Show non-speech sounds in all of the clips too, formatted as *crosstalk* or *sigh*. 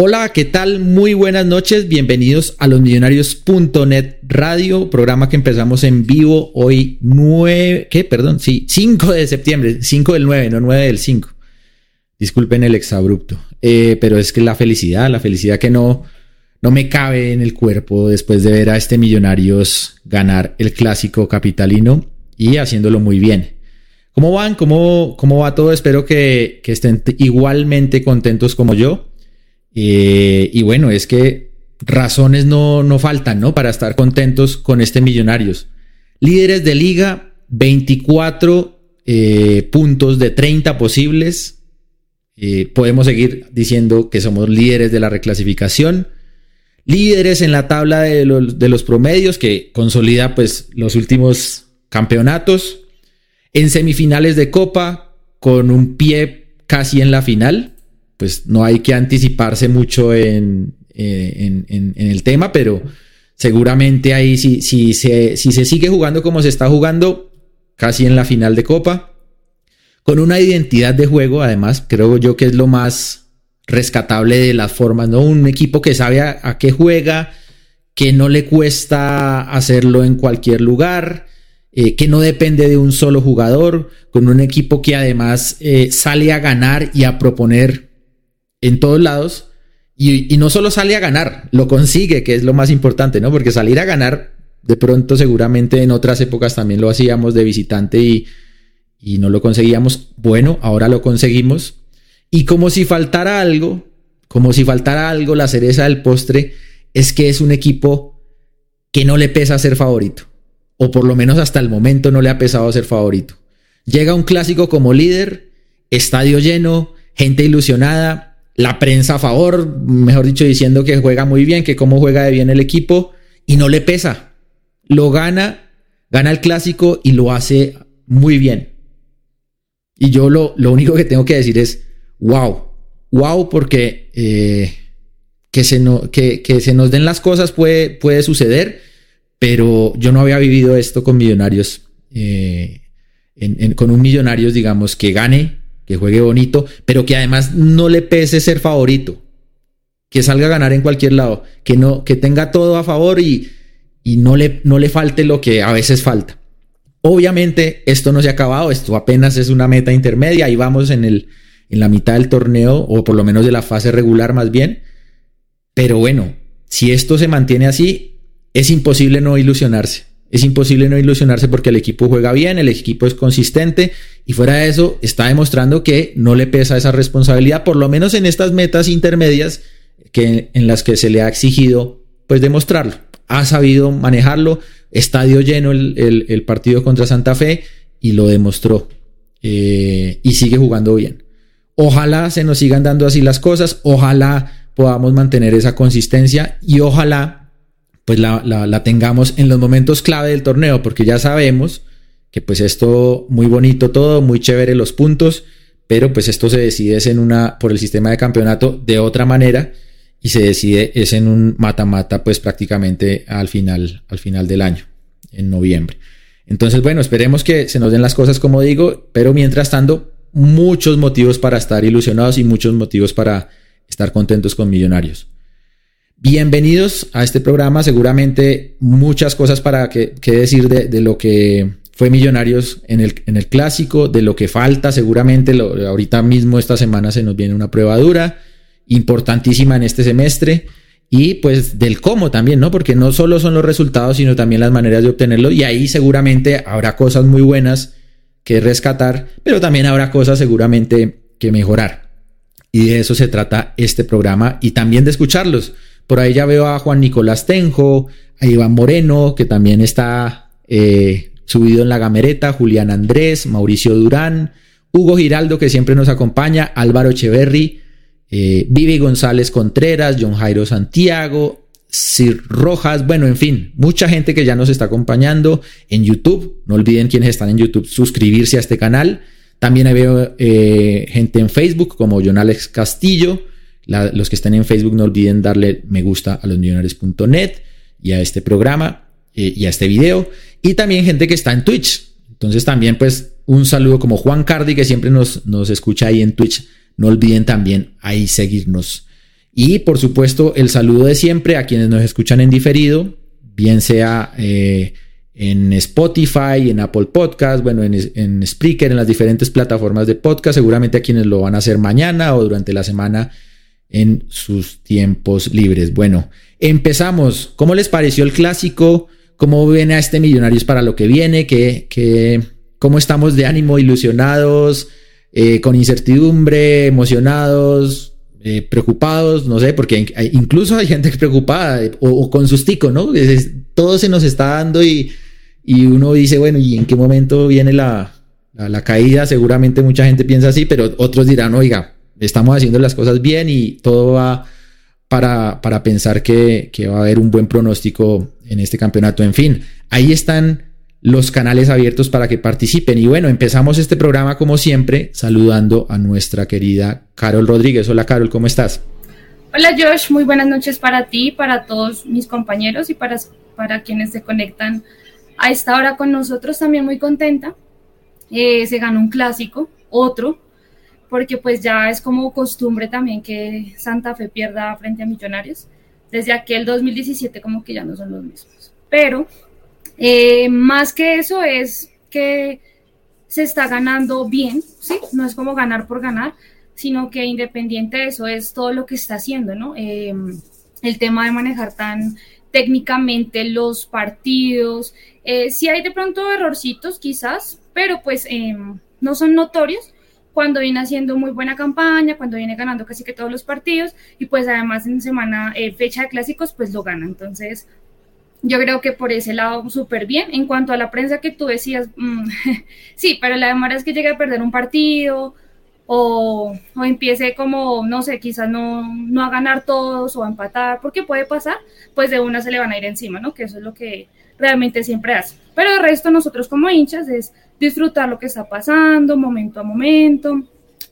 Hola, ¿qué tal? Muy buenas noches. Bienvenidos a los millonarios.net radio, programa que empezamos en vivo hoy 9, ¿qué? Perdón, sí, 5 de septiembre, 5 del 9, no 9 del 5. Disculpen el exabrupto, eh, pero es que la felicidad, la felicidad que no, no me cabe en el cuerpo después de ver a este Millonarios ganar el clásico capitalino y haciéndolo muy bien. ¿Cómo van? ¿Cómo, cómo va todo? Espero que, que estén igualmente contentos como yo. Eh, y bueno, es que razones no, no faltan, ¿no? Para estar contentos con este Millonarios. Líderes de liga, 24 eh, puntos de 30 posibles. Eh, podemos seguir diciendo que somos líderes de la reclasificación. Líderes en la tabla de los, de los promedios que consolida pues los últimos campeonatos. En semifinales de Copa con un pie casi en la final pues no hay que anticiparse mucho en, eh, en, el tema, pero seguramente ahí si, si, se, si se sigue jugando como se está jugando, casi en la final de Copa, con una identidad de juego, además, creo yo que es lo más rescatable de las formas, ¿no? Un equipo que sabe a, qué juega, que no le cuesta hacerlo en cualquier lugar, eh, que no depende de un solo jugador, con un equipo que además eh, sale a ganar y a proponer en todos lados y, no solo sale a ganar, lo consigue, que es lo más importante, ¿no? Porque salir a ganar, de pronto seguramente en otras épocas también lo hacíamos de visitante y, y no lo conseguíamos. Bueno, ahora lo conseguimos. Y como si faltara algo, como si faltara algo, la cereza del postre es que es un equipo que no le pesa ser favorito. O por lo menos hasta el momento no le ha pesado ser favorito. Llega un clásico como líder, estadio lleno, gente ilusionada, la prensa a favor, mejor dicho, diciendo que juega muy bien, que cómo juega de bien el equipo y no le pesa. Lo gana, gana el clásico y lo hace muy bien. Y yo lo, lo único que tengo que decir es, wow, wow, porque eh, que, se no, que, se nos den las cosas puede, puede suceder, pero yo no había vivido esto con millonarios, eh, con un millonarios, digamos, que gane que juegue bonito, pero que además no le pese ser favorito, que salga a ganar en cualquier lado, que no, que tenga todo a favor y, y no, le, no le falte lo que a veces falta. Obviamente esto no se ha acabado, esto apenas es una meta intermedia, ahí vamos en, el, en la mitad del torneo, o por lo menos de la fase regular más bien. Pero bueno, si esto se mantiene así, es imposible no ilusionarse. Es imposible no ilusionarse porque el equipo juega bien, el equipo es consistente y fuera de eso está demostrando que no le pesa esa responsabilidad, por lo menos en estas metas intermedias que, en las que se le ha exigido pues demostrarlo. Ha sabido manejarlo, estadio lleno el, partido contra Santa Fe y lo demostró eh, y sigue jugando bien. Ojalá se nos sigan dando así las cosas, ojalá podamos mantener esa consistencia y ojalá pues la, tengamos en los momentos clave del torneo, porque ya sabemos que pues esto muy bonito todo, muy chévere los puntos, pero pues esto se decide en una por el sistema de campeonato de otra manera y se decide es en un mata-mata pues prácticamente al final al final del año, en noviembre. Entonces, bueno, esperemos que se nos den las cosas como digo, pero mientras tanto muchos motivos para estar ilusionados y muchos motivos para estar contentos con Millonarios. Bienvenidos a este programa. Seguramente muchas cosas para que, decir de, lo que fue Millonarios en el, en el clásico, de lo que falta. Seguramente ahorita mismo esta semana se nos viene una prueba dura, importantísima en este semestre. Y pues del cómo también, ¿no? Porque no solo son los resultados, sino también las maneras de obtenerlo. Y ahí seguramente habrá cosas muy buenas que rescatar, pero también habrá cosas seguramente que mejorar. Y de eso se trata este programa y también de escucharlos por ahí ya veo a Juan Nicolás Tenjo, a Iván Moreno, que también está eh, subido en la gamereta, Julián Andrés, Mauricio Durán, Hugo Giraldo, que siempre nos acompaña, Álvaro Echeverry, eh, Vivi González Contreras, John Jairo Santiago, Sir Rojas, bueno, en fin, mucha gente que ya nos está acompañando en YouTube. No olviden quienes están en YouTube suscribirse a este canal. También veo eh, gente en Facebook como John Alex Castillo, los que están en Facebook no olviden darle me gusta a losmillonarios.net y a este programa eh, y a este video. Y también gente que está en Twitch. Entonces también pues un saludo como Juan Cardi que siempre nos, nos escucha ahí en Twitch. No olviden también ahí seguirnos. Y por supuesto, el saludo de siempre a quienes nos escuchan en diferido, bien sea eh, en Spotify, en Apple Podcast, bueno, en, en Spreaker, en las diferentes plataformas de podcast, seguramente a quienes lo van a hacer mañana o durante la semana en sus tiempos libres. Bueno, empezamos. ¿Cómo les pareció el clásico? ¿Cómo viene a este Millonarios para lo que viene? ¿Qué, cómo estamos de ánimo, ilusionados, eh, con incertidumbre, emocionados, eh, preocupados? No sé, porque incluso hay gente *laughs* preocupada eh, o, con sustico, ¿no? todo se nos está dando y, y, uno dice, bueno, ¿y en qué momento viene la, la caída? Seguramente mucha gente piensa así, pero otros dirán, oiga, estamos haciendo las cosas bien y todo va para, para pensar que, que, va a haber un buen pronóstico en este campeonato. En fin, ahí están los canales abiertos para que participen. Y bueno, empezamos este programa como siempre saludando a nuestra querida Carol Rodríguez. Hola Carol, ¿cómo estás? Hola Josh, muy buenas noches para ti, para todos mis compañeros y para, para quienes se conectan a esta hora con nosotros. También muy contenta. Eh, se ganó un clásico, otro, porque pues ya es como costumbre también que Santa Fe pierda frente a Millonarios. Desde aquel 2017 como que ya no son los mismos. Pero eh, más que eso es que se está ganando bien, ¿sí? No es como ganar por ganar, sino que independiente de eso es todo lo que está haciendo, ¿no? Eh, el tema de manejar tan técnicamente los partidos, eh, sí hay de pronto errorcitos quizás, pero pues no son notorios, cuando viene haciendo muy buena campaña, cuando viene ganando casi que todos los partidos y pues además en semana, eh, fecha de clásicos, pues lo gana. Entonces, yo creo que por ese lado súper bien. En cuanto a la prensa que tú decías, mm, *laughs* sí, pero la demora es que llegue a perder un partido o, o, empiece como, no sé, quizás no, no a ganar todos o a empatar, porque puede pasar, pues de una se le van a ir encima, ¿no? Que eso es lo que realmente siempre hace. Pero el resto nosotros como hinchas es disfrutar lo que está pasando, momento a momento,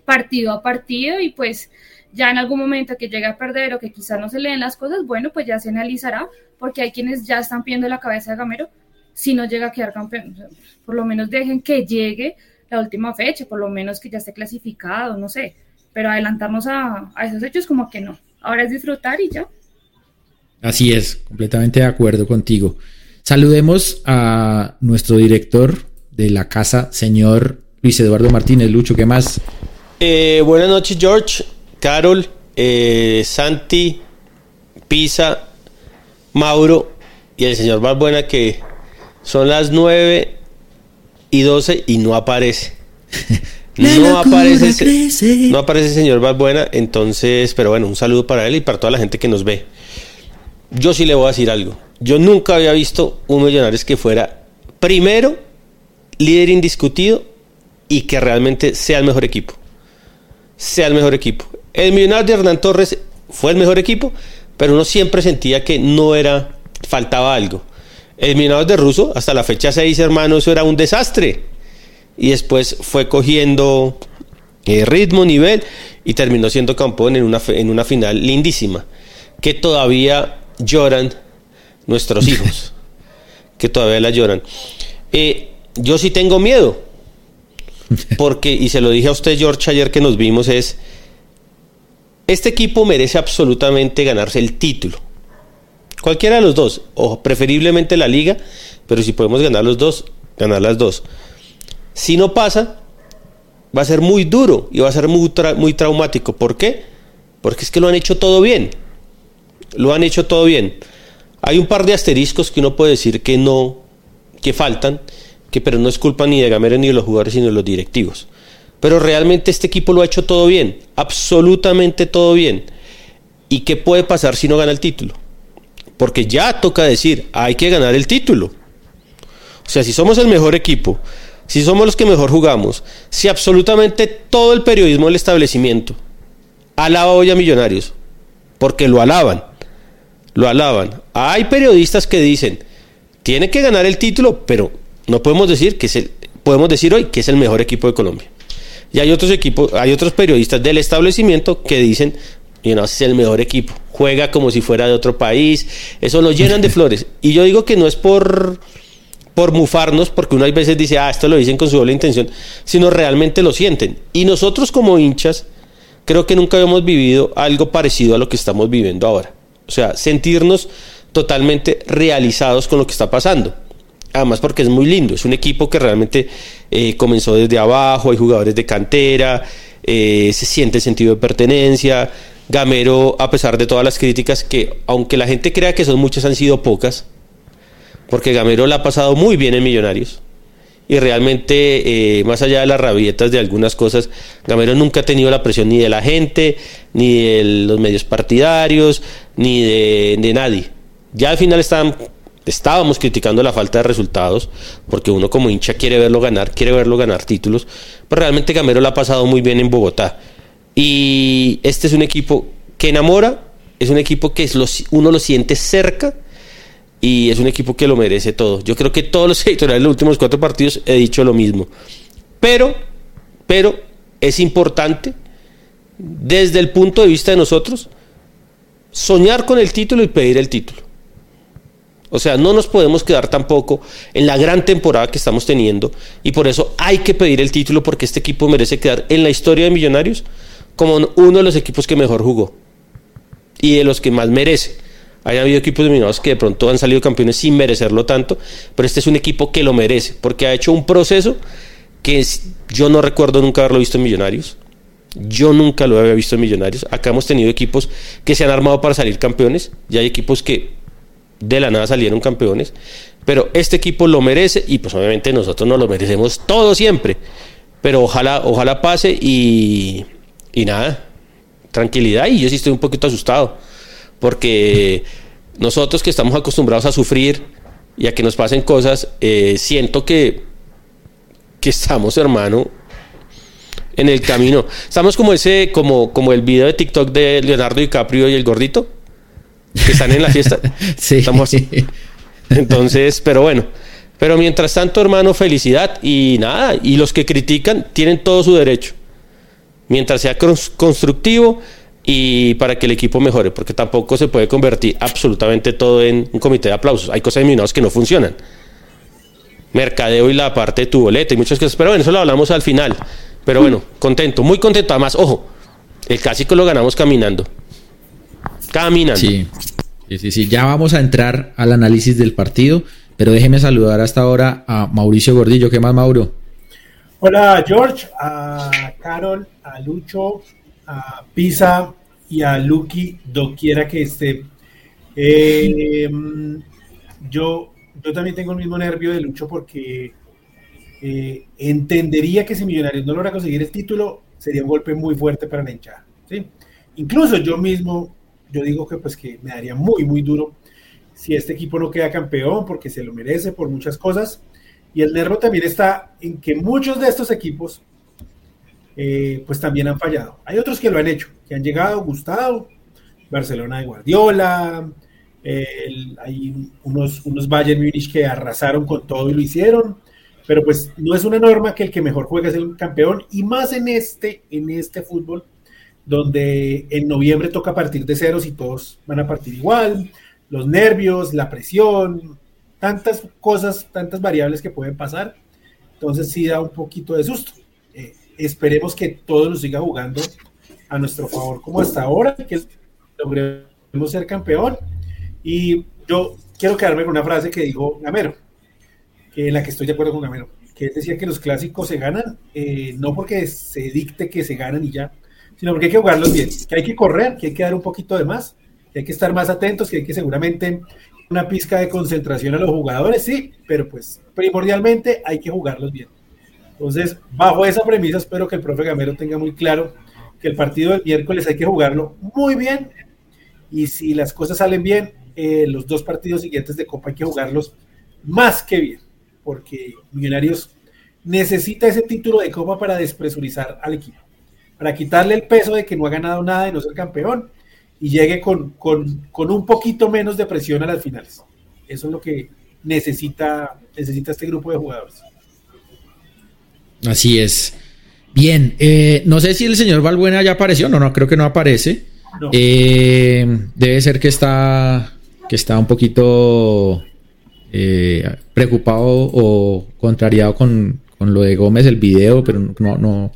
partido a partido y pues ya en algún momento que llegue a perder o que quizás no se leen las cosas, bueno, pues ya se analizará porque hay quienes ya están pidiendo la cabeza de Gamero si no llega a quedar campeón. Por lo menos dejen que llegue la última fecha, por lo menos que ya esté clasificado, no sé, pero adelantarnos a, a esos hechos como que no. Ahora es disfrutar y ya. Así es, completamente de acuerdo contigo. Saludemos a nuestro director de la casa, señor Luis Eduardo Martínez. Lucho, ¿qué más? Eh, buenas noches, George, Carol, eh, Santi, Pisa, Mauro y el señor Balbuena, que son las 9 y 12 y no aparece. *laughs* no aparece, no aparece el señor Balbuena, entonces, pero bueno, un saludo para él y para toda la gente que nos ve. Yo sí le voy a decir algo. Yo nunca había visto un Millonarios que fuera primero líder indiscutido y que realmente sea el mejor equipo. Sea el mejor equipo. El Millonarios de Hernán Torres fue el mejor equipo, pero uno siempre sentía que no era, faltaba algo. El Millonarios de Russo, hasta la fecha 6, hermano, eso era un desastre. Y después fue cogiendo eh, ritmo, nivel, y terminó siendo campeón en una, en una final lindísima. Que todavía lloran nuestros hijos. *laughs* que todavía la lloran. Eh, yo sí tengo miedo. *laughs* Porque, y se lo dije a usted, George, ayer que nos vimos, es, este equipo merece absolutamente ganarse el título. Cualquiera de los dos, o preferiblemente la liga, pero si podemos ganar los dos, ganar las dos. Si no pasa, va a ser muy duro y va a ser muy, muy traumático. ¿Por qué? Porque es que lo han hecho todo bien. Lo han hecho todo bien. Hay un par de asteriscos que uno puede decir que no, que faltan que pero no es culpa ni de Gamero ni de los jugadores, sino de los directivos. Pero realmente este equipo lo ha hecho todo bien, absolutamente todo bien. ¿Y qué puede pasar si no gana el título? Porque ya toca decir, hay que ganar el título. O sea, si somos el mejor equipo, si somos los que mejor jugamos, si absolutamente todo el periodismo del establecimiento alaba hoy a Millonarios, porque lo alaban, lo alaban. Hay periodistas que dicen, tiene que ganar el título, pero no podemos decir que es el, podemos decir hoy que es el mejor equipo de Colombia. Y hay otros equipos, hay otros periodistas del establecimiento que dicen, y no, es el mejor equipo, juega como si fuera de otro país, eso lo llenan de *laughs* flores. Y yo digo que no es por por mufarnos, porque uno a veces dice, ah, esto lo dicen con su doble intención, sino realmente lo sienten. Y nosotros como hinchas creo que nunca habíamos vivido algo parecido a lo que estamos viviendo ahora. O sea, sentirnos totalmente realizados con lo que está pasando. Además porque es muy lindo, es un equipo que realmente eh, comenzó desde abajo, hay jugadores de cantera, eh, se siente sentido de pertenencia. Gamero, a pesar de todas las críticas, que aunque la gente crea que son muchas, han sido pocas, porque Gamero la ha pasado muy bien en Millonarios. Y realmente, eh, más allá de las rabietas de algunas cosas, Gamero nunca ha tenido la presión ni de la gente, ni de los medios partidarios, ni de, nadie. Ya al final estaban estábamos criticando la falta de resultados, porque uno como hincha quiere verlo ganar, quiere verlo ganar títulos, pero realmente Gamero lo ha pasado muy bien en Bogotá. Y este es un equipo que enamora, es un equipo que uno lo siente cerca y es un equipo que lo merece todo. Yo creo que todos los *laughs* editoriales de los últimos cuatro partidos he dicho lo mismo. Pero, pero es importante desde el punto de vista de nosotros soñar con el título y pedir el título. O sea, no nos podemos quedar tampoco en la gran temporada que estamos teniendo y por eso hay que pedir el título porque este equipo merece quedar en la historia de Millonarios como uno de los equipos que mejor jugó y de los que más merece. Hay habido equipos dominados que de pronto han salido campeones sin merecerlo tanto, pero este es un equipo que lo merece porque ha hecho un proceso que yo no recuerdo nunca haberlo visto en Millonarios. Yo nunca lo había visto en Millonarios. Acá hemos tenido equipos que se han armado para salir campeones y hay equipos que de la nada salieron campeones, pero este equipo lo merece y pues obviamente nosotros nos lo merecemos todo siempre, pero ojalá, ojalá pase y, y nada, tranquilidad y yo sí estoy un poquito asustado, porque nosotros que estamos acostumbrados a sufrir y a que nos pasen cosas, eh, siento que, que estamos, hermano, en el camino. Estamos como ese, como, como el video de TikTok de Leonardo DiCaprio y el gordito que están en la fiesta. *laughs* sí. Estamos Entonces, pero bueno. Pero mientras tanto, hermano, felicidad y nada. Y los que critican tienen todo su derecho. Mientras sea constructivo y para que el equipo mejore, porque tampoco se puede convertir absolutamente todo en un comité de aplausos. Hay cosas eliminadas que no funcionan. Mercadeo y la parte de tu boleta y muchas cosas. Pero bueno, eso lo hablamos al final. Pero bueno, contento, muy contento. Además, ojo, el clásico lo ganamos caminando. Caminando. Sí. sí, sí, Ya vamos a entrar al análisis del partido, pero déjeme saludar hasta ahora a Mauricio Gordillo. ¿Qué más, Mauro? Hola, George, a Carol, a Lucho, a Pisa y a Lucky, doquiera que esté. Eh, yo, yo también tengo el mismo nervio de Lucho porque eh, entendería que si Millonarios no logra conseguir el título, sería un golpe muy fuerte para la hinchada. ¿sí? Incluso yo mismo yo digo que pues que me daría muy, muy duro si este equipo no queda campeón porque se lo merece por muchas cosas. Y el nervo también está en que muchos de estos equipos eh, pues también han fallado. Hay otros que lo han hecho, que han llegado, gustado, Barcelona de Guardiola, hay unos, unos Bayern Múnich que arrasaron con todo y lo hicieron, pero pues no es una norma que el que mejor juega es el campeón y más en este, en este fútbol donde en noviembre toca partir de ceros y todos van a partir igual, los nervios, la presión, tantas cosas, tantas variables que pueden pasar. Entonces sí da un poquito de susto. Eh, esperemos que todo nos siga jugando a nuestro favor como hasta ahora, que logremos ser campeón. Y yo quiero quedarme con una frase que dijo Gamero, en la que estoy de acuerdo con Gamero, que decía que los clásicos se ganan, eh, no porque se dicte que se ganan y ya, sino porque hay que jugarlos bien, que hay que correr, que hay que dar un poquito de más, que hay que estar más atentos, que hay que seguramente una pizca de concentración a los jugadores, sí, pero pues primordialmente hay que jugarlos bien. Entonces, bajo esa premisa, espero que el profe Gamero tenga muy claro que el partido del miércoles hay que jugarlo muy bien y si las cosas salen bien, eh, los dos partidos siguientes de Copa hay que jugarlos más que bien, porque Millonarios necesita ese título de Copa para despresurizar al equipo para quitarle el peso de que no ha ganado nada de no ser campeón y llegue con, un poquito menos de presión a las finales. Eso es lo que necesita, necesita este grupo de jugadores. Así es. Bien, eh, no sé si el señor Valbuena ya apareció, no, no, creo que no aparece. Eh, debe ser que está, que está un poquito eh, preocupado o contrariado con, con, lo de Gómez, el video, pero no, no,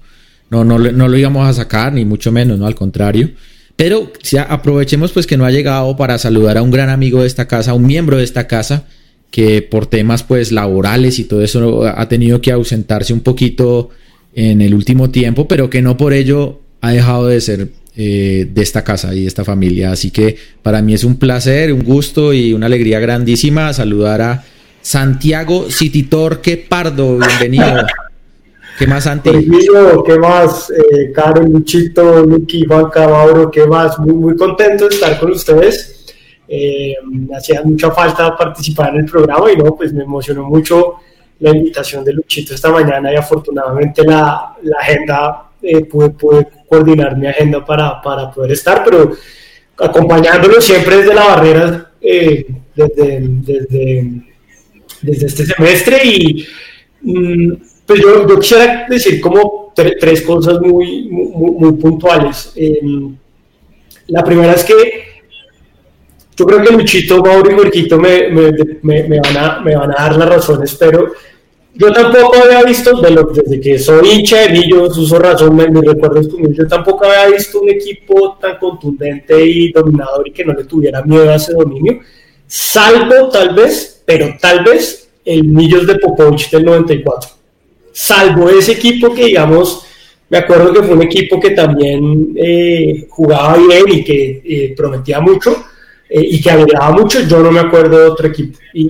no, no, no lo íbamos a sacar, ni mucho menos, no al contrario. Pero aprovechemos pues que no ha llegado para saludar a un gran amigo de esta casa, un miembro de esta casa, que por temas pues laborales y todo eso ha tenido que ausentarse un poquito en el último tiempo, pero que no por ello ha dejado de ser eh, de esta casa y de esta familia. Así que para mí es un placer, un gusto y una alegría grandísima saludar a Santiago Cititorque Pardo. Bienvenido. ¿Qué más, Santi? ¿Qué más? Eh, Caro, Luchito, Lucky, Juanca, Mauro, ¿qué más? Muy, muy contento de estar con ustedes. Eh, hacía mucha falta participar en el programa y no, pues me emocionó mucho la invitación de Luchito esta mañana y afortunadamente la, la agenda, eh, pude, pude, coordinar mi agenda para, para, poder estar, pero acompañándolo siempre desde la barrera, eh, desde, desde, desde, este semestre y mm, pues yo, quisiera decir como tres cosas muy, muy, muy puntuales. Em, la primera es que yo creo que Luchito, Mauro y Jorquito me, me, me, van a, me van a dar las razones, pero yo tampoco había visto, de lo, desde que soy hincha de Millos, uso razón, me, me recuerdo yo tampoco había visto un equipo tan contundente y dominador y que no le tuviera miedo a ese dominio, salvo tal vez, pero tal vez el Millos de Popovich del 94. Salvo ese equipo que, digamos, me acuerdo que fue un equipo que también eh, jugaba bien y que eh, prometía mucho, eh, y que alegraba mucho, yo no me acuerdo de otro equipo. Y,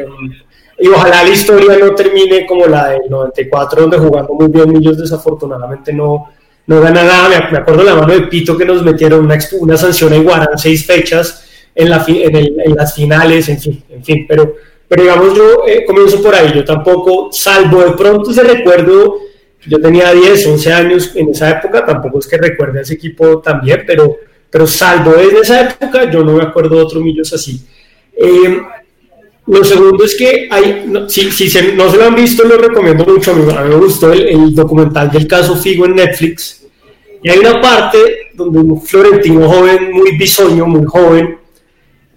um, ojalá la historia no termine como la del 94, donde jugando muy bien ellos desafortunadamente no, no gana nada. Me, acuerdo la mano de Pito que nos metieron una, una sanción a Iguarán seis fechas en, en, en, las finales, en fin, en fin. Pero, pero digamos, yo eh, comienzo por ahí. Yo tampoco, salvo de pronto ese recuerdo, yo tenía 10, 11 años en esa época, tampoco es que recuerde a ese equipo también, pero pero salvo en esa época, yo no me acuerdo de otros millos así. Eh, lo segundo es que hay, si, si no se lo han visto, lo recomiendo mucho. A mí, me gustó el, documental del caso Figo en Netflix. Y hay una parte donde un florentino joven, muy bisoño, muy joven,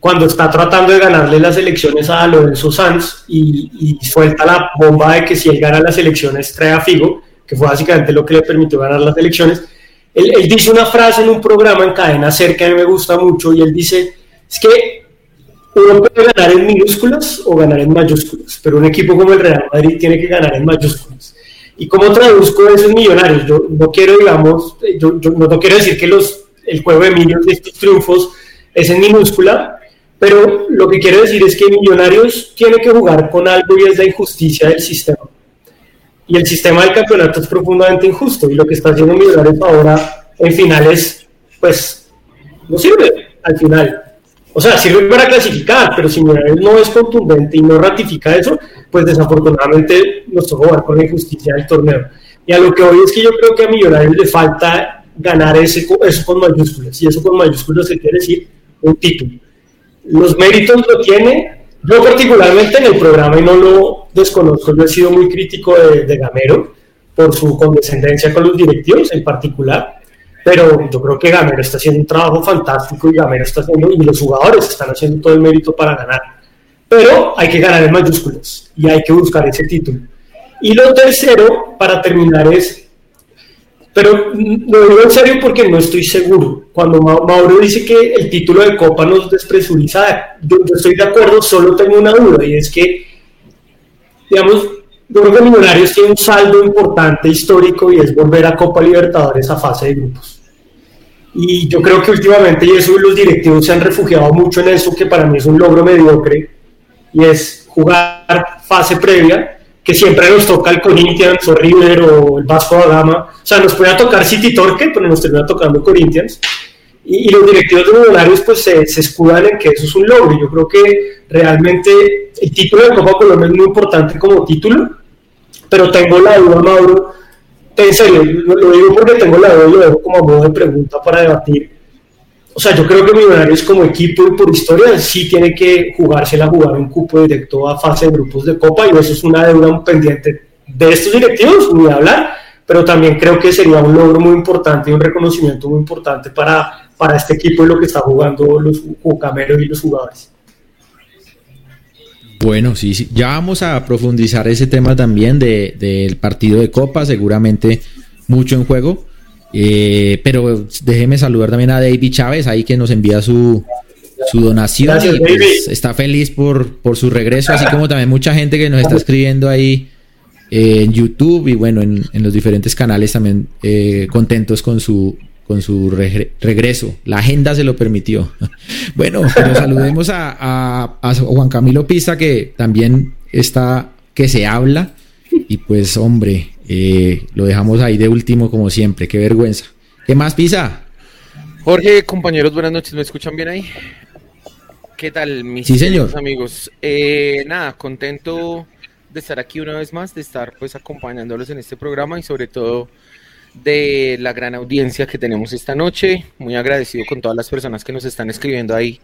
cuando está tratando de ganarle las elecciones a Lorenzo Sanz y, y, suelta la bomba de que si él gana las elecciones trae a Figo, que fue básicamente lo que le permitió ganar las elecciones él, dice una frase en un programa en cadena cerca que a mí me gusta mucho y él dice, es que uno puede ganar en minúsculas o ganar en mayúsculas, pero un equipo como el Real Madrid tiene que ganar en mayúsculas. ¿Y cómo traduzco eso en millonarios? Yo no quiero, digamos, yo, no quiero decir que los, el juego de millones de estos triunfos es en minúscula, pero lo que quiero decir es que Millonarios tiene que jugar con algo y es la injusticia del sistema y el sistema del campeonato es profundamente injusto y lo que está haciendo Millonarios ahora en finales, pues no sirve al final. O sea, sirve para clasificar, pero si Millonarios no es contundente y no ratifica eso, pues desafortunadamente nos toca jugar con la injusticia del torneo. Y a lo que hoy es que yo creo que a Millonarios le falta ganar ese, eso con mayúsculas, y eso con mayúsculas se quiere decir un título. Los méritos lo tiene, yo particularmente en el programa, y no lo desconozco, yo he sido muy crítico de, Gamero por su condescendencia con los directivos en particular, pero yo creo que Gamero está haciendo un trabajo fantástico y Gamero está y los jugadores están haciendo todo el mérito para ganar. Pero hay que ganar en mayúsculas y hay que buscar ese título. Y lo tercero, para terminar, es pero lo digo en serio porque no estoy seguro. Cuando Mauro dice que el título de Copa nos despresuriza, yo, estoy de acuerdo, solo tengo una duda y es que, digamos, yo creo que Millonarios tiene un saldo importante histórico y es volver a Copa Libertadores a fase de grupos. Y yo creo que últimamente, y eso los directivos se han refugiado mucho en eso, que para mí es un logro mediocre, y es jugar fase previa que siempre nos toca el Corinthians o River o el Vasco da Gama. O sea, nos puede tocar City Torque, pero nos termina tocando Corinthians. Y, los directivos de Millonarios pues se, se, escudan en que eso es un logro. Yo creo que realmente el título de Copa Colombia es muy importante como título, pero tengo la duda, Mauro, en serio, lo, digo porque tengo la duda y lo dejo como modo de pregunta para debatir o sea, yo creo que Millonarios como equipo y por historia sí tiene que jugársela jugar un cupo directo a fase de grupos de Copa y eso es una deuda pendiente de estos directivos, ni hablar, pero también creo que sería un logro muy importante y un reconocimiento muy importante para, para este equipo y lo que está jugando los cameros y los jugadores. Bueno, sí, sí, ya vamos a profundizar ese tema también del partido de Copa, seguramente mucho en juego. Eh, pero déjeme saludar también a David Chávez, ahí que nos envía su, su donación. y pues, está feliz por, por su regreso, así como también mucha gente que nos está escribiendo ahí eh, en YouTube y bueno, en, los diferentes canales también eh, contentos con su, con su regreso. La agenda se lo permitió. *laughs* bueno, pero saludemos a, a, Juan Camilo Pisa, que también está, que se habla. Y pues, hombre, eh, lo dejamos ahí de último como siempre. Qué vergüenza. ¿Qué más, Pisa? Jorge, compañeros, buenas noches. ¿Me escuchan bien ahí? ¿Qué tal, mis sí, señor. amigos? Eh, nada, contento de estar aquí una vez más, de estar pues acompañándolos en este programa y sobre todo de la gran audiencia que tenemos esta noche. Muy agradecido con todas las personas que nos están escribiendo ahí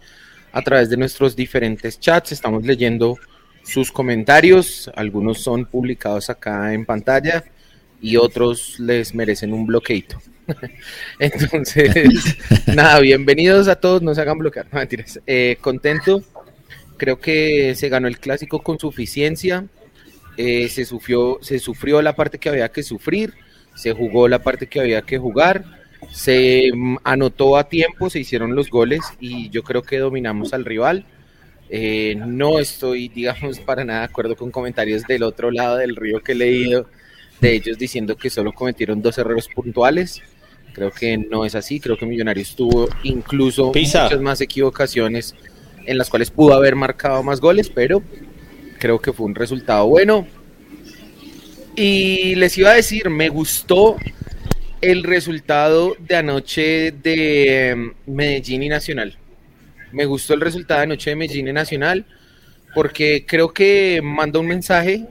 a través de nuestros diferentes chats. Estamos leyendo sus comentarios. Algunos son publicados acá en pantalla y otros les merecen un bloqueito. *laughs* Entonces, *laughs* nada, bienvenidos a todos, no se hagan bloquear, no mentiras. Eh, contento, creo que se ganó el clásico con suficiencia, eh, se, sufrió, se sufrió la parte que había que sufrir, se jugó la parte que había que jugar, se mm, anotó a tiempo, se hicieron los goles y yo creo que dominamos al rival. Eh, no estoy, *laughs* digamos, para nada de acuerdo con comentarios del otro lado del río que he leído de ellos diciendo que solo cometieron dos errores puntuales. Creo que no es así. Creo que Millonarios tuvo incluso muchas más equivocaciones en las cuales pudo haber marcado más goles, pero creo que fue un resultado bueno. Y les iba a decir, me gustó el resultado de anoche de em, Medellín y Nacional. Me gustó el resultado de anoche de Medellín y Nacional porque creo que manda un mensaje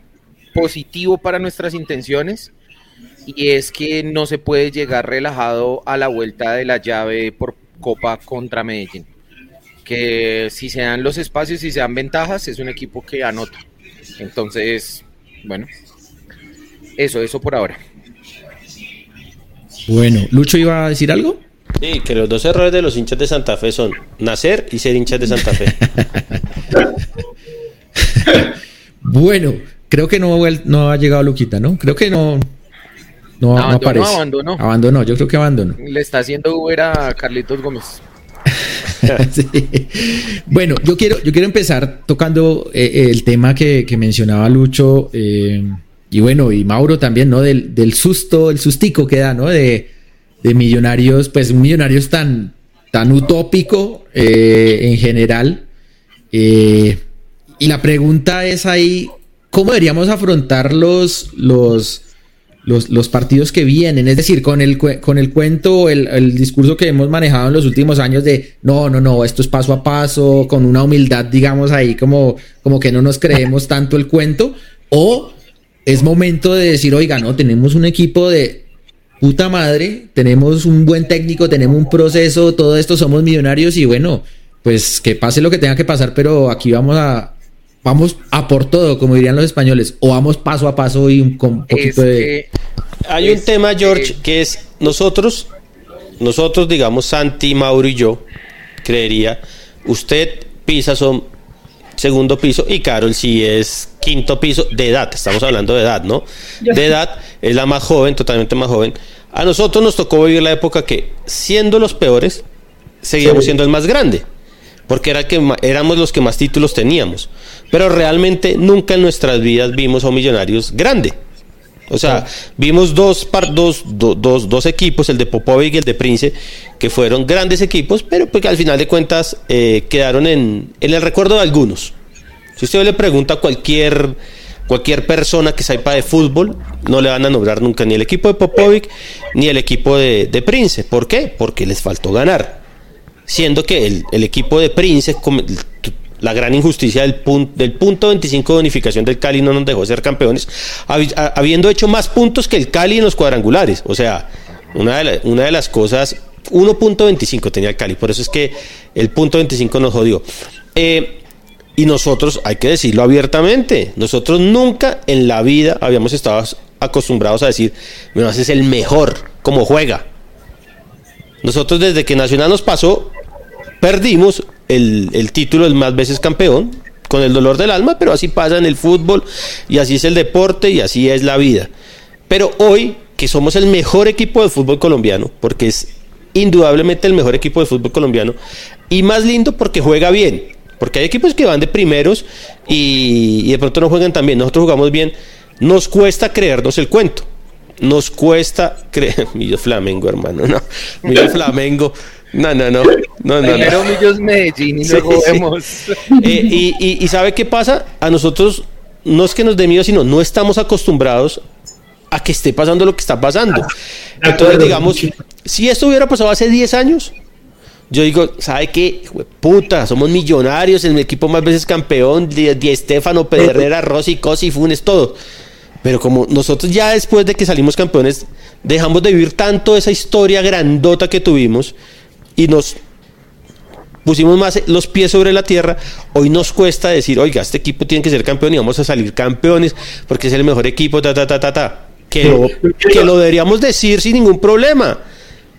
positivo para nuestras intenciones y es que no se puede llegar relajado a la vuelta de la llave por Copa contra Medellín. Que si se dan los espacios y se dan ventajas, es un equipo que anota. Entonces, bueno, eso, eso por ahora. Bueno, Lucho iba a decir algo. Sí, que los dos errores de los hinchas de Santa Fe son nacer y ser hinchas de Santa Fe. *laughs* bueno, creo que no, no ha llegado Luquita, ¿no? Creo que no, no, aparece. Abandonó. Abandonó, yo creo que abandonó. Le está haciendo Uber a Carlitos Gómez. *laughs* Bueno, yo quiero, yo quiero empezar tocando eh, el tema que, mencionaba Lucho eh, y bueno, y Mauro también, ¿no? Del, susto, el sustico que da, ¿no? De, millonarios, pues un millonario tan, tan utópico eh, en general. y la pregunta es ahí, ¿cómo deberíamos afrontar los, los, los, partidos que vienen. Es decir, con el, con el cuento, el, el, discurso que hemos manejado en los últimos años de no, no, no, esto es paso a paso, con una humildad, digamos, ahí como, como que no nos creemos tanto el cuento. O es momento de decir, oiga, no, tenemos un equipo de puta madre, tenemos un buen técnico, tenemos un proceso, todo esto somos millonarios y bueno, pues que pase lo que tenga que pasar, pero aquí vamos a, vamos a por todo, como dirían los españoles, o vamos paso a paso y un, poquito de... Hay un tema, George, que es nosotros, nosotros, digamos, Santi, Mauro y yo, creería, usted, Pisa, son segundo piso y Carol si es quinto piso de edad, estamos hablando de edad, ¿no? De edad, es la más joven, totalmente más joven. A nosotros nos tocó vivir la época que, siendo los peores, seguíamos siendo el más grande porque era que éramos los que más títulos teníamos. Pero realmente nunca en nuestras vidas vimos a un Millonarios grande. O sea, vimos dos, dos, dos, dos, equipos, el de Popovic y el de Prince, que fueron grandes equipos, pero pues al final de cuentas eh, quedaron en, en, el recuerdo de algunos. Si usted le pregunta a cualquier, cualquier persona que sepa de fútbol, no le van a nombrar nunca ni el equipo de Popovic ni el equipo de, de Prince. ¿Por qué? Porque les faltó ganar siendo que el, equipo de Prince, la gran injusticia del, punto, del punto 25 de unificación del Cali no nos dejó ser campeones, habiendo hecho más puntos que el Cali en los cuadrangulares. O sea, una de, una de las cosas, 1.25 tenía el Cali, por eso es que el punto 25 nos jodió. Eh, y nosotros, hay que decirlo abiertamente, nosotros nunca en la vida habíamos estado acostumbrados a decir, bueno, ese es el mejor como juega. Nosotros desde que Nacional nos pasó, perdimos el, título del más veces campeón, con el dolor del alma, pero así pasa en el fútbol y así es el deporte y así es la vida. Pero hoy que somos el mejor equipo de fútbol colombiano, porque es indudablemente el mejor equipo de fútbol colombiano, y más lindo porque juega bien, porque hay equipos que van de primeros y, de pronto no juegan tan bien, nosotros jugamos bien, nos cuesta creernos el cuento, nos cuesta creer, *laughs* Millos Flamengo hermano, no, Millos *laughs* Flamengo, no, no, no. no, no, Primero Millos Medellín y luego vemos. Eh, y, y, y, ¿sabe qué pasa? A nosotros no es que nos dé miedo, sino no estamos acostumbrados a que esté pasando lo que está pasando. Entonces, digamos, si esto hubiera pasado hace 10 años, yo digo, ¿sabe qué? Puta, somos millonarios, el equipo más veces campeón, Di Estefano, Pedrera, Rossi, Cosi, Funes, todo. Pero como nosotros ya después de que salimos campeones, dejamos de vivir tanto esa historia grandota que tuvimos y nos pusimos más los pies sobre la tierra, hoy nos cuesta decir, oiga, este equipo tiene que ser campeón y vamos a salir campeones porque es el mejor equipo, ta, ta, ta, ta, ta que, lo, que lo deberíamos decir sin ningún problema.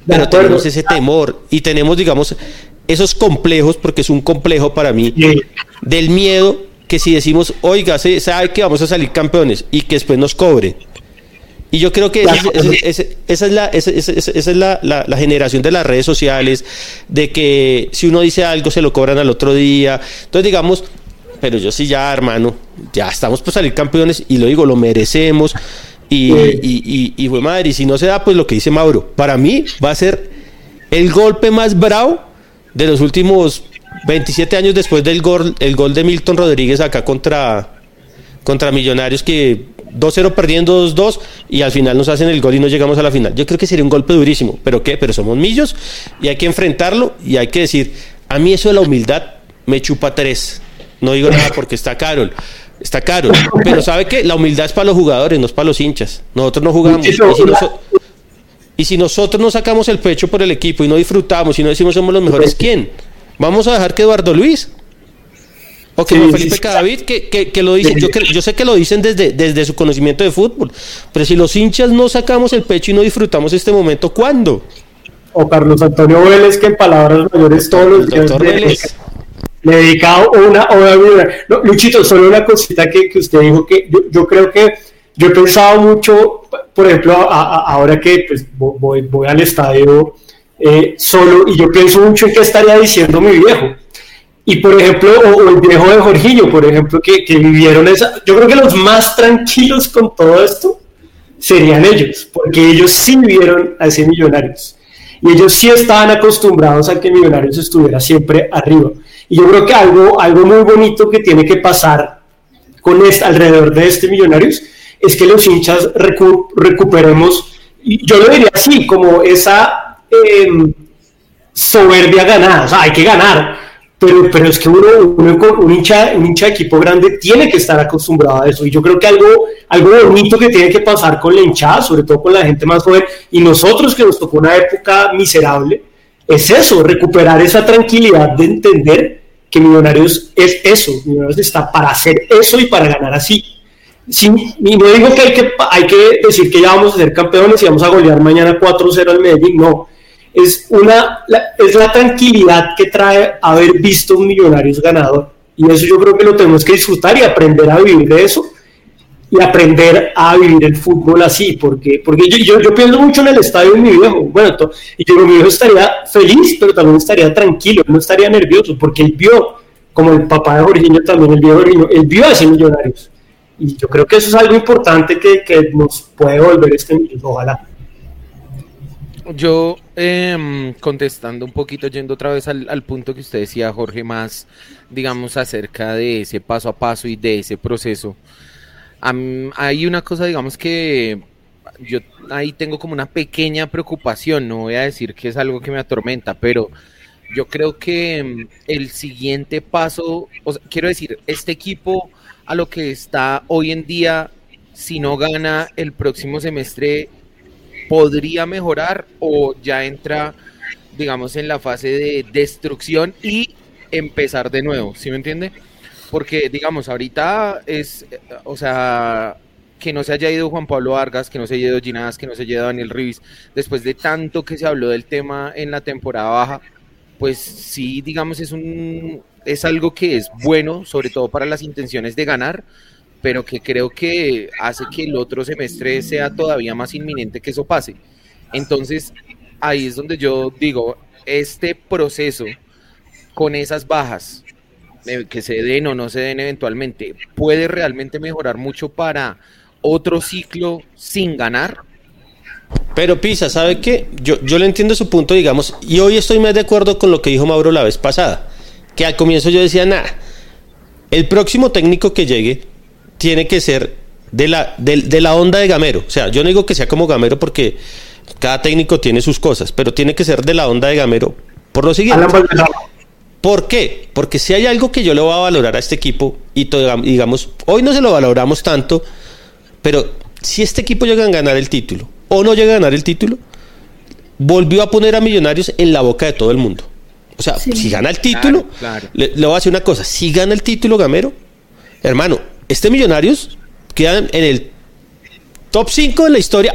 Pero tenemos ese temor y tenemos, digamos, esos complejos, porque es un complejo para mí, del miedo que si decimos, oiga, se sabe que vamos a salir campeones y que después nos cobre. Y yo creo que esa, es, la, esa, es la, la, generación de las redes sociales, de que si uno dice algo se lo cobran al otro día. Entonces, digamos, pero yo sí ya, hermano, ya estamos por salir campeones y lo digo, lo merecemos. Y, y, y, fue madre, y si no se da, pues lo que dice Mauro, para mí va a ser el golpe más bravo de los últimos 27 años después del gol, el gol de Milton Rodríguez acá contra, contra Millonarios que 2-0 perdiendo 2-2 y al final nos hacen el gol y no llegamos a la final. Yo creo que sería un golpe durísimo, pero ¿qué? Pero somos millos y hay que enfrentarlo y hay que decir, a mí eso de la humildad me chupa tres. No digo nada porque está Carol. Está caro. Pero ¿sabe qué? La humildad es para los jugadores, no es para los hinchas. Nosotros no jugamos. Y si, nosotros no sacamos el pecho por el equipo y no disfrutamos y no decimos somos los mejores, ¿quién? ¿Vamos a dejar que Eduardo Luis? O que Felipe Cadavid, que, que, lo dicen, yo, yo, sé que lo dicen desde, desde su conocimiento de fútbol, pero si los hinchas no sacamos el pecho y no disfrutamos este momento, ¿cuándo? O Carlos Antonio Vélez, que en palabras mayores todos los días le he dedicado una hora. No, Luchito, solo una cosita que, que usted dijo que yo, creo que yo he pensado mucho, por ejemplo, ahora que pues, voy, voy al estadio eh, solo y yo pienso mucho en qué estaría diciendo mi viejo. Y por ejemplo, o, el viejo de Jorginho, por ejemplo, que, que, vivieron esa. Yo creo que los más tranquilos con todo esto serían ellos, porque ellos sí vivieron a ese Millonarios. Y ellos sí estaban acostumbrados a que Millonarios estuviera siempre arriba. Y yo creo que algo, algo muy bonito que tiene que pasar con este, alrededor de este Millonarios es que los hinchas recuperemos, y yo lo diría así, como esa em, soberbia ganada, o sea, hay que ganar, pero, pero es que uno, un, hincha, un hincha de equipo grande tiene que estar acostumbrado a eso, y yo creo que algo, algo bonito que tiene que pasar con la hinchada, sobre todo con la gente más joven, y nosotros que nos tocó una época miserable, es eso, recuperar esa tranquilidad de entender que Millonarios es eso, Millonarios está para hacer eso y para ganar así. y no digo que hay, que hay que decir que ya vamos a ser campeones y vamos a golear mañana 4-0 al Medellín, no. Es, una, la, es la tranquilidad que trae haber visto un Millonarios ganador. Y eso yo creo que lo tenemos que disfrutar y aprender a vivir de eso y aprender a vivir el fútbol así, porque, porque yo, yo, pienso mucho en el estadio de mi viejo, bueno, y yo, mi viejo estaría feliz, pero también estaría tranquilo, no estaría nervioso, porque él vio, como el papá de Jorginho también, el vio Jorginho, él vio a ese Millonarios, y yo creo que eso es algo importante que, que nos puede volver este millón, ojalá. Yo, eh, contestando un poquito, yendo otra vez al, al, punto que usted decía, Jorge, más, digamos, acerca de ese paso a paso y de ese proceso hay una cosa, digamos que yo ahí tengo como una pequeña preocupación, no voy a decir que es algo que me atormenta, pero yo creo que mm, el siguiente paso, quiero decir, este equipo a lo que está hoy en día, si no gana el próximo semestre, podría mejorar o ya entra, digamos, en la fase de destrucción y empezar de nuevo, ¿sí me entiende? Porque, digamos, ahorita es, o sea, que no se haya ido Juan Pablo Vargas, que no se haya ido Ginás, que no se haya ido Daniel Rivis, después de tanto que se habló del tema en la temporada baja, pues sí, digamos, es un es algo que es bueno, sobre todo para las intenciones de ganar, pero que creo que hace que el otro semestre sea todavía más inminente que eso pase. Entonces, ahí es donde yo digo, este proceso con esas bajas, eh, que se den o no se den eventualmente, puede realmente mejorar mucho para otro ciclo sin ganar. Pero Pisa, ¿sabe qué? Yo, yo le entiendo su punto, digamos, y hoy estoy más de acuerdo con lo que dijo Mauro la vez pasada, que al comienzo yo decía, nada, el próximo técnico que llegue tiene que ser de la, de la onda de Gamero. O sea, yo no digo que sea como Gamero porque cada técnico tiene sus cosas, pero tiene que ser de la onda de Gamero por lo siguiente. ¿Por qué? Porque si hay algo que yo le voy a valorar a este equipo, y digamos, hoy no se lo valoramos tanto, pero si este equipo llega a ganar el título o no llega a ganar el título, volvió a poner a Millonarios en la boca de todo el mundo. O sea, si gana el título, Le, le, voy a decir una cosa, si gana el título Gamero, hermano, este Millonarios queda en el top 5 de la historia.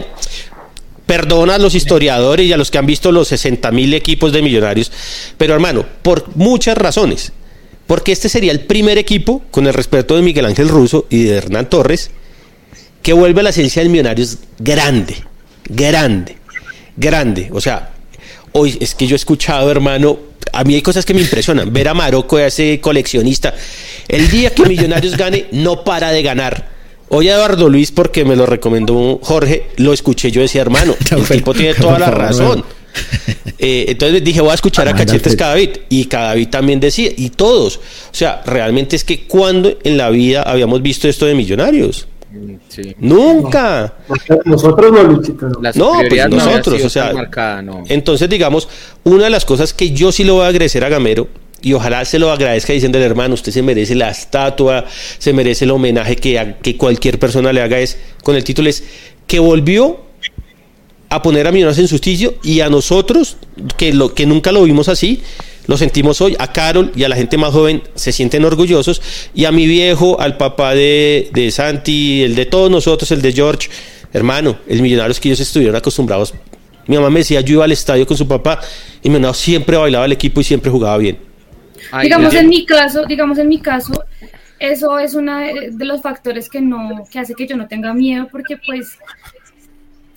Perdona a los historiadores y a los que han visto los 60 mil equipos de millonarios, pero hermano, por muchas razones. Porque este sería el primer equipo, con el respeto de Miguel Ángel Russo y de Hernán Torres, que vuelve a la esencia del Millonarios grande, grande, grande. O sea, hoy es que yo he escuchado, hermano, a mí hay cosas que me impresionan. Ver a Marocco, ese coleccionista, el día que Millonarios gane, no para de ganar Hoy Eduardo Luis, porque me lo recomendó Jorge, lo escuché, yo decía, hermano, *laughs* el tipo tiene toda la razón. Eh, entonces dije, voy a escuchar a Cachetes Cadavid. Y Cadavid también decía, y todos. O sea, realmente es que cuando en la vida habíamos visto esto de millonarios. Nunca. Nosotros no, Luchito. No, pues nosotros, o sea. Entonces, digamos, una de las cosas que yo sí lo voy a agradecer a Gamero y ojalá se lo agradezca diciendo el hermano, usted se merece la estatua, se merece el homenaje que, que cualquier persona le haga es con el título es que volvió a poner a Millonarios en su sitio y a nosotros que lo que nunca lo vimos así lo sentimos hoy, a Carol y a la gente más joven se sienten orgullosos. Y a mi viejo, al papá de, de Santi, el de todos nosotros, el de George, hermano, el Millonarios que ellos estuvieron acostumbrados. Mi mamá me decía, yo iba al estadio con su papá y mi siempre bailaba el equipo y siempre jugaba bien. Digamos en mi caso, digamos en mi caso, eso es uno de los factores que no, que hace que yo no tenga miedo, porque pues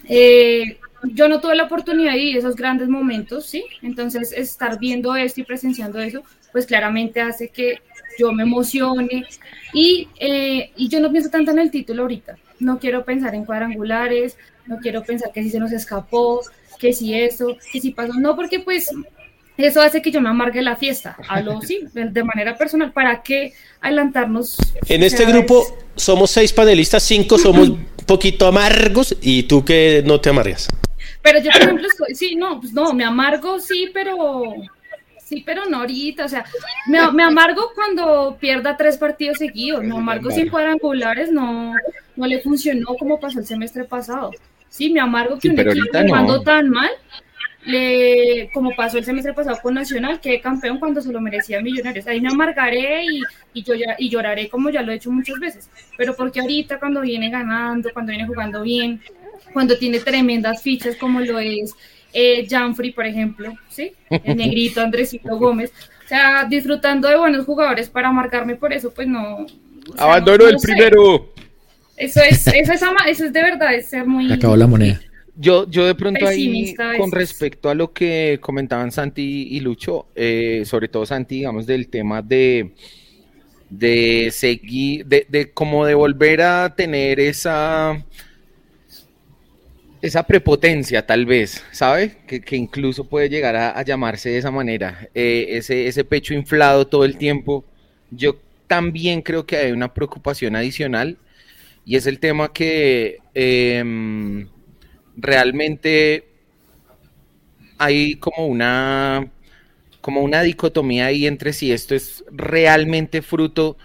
eh, yo no tuve la oportunidad de vivir esos grandes momentos, ¿sí? Entonces estar viendo esto y presenciando eso, pues claramente hace que yo me emocione y, eh, y yo no pienso tanto en el título ahorita, no quiero pensar en cuadrangulares, no quiero pensar que si se nos escapó, que si eso, que si pasó, no, porque pues eso hace que yo me amargue la fiesta. Hablo, sí, *laughs* de manera personal. ¿Para qué adelantarnos? En este grupo somos seis panelistas, cinco somos *laughs* poquito amargos y tú que no te amargas. Pero yo, por ejemplo, sí, no, pues no, me amargo, sí, pero sí, pero no ahorita. O sea, me, amargo cuando pierda tres partidos seguidos. Me amargo sin cuadrangulares, no, no le funcionó como pasó el semestre pasado. Sí, me amargo que un equipo jugando tan mal le, como pasó el semestre pasado con Nacional, que campeón cuando se lo merecía Millonarios. Ahí me amargaré y, y, yo ya, y lloraré como ya lo he hecho muchas veces. Pero porque ahorita cuando viene ganando, cuando viene jugando bien, cuando tiene tremendas fichas como lo es eh, Janfrey, por ejemplo, ¿sí? El negrito Andresito Gómez. O sea, disfrutando de buenos jugadores para marcarme por eso, pues no. Abandono el primero. Eso es, eso es, eso es de verdad, es ser muy. Acabó la moneda. Yo, yo de pronto ahí, con respecto a lo que comentaban Santi y Lucho, eh, sobre todo Santi, digamos, del tema de, de seguir, de, de como de volver a tener esa, esa prepotencia, tal vez, ¿sabe? Que, que incluso puede llegar a, llamarse de esa manera, eh, ese, ese pecho inflado todo el tiempo. Yo también creo que hay una preocupación adicional y es el tema que... Eh, realmente hay como una como una dicotomía ahí entre si esto es realmente fruto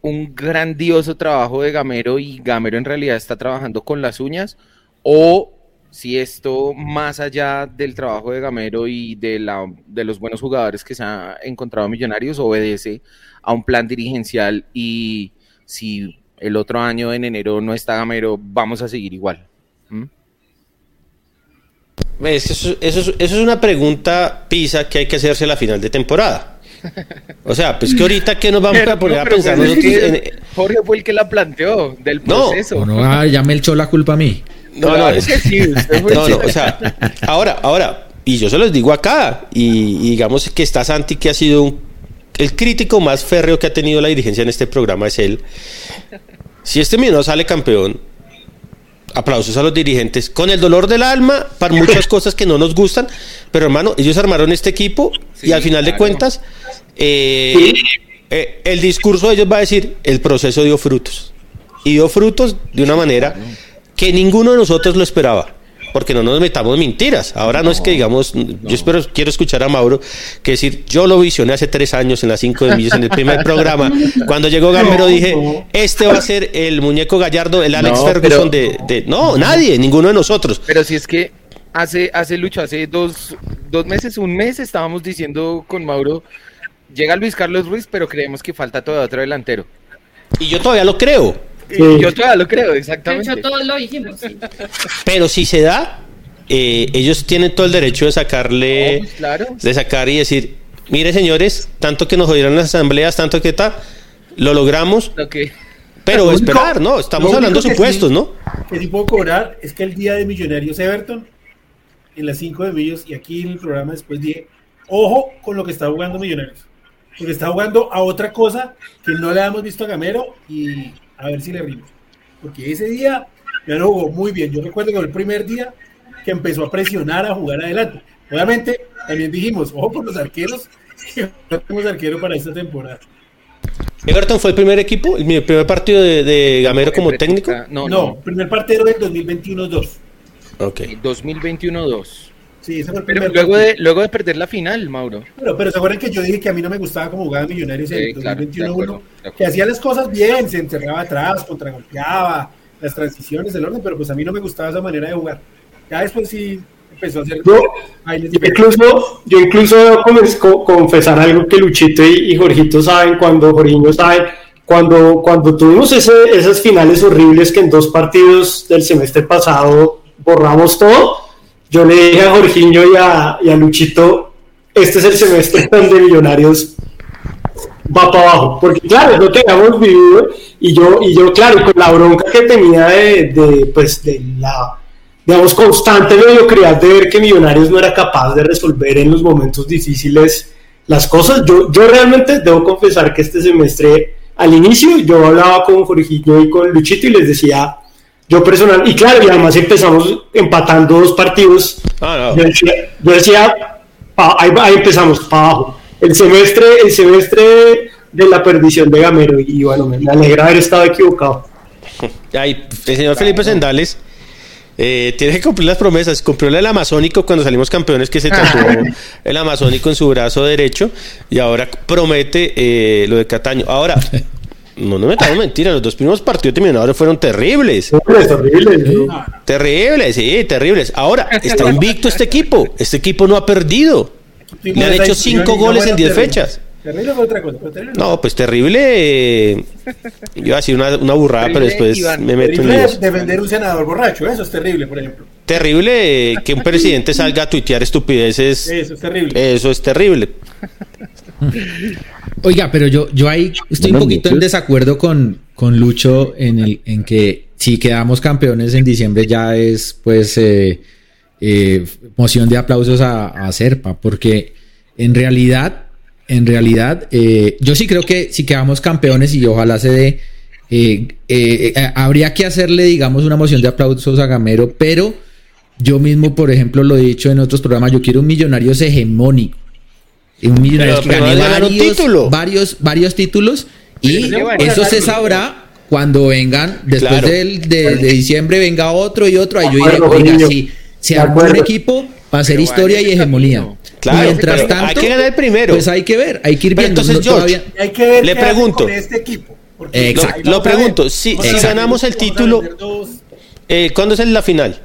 un grandioso trabajo de Gamero y Gamero en realidad está trabajando con las uñas o si esto más allá del trabajo de Gamero y de, la, de los buenos jugadores que se ha encontrado Millonarios obedece a un plan dirigencial y si el otro año en enero no está Gamero vamos a seguir igual. ¿Mm? Eso, es una pregunta, Pisa, que hay que hacerse a la final de temporada. O sea, pues que ahorita que nos vamos a poner a pensar nosotros Jorge fue el que la planteó del proceso. No, no, ah, ya me echó la culpa a mí. No, no, es que sí. *laughs* no, no, o sea, ahora, ahora, y yo se los digo acá, y, digamos que está Santi, que ha sido el crítico más férreo que ha tenido la dirigencia en este programa, es él. Si este no sale campeón, aplausos a los dirigentes, con el dolor del alma, para muchas *laughs* cosas que no nos gustan, pero hermano, ellos armaron este equipo y al final de cuentas, eh, eh, el discurso de ellos va a decir, el proceso dio frutos. Y dio frutos de una manera que ninguno de nosotros lo esperaba porque no nos metamos mentiras. Ahora no, es que digamos, yo espero, quiero escuchar a Mauro, que decir, yo lo visioné hace tres años en las cinco de millos en el primer programa. Cuando llegó Gamero dije, este va a ser el muñeco gallardo, el Alex Ferguson de, No, nadie, ninguno de nosotros. Pero si es que hace, hace Lucho, hace dos, dos meses, un mes, estábamos diciendo con Mauro, llega Luis Carlos Ruiz, pero creemos que falta todo otro delantero. Y yo todavía lo creo. Yo todavía lo creo, exactamente. De hecho, todos lo dijimos. *laughs* Pero si se da, eh, ellos tienen todo el derecho de sacarle, pues, de sacar y decir, mire señores, tanto que nos jodieron las asambleas, tanto que está, lo logramos. Pero esperar, ¿no? Estamos hablando de supuestos, ¿no? Que sí puedo cobrar es que el día de Millonarios Everton, en las 5 de Millos, y aquí en el programa después dije, ojo con lo que está jugando Millonarios. Porque está jugando a otra cosa que no le hemos visto a Gamero y a ver si le rimos. Porque ese día ya lo jugó muy bien. Yo recuerdo que el primer día que empezó a presionar, a jugar adelante. Obviamente, también dijimos, ojo por los arqueros, *laughs* que no tenemos arquero para esta temporada. ¿Everton fue el primer equipo, el primer partido de, Gamero como técnico? No, no, primer partido del 2021-2. Ok. 2021-2. Sí, ese fue el primer pero luego de, luego de perder la final, Mauro. Pero, pero se acuerdan que yo dije que a mí no me gustaba como jugaba Millonarios en el 2021 que hacía las cosas bien, se encerraba atrás, contragolpeaba, las transiciones, el orden, pero pues a mí no me gustaba esa manera de jugar. Ya después sí empezó a hacer. Yo, incluso, yo incluso debo confesar algo que Luchito y, Jorgito saben, cuando Jorginho sabe, cuando, cuando tuvimos ese, esas finales horribles que en dos partidos del semestre pasado borramos todo yo le dije a Jorginho y a, a Luchito, este es el semestre *laughs* donde Millonarios va para abajo, porque claro, lo que habíamos vivido y yo, y yo claro, con la bronca que tenía de, de, pues, de la, digamos, constante mediocridad de ver que Millonarios no era capaz de resolver en los momentos difíciles las cosas, yo, yo realmente debo confesar que este semestre, al inicio, yo hablaba con Jorginho y con Luchito y les decía, yo personal, y claro, y además empezamos empatando dos partidos. Ah, yo decía, ahí, empezamos, para abajo. El semestre, el semestre de la perdición de Gamero, y bueno, me alegra haber estado equivocado. *laughs* Ay, el señor Felipe Sendales eh, tiene que cumplir las promesas. Cumplió el amazónico cuando salimos campeones que se tatuó *laughs* el amazónico en su brazo derecho y ahora promete eh, lo de Cataño. Ahora, no no me metamos mentira, los dos primeros partidos terminadores fueron terribles. Terribles, Terribles, sí, terribles. Ahora, está invicto este equipo. Este equipo no ha perdido. Le han hecho cinco goles en diez fechas. Terrible fue otra cosa, No, pues terrible. Eh, yo iba a decir una, una burrada, pero después me meto en líos. defender un senador borracho, eso es terrible, por ejemplo. Terrible eh, que un presidente salga a tuitear estupideces. Eso es terrible. Eso es terrible. *laughs* Oiga, pero yo, yo ahí estoy un poquito en desacuerdo con, con Lucho en, el, en que si quedamos campeones en diciembre ya es pues eh, eh, moción de aplausos a, a, Serpa, porque en realidad, en realidad, eh, yo sí creo que si quedamos campeones y ojalá se dé, habría que hacerle, digamos, una moción de aplausos a Gamero, pero yo mismo, por ejemplo, lo he dicho en otros programas, yo quiero un millonario hegemónico un millonario que gane varios, varios, varios títulos y eso se sabrá cuando vengan, después de, diciembre venga otro y otro, ahí yo diré, oiga, si se armó un equipo para hacer historia y hegemonía. Claro, Mientras tanto, hay que ganar primero. Pues hay que ver, hay que ir viendo. Entonces, George, hay que ver le pregunto, este equipo. Exacto. Lo, pregunto, si, si, ganamos el título, eh, ¿cuándo es la final?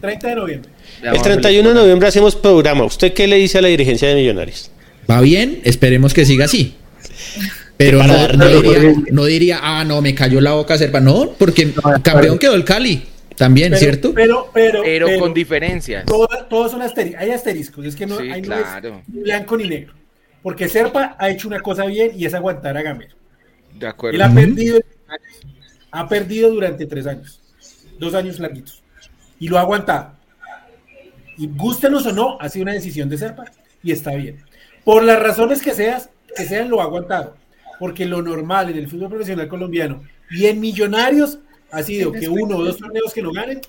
30 de noviembre. El 31 de noviembre hacemos programa. ¿Usted qué le dice a la dirigencia de Millonarios? Va bien, esperemos que siga así. Pero no, diría, ah, no, me cayó la boca Serpa. No, porque campeón quedó el Cali. También, ¿cierto? Pero, pero, pero, con diferencias. Todos son asteriscos. Hay asteriscos. Es que no, hay ni blanco ni negro. Porque Serpa ha hecho una cosa bien y es aguantar a Gamero. De acuerdo. Él ha perdido Ha perdido durante tres años, dos años larguitos, y lo ha aguantado. Y gústenos o no, ha sido una decisión de Serpa y está bien. Por las razones que, seas, que sean, lo ha aguantado. Porque lo normal en el fútbol profesional colombiano y en Millonarios ha sido que uno o dos torneos que no ganen,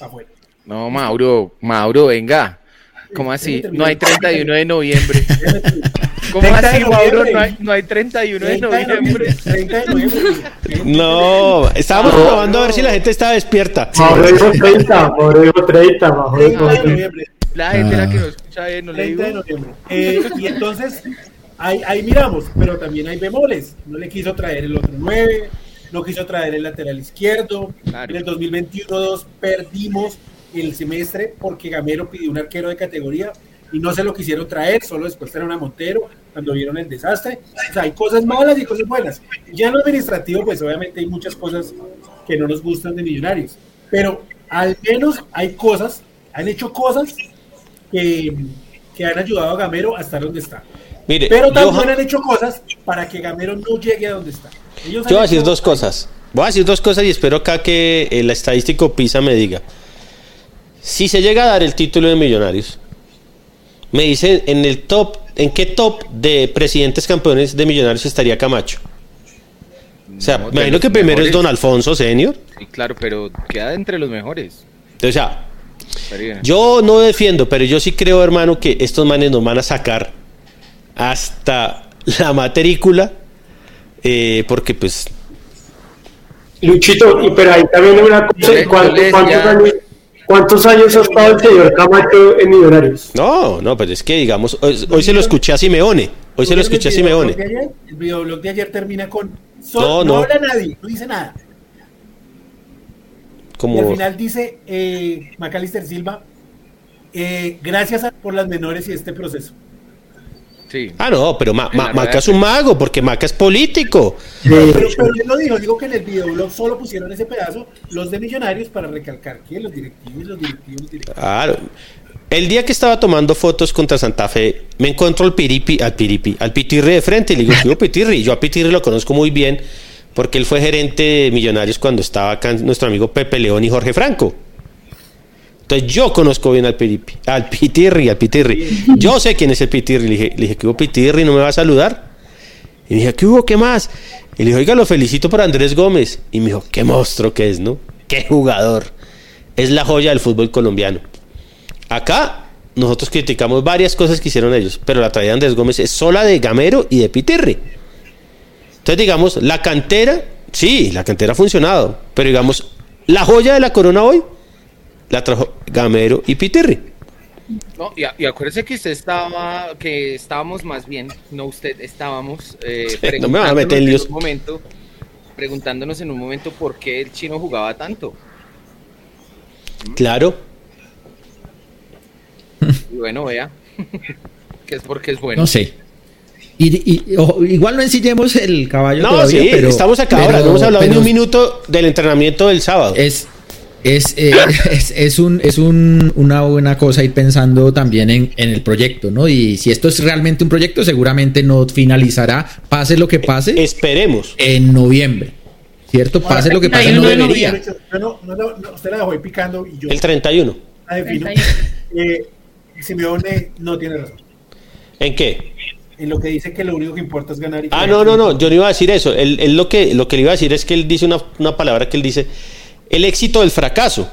afuera. No, Mauro, Mauro, venga. ¿Cómo así? No hay 31 de noviembre. ¿Cómo así, Mauro? No hay, no hay 31 de noviembre. 30 de noviembre. No, estábamos probando a ver si la gente estaba despierta. Mauro dijo 30, Mauro dijo 30, Mauro 30 de noviembre. La gente la que no escucha bien, no le 30 de digo. noviembre. Eh, y entonces, ahí, ahí miramos, pero también hay bemoles. No le quiso traer el otro 9, no quiso traer el lateral izquierdo. Claro. En el 2021-2 perdimos el semestre porque Gamero pidió un arquero de categoría y no se lo quisieron traer, solo después trajeron a Montero cuando vieron el desastre. O sea, hay cosas malas y cosas buenas. Ya en lo administrativo, pues obviamente hay muchas cosas que no nos gustan de Millonarios, pero al menos hay cosas, han hecho cosas que, que han ayudado a Gamero a estar donde está. Mire, Pero yo, también han hecho cosas para que Gamero no llegue a donde está. Ellos yo voy a decir dos cosas. Voy a decir dos cosas y espero acá que el estadístico PISA me diga. Si se llega a dar el título de Millonarios, me dice en el top, ¿en qué top de presidentes campeones de Millonarios estaría Camacho? O sea, No, me imagino que primero es. Don Alfonso Senior. Sí, claro, pero queda entre los mejores. O sea. Yo no defiendo, pero yo sí creo, hermano, que estos manes nos van a sacar hasta la matrícula, eh, porque pues Luchito, y pero ahí también hay una cosa, Yo le- ¿cuánto- yo le ¿cuántos, decía- años, ¿cuántos años ha estado el señor Camacho en Millonarios? No, no, pues es que digamos, hoy, hoy se lo escuché a Simeone, hoy se lo ¿Tuvieron escuché a el Simeone. videoblog de ayer? El videoblog de ayer termina con. No, no, no. habla nadie, no dice nada. Y al final dice eh, Macalister Silva: eh, Gracias a- por las menores y este proceso. Sí. ah, no, pero Ma- Maca es un mago, porque Maca es político. Pero, pero él lo dijo, digo que en el videoblog solo pusieron ese pedazo los de Millonarios para recalcar que los directivos, los directivos, los directivos. Claro. El día que estaba tomando fotos contra Santa Fe, me encontró al Piripi, al Piripi, al Pitirri de frente. Y le digo, "Tío Pitirri, yo a Pitirri lo conozco muy bien, porque él fue gerente de Millonarios cuando estaba acá nuestro amigo Pepe León y Jorge Franco. Entonces yo conozco bien al Pitirri, al Pitirri. Yo sé quién es el Pitirri. Le dije, le dije, ¿qué hubo Pitirri? ¿No me va a saludar? Y dije, ¿qué hubo? ¿Qué más? Y le dije, oiga, lo felicito por Andrés Gómez. Y me dijo, qué monstruo que es, ¿no? Qué jugador. Es la joya del fútbol colombiano. Acá nosotros criticamos varias cosas que hicieron ellos, pero la traída de Andrés Gómez es sola de Gamero y de Pitirri. Entonces, digamos, la cantera, sí, la cantera ha funcionado, pero digamos, la joya de la corona hoy la trajo Gamero y Pitirri. No, y, y acuérdese que usted estaba, que estábamos más bien, no usted, estábamos eh, *laughs* no me a meter en preguntándonos líos. un momento, preguntándonos en un momento por qué el chino jugaba tanto. Claro, Y bueno, vea, *laughs* que es porque es bueno. No sé. Y, y- ojo, igual no ensillemos el caballo no, todavía, sí, pero estamos acá pero- ahora, no hemos hablado ni pero un minuto del entrenamiento del sábado. Es, es, eh, *laughs* es, es un, es un, una buena cosa ir pensando también en, en el proyecto, ¿no? Y si esto es realmente un proyecto, seguramente no finalizará, pase lo que pase, Esperemos. en noviembre. ¿Cierto? Pase lo que pase, no 31 de debería. Yo no, no, no, no, usted la dejó ahí picando y yo El 31. la defino. 31. Eh, Simeone no tiene razón. ¿En qué? En lo que dice que lo único que importa es ganar. Y Ah, no, no, no, yo no iba a decir eso. Él, él lo, que, lo que le iba a decir es que él dice una, una palabra que él dice, el éxito del fracaso.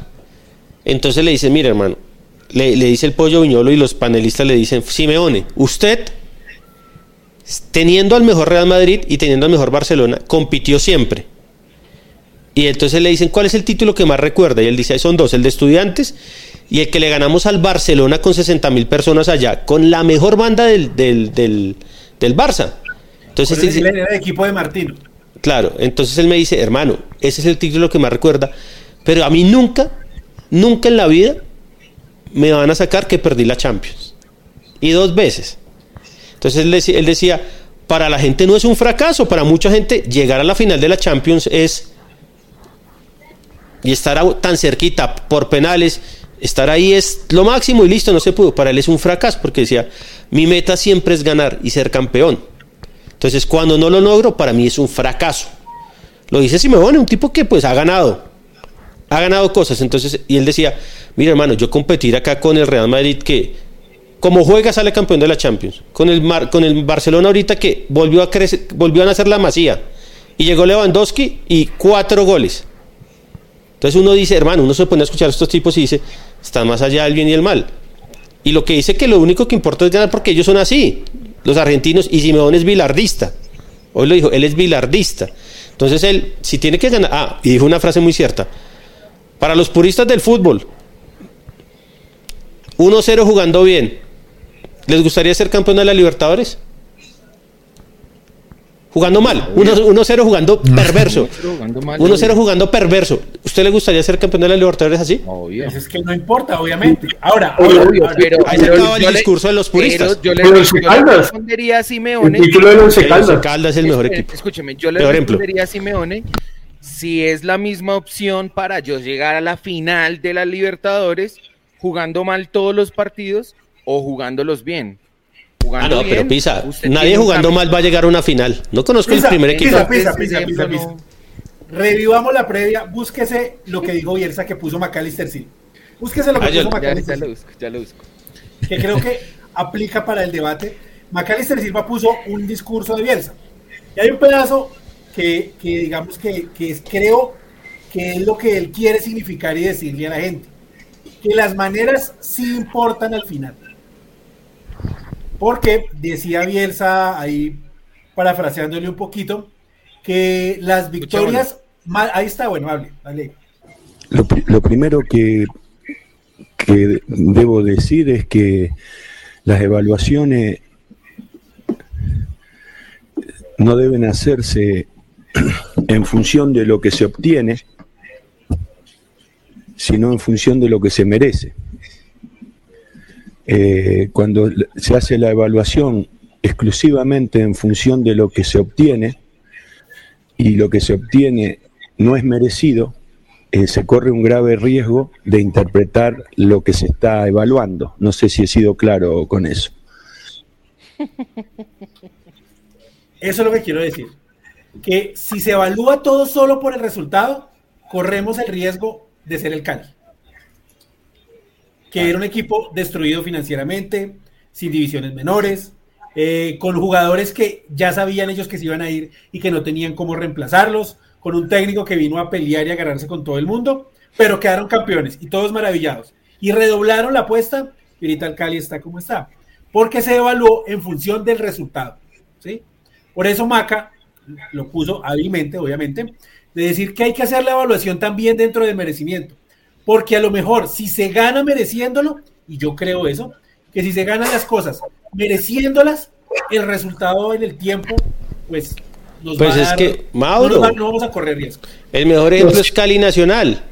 Entonces le dice, mire hermano, le, le dice el pollo viñolo y los panelistas le dicen, Simeone, usted, teniendo al mejor Real Madrid y teniendo al mejor Barcelona, compitió siempre. Y entonces le dicen, ¿cuál es el título que más recuerda? Y él dice, son dos, el de estudiantes y el que le ganamos al Barcelona con 60 mil personas allá, con la mejor banda del, del, del, del Barça. Entonces el, dice, era el equipo de Martino. Claro, entonces él me dice, hermano, ese es el título que más recuerda, pero a mí nunca, nunca en la vida me van a sacar que perdí la Champions. Y dos veces. Entonces él decía, él decía, para la gente no es un fracaso, para mucha gente llegar a la final de la Champions es... Y estar tan cerquita por penales, estar ahí es lo máximo y listo, no se pudo. Para él es un fracaso porque decía, mi meta siempre es ganar y ser campeón. Entonces, cuando no lo logro, para mí es un fracaso. Lo dice Simeone, un tipo que pues ha ganado. Ha ganado cosas. Entonces, y él decía, mira hermano, yo competir acá con el Real Madrid que como juega sale campeón de la Champions. Con el, con el Barcelona ahorita que volvió a, crecer, volvió a nacer la masía. Y llegó Lewandowski y cuatro goles. Entonces uno dice, hermano, uno se pone a escuchar a estos tipos y dice, están más allá del bien y el mal. Y lo que dice que lo único que importa es ganar porque ellos son así, los argentinos, y Simeone es bilardista. Hoy lo dijo, él es bilardista. Entonces él, si tiene que ganar, ah, y dijo una frase muy cierta, para los puristas del fútbol, 1-0 jugando bien, ¿les gustaría ser campeón de la Libertadores? Jugando mal, 1-0 jugando perverso. 1-0 jugando perverso. ¿Usted le gustaría ser campeón de la Libertadores así? Obvio. Pues es que no importa, obviamente. Ahora, obvio, pero ahí se acaba el discurso de los puristas. yo le, respondería a Simeone. El título de Once Caldas. Caldas es el mejor equipo. Escúcheme, yo le respondería a Simeone si es la misma opción para yo llegar a la final de la Libertadores jugando mal todos los partidos o jugándolos bien ah, no, pero Pisa, nadie jugando mal va a llegar a una final. No conozco el primer equipo. Pisa, pisa, pisa, pisa, Revivamos la previa, búsquese lo que dijo Bielsa que puso McAllister sí. Búsquese lo que ah, puso McAllister. Ya, lo busco, ya lo busco. Que creo que aplica para el debate. McAllister Silva puso un discurso de Bielsa. Y hay un pedazo que, que digamos que, que es, creo que es lo que él quiere significar y decirle a la gente. Que las maneras sí importan al final. Porque decía Bielsa, ahí parafraseándole un poquito, que las victorias. Ahí está, bueno, hable, hable. Lo, primero que, que debo decir es que las evaluaciones no deben hacerse *clears throat* en función de lo que se obtiene, sino en función de lo que se merece. Eh, cuando se hace la evaluación exclusivamente en función de lo que se obtiene y lo que se obtiene no es merecido, eh, se corre un grave riesgo de interpretar lo que se está evaluando. No sé si he sido claro con eso. Eso es lo que quiero decir. Que si se evalúa todo solo por el resultado, corremos el riesgo de ser el Cali que era un equipo destruido financieramente, sin divisiones menores, eh, con jugadores que ya sabían ellos que se iban a ir y que no tenían cómo reemplazarlos, con un técnico que vino a pelear y a agarrarse con todo el mundo, pero quedaron campeones y todos maravillados. Y redoblaron la apuesta y ahorita el Cali está como está, porque se evaluó en función del resultado. ¿sí? Por eso Maca lo puso hábilmente, obviamente, de decir que hay que hacer la evaluación también dentro del merecimiento porque a lo mejor si se gana mereciéndolo, y yo creo eso, que si se ganan las cosas mereciéndolas, el resultado en el tiempo, pues nos pues va es a dar, que, Mauro, no, vamos a correr riesgo. El mejor ejemplo es Cali Nacional.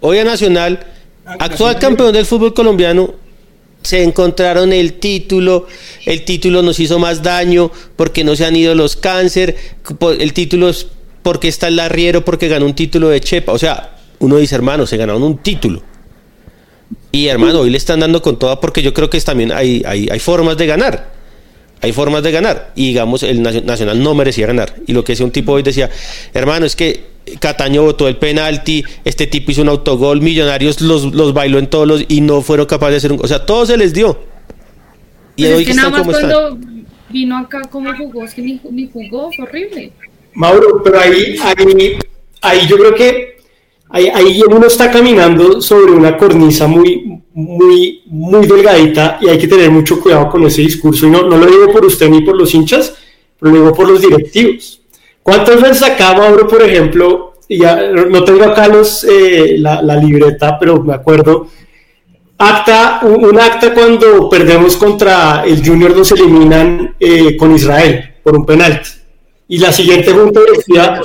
Hoy a Nacional, ah, actual campeón del fútbol colombiano, se encontraron el título, el título nos hizo más daño porque no se han ido los cáncer, el título es porque está el arriero, porque ganó un título de Chepa, o sea, uno dice, hermano, se ganaron un título. Y hermano, hoy le están dando con toda porque yo creo que también hay, hay, hay formas de ganar. Hay formas de ganar. Y digamos, el Nacional no merecía ganar. Y lo que decía un tipo hoy decía, hermano, es que Cataño votó el penalti, este tipo hizo un autogol, Millonarios los, los bailó en todos los y no fueron capaces de hacer un... O sea, todo se les dio. Y pues hoy es que están como cuando vino acá como jugó, es que ni, ni jugó, fue horrible. Mauro, pero ahí, ahí, ahí yo creo que ahí, uno está caminando sobre una cornisa muy, muy, muy delgadita y hay que tener mucho cuidado con ese discurso. Y no, no lo digo por usted ni por los hinchas, pero lo digo por los directivos. ¿Cuántas veces acá, Mauro, por ejemplo, ya no tengo acá los, eh, la, libreta, pero me acuerdo, acta, un, acta cuando perdemos contra el Junior nos eliminan eh, con Israel por un penalti. Y la siguiente junta directiva,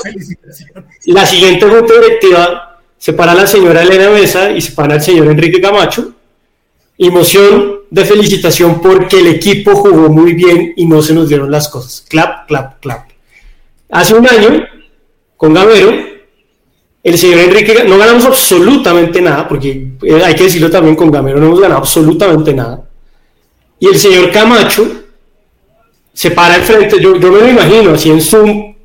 la siguiente junta directiva se para la señora Elena Mesa y se para el señor Enrique Camacho. Y moción de felicitación porque el equipo jugó muy bien y no se nos dieron las cosas. Clap, clap, clap. Hace un año, con Gamero, el señor Enrique, no ganamos absolutamente nada, porque eh, hay que decirlo también con Gamero, no hemos ganado absolutamente nada. Y el señor Camacho se para al frente, yo, yo me lo imagino así en Zoom,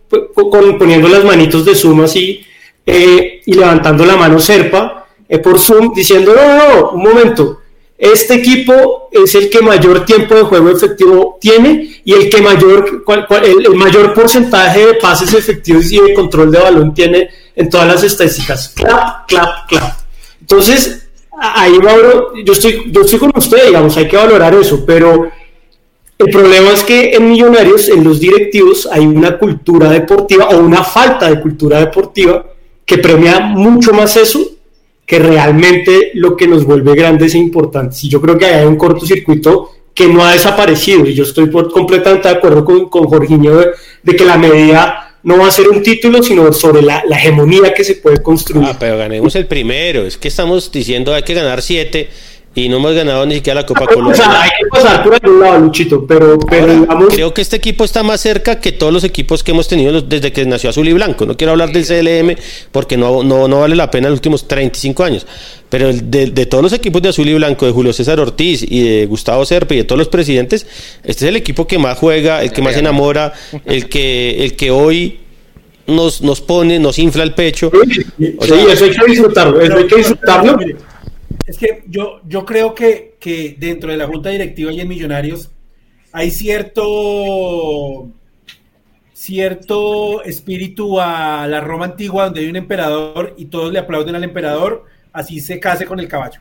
poniendo las manitos de Zoom así eh, y levantando la mano Serpa eh, por Zoom diciendo, no, no, no, un momento, este equipo es el que mayor tiempo de juego efectivo tiene y el que mayor, el, mayor porcentaje de pases efectivos y de control de balón tiene en todas las estadísticas. Clap, clap, clap. Entonces, ahí Mauro, yo estoy, yo estoy con usted, digamos, hay que valorar eso, pero el problema es que en Millonarios, en los directivos, hay una cultura deportiva o una falta de cultura deportiva que premia mucho más eso que realmente lo que nos vuelve grandes e importantes. Y yo creo que hay un cortocircuito que no ha desaparecido. Y yo estoy completamente de acuerdo con, con Jorginho de, que la medida no va a ser un título, sino sobre la, hegemonía que se puede construir. Ah, pero ganemos el primero. Es que estamos diciendo hay que ganar siete y no hemos ganado ni siquiera la Copa Colombia. hay que pasar por algún lado, Luchito, pero, pero Creo que este equipo está más cerca que todos los equipos que hemos tenido desde que nació Azul y Blanco. No quiero hablar del CLM porque no, no, no vale la pena los últimos 35 años. Pero de, de, todos los equipos de Azul y Blanco, de Julio César Ortiz y de Gustavo Serpe y de todos los presidentes, este es el equipo que más juega, el que más enamora, el que, el que hoy nos, nos pone, nos infla el pecho. Sí, eso hay que disfrutarlo, eso hay que disfrutarlo. Es que yo, yo creo que, que dentro de la Junta Directiva y en Millonarios hay cierto cierto espíritu a la Roma antigua donde hay un emperador y todos le aplauden al emperador, así se case con el caballo.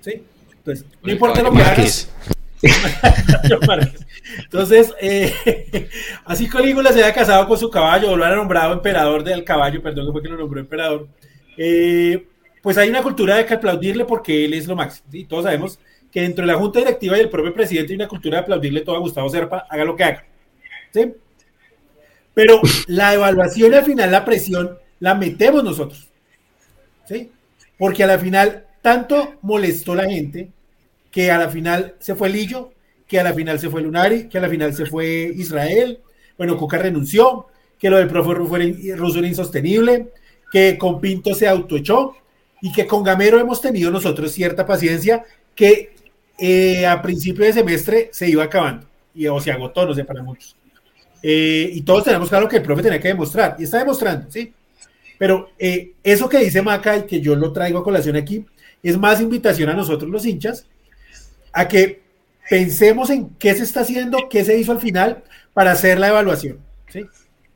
¿Sí? Entonces, no importa lo que hagas. *laughs* Entonces, eh, *laughs* así Colígula se haya casado con su caballo o lo han nombrado emperador del caballo, perdón, que fue que lo nombró emperador. Eh, pues hay una cultura de que aplaudirle porque él es lo máximo. ¿sí? Todos sabemos que dentro de la junta directiva y el propio presidente hay una cultura de aplaudirle todo a Gustavo Serpa, haga lo que haga. Pero la evaluación y al final la presión la metemos nosotros. ¿sí? Porque a la final tanto molestó la gente que a la final se fue Lillo, que a la final se fue Lunari, que a la final se fue Israel. Bueno, Coca renunció, que lo del profe ruso era insostenible, que con Pinto se autoechó y que con Gamero hemos tenido nosotros cierta paciencia que eh, a principio de semestre se iba acabando y, o se agotó, no sé, para muchos. Eh, y todos tenemos claro que el profe tenía que demostrar y está demostrando, ¿sí? Pero eh, eso que dice Maca y que yo lo traigo a colación aquí es más invitación a nosotros los hinchas a que pensemos en qué se está haciendo, qué se hizo al final para hacer la evaluación, ¿sí?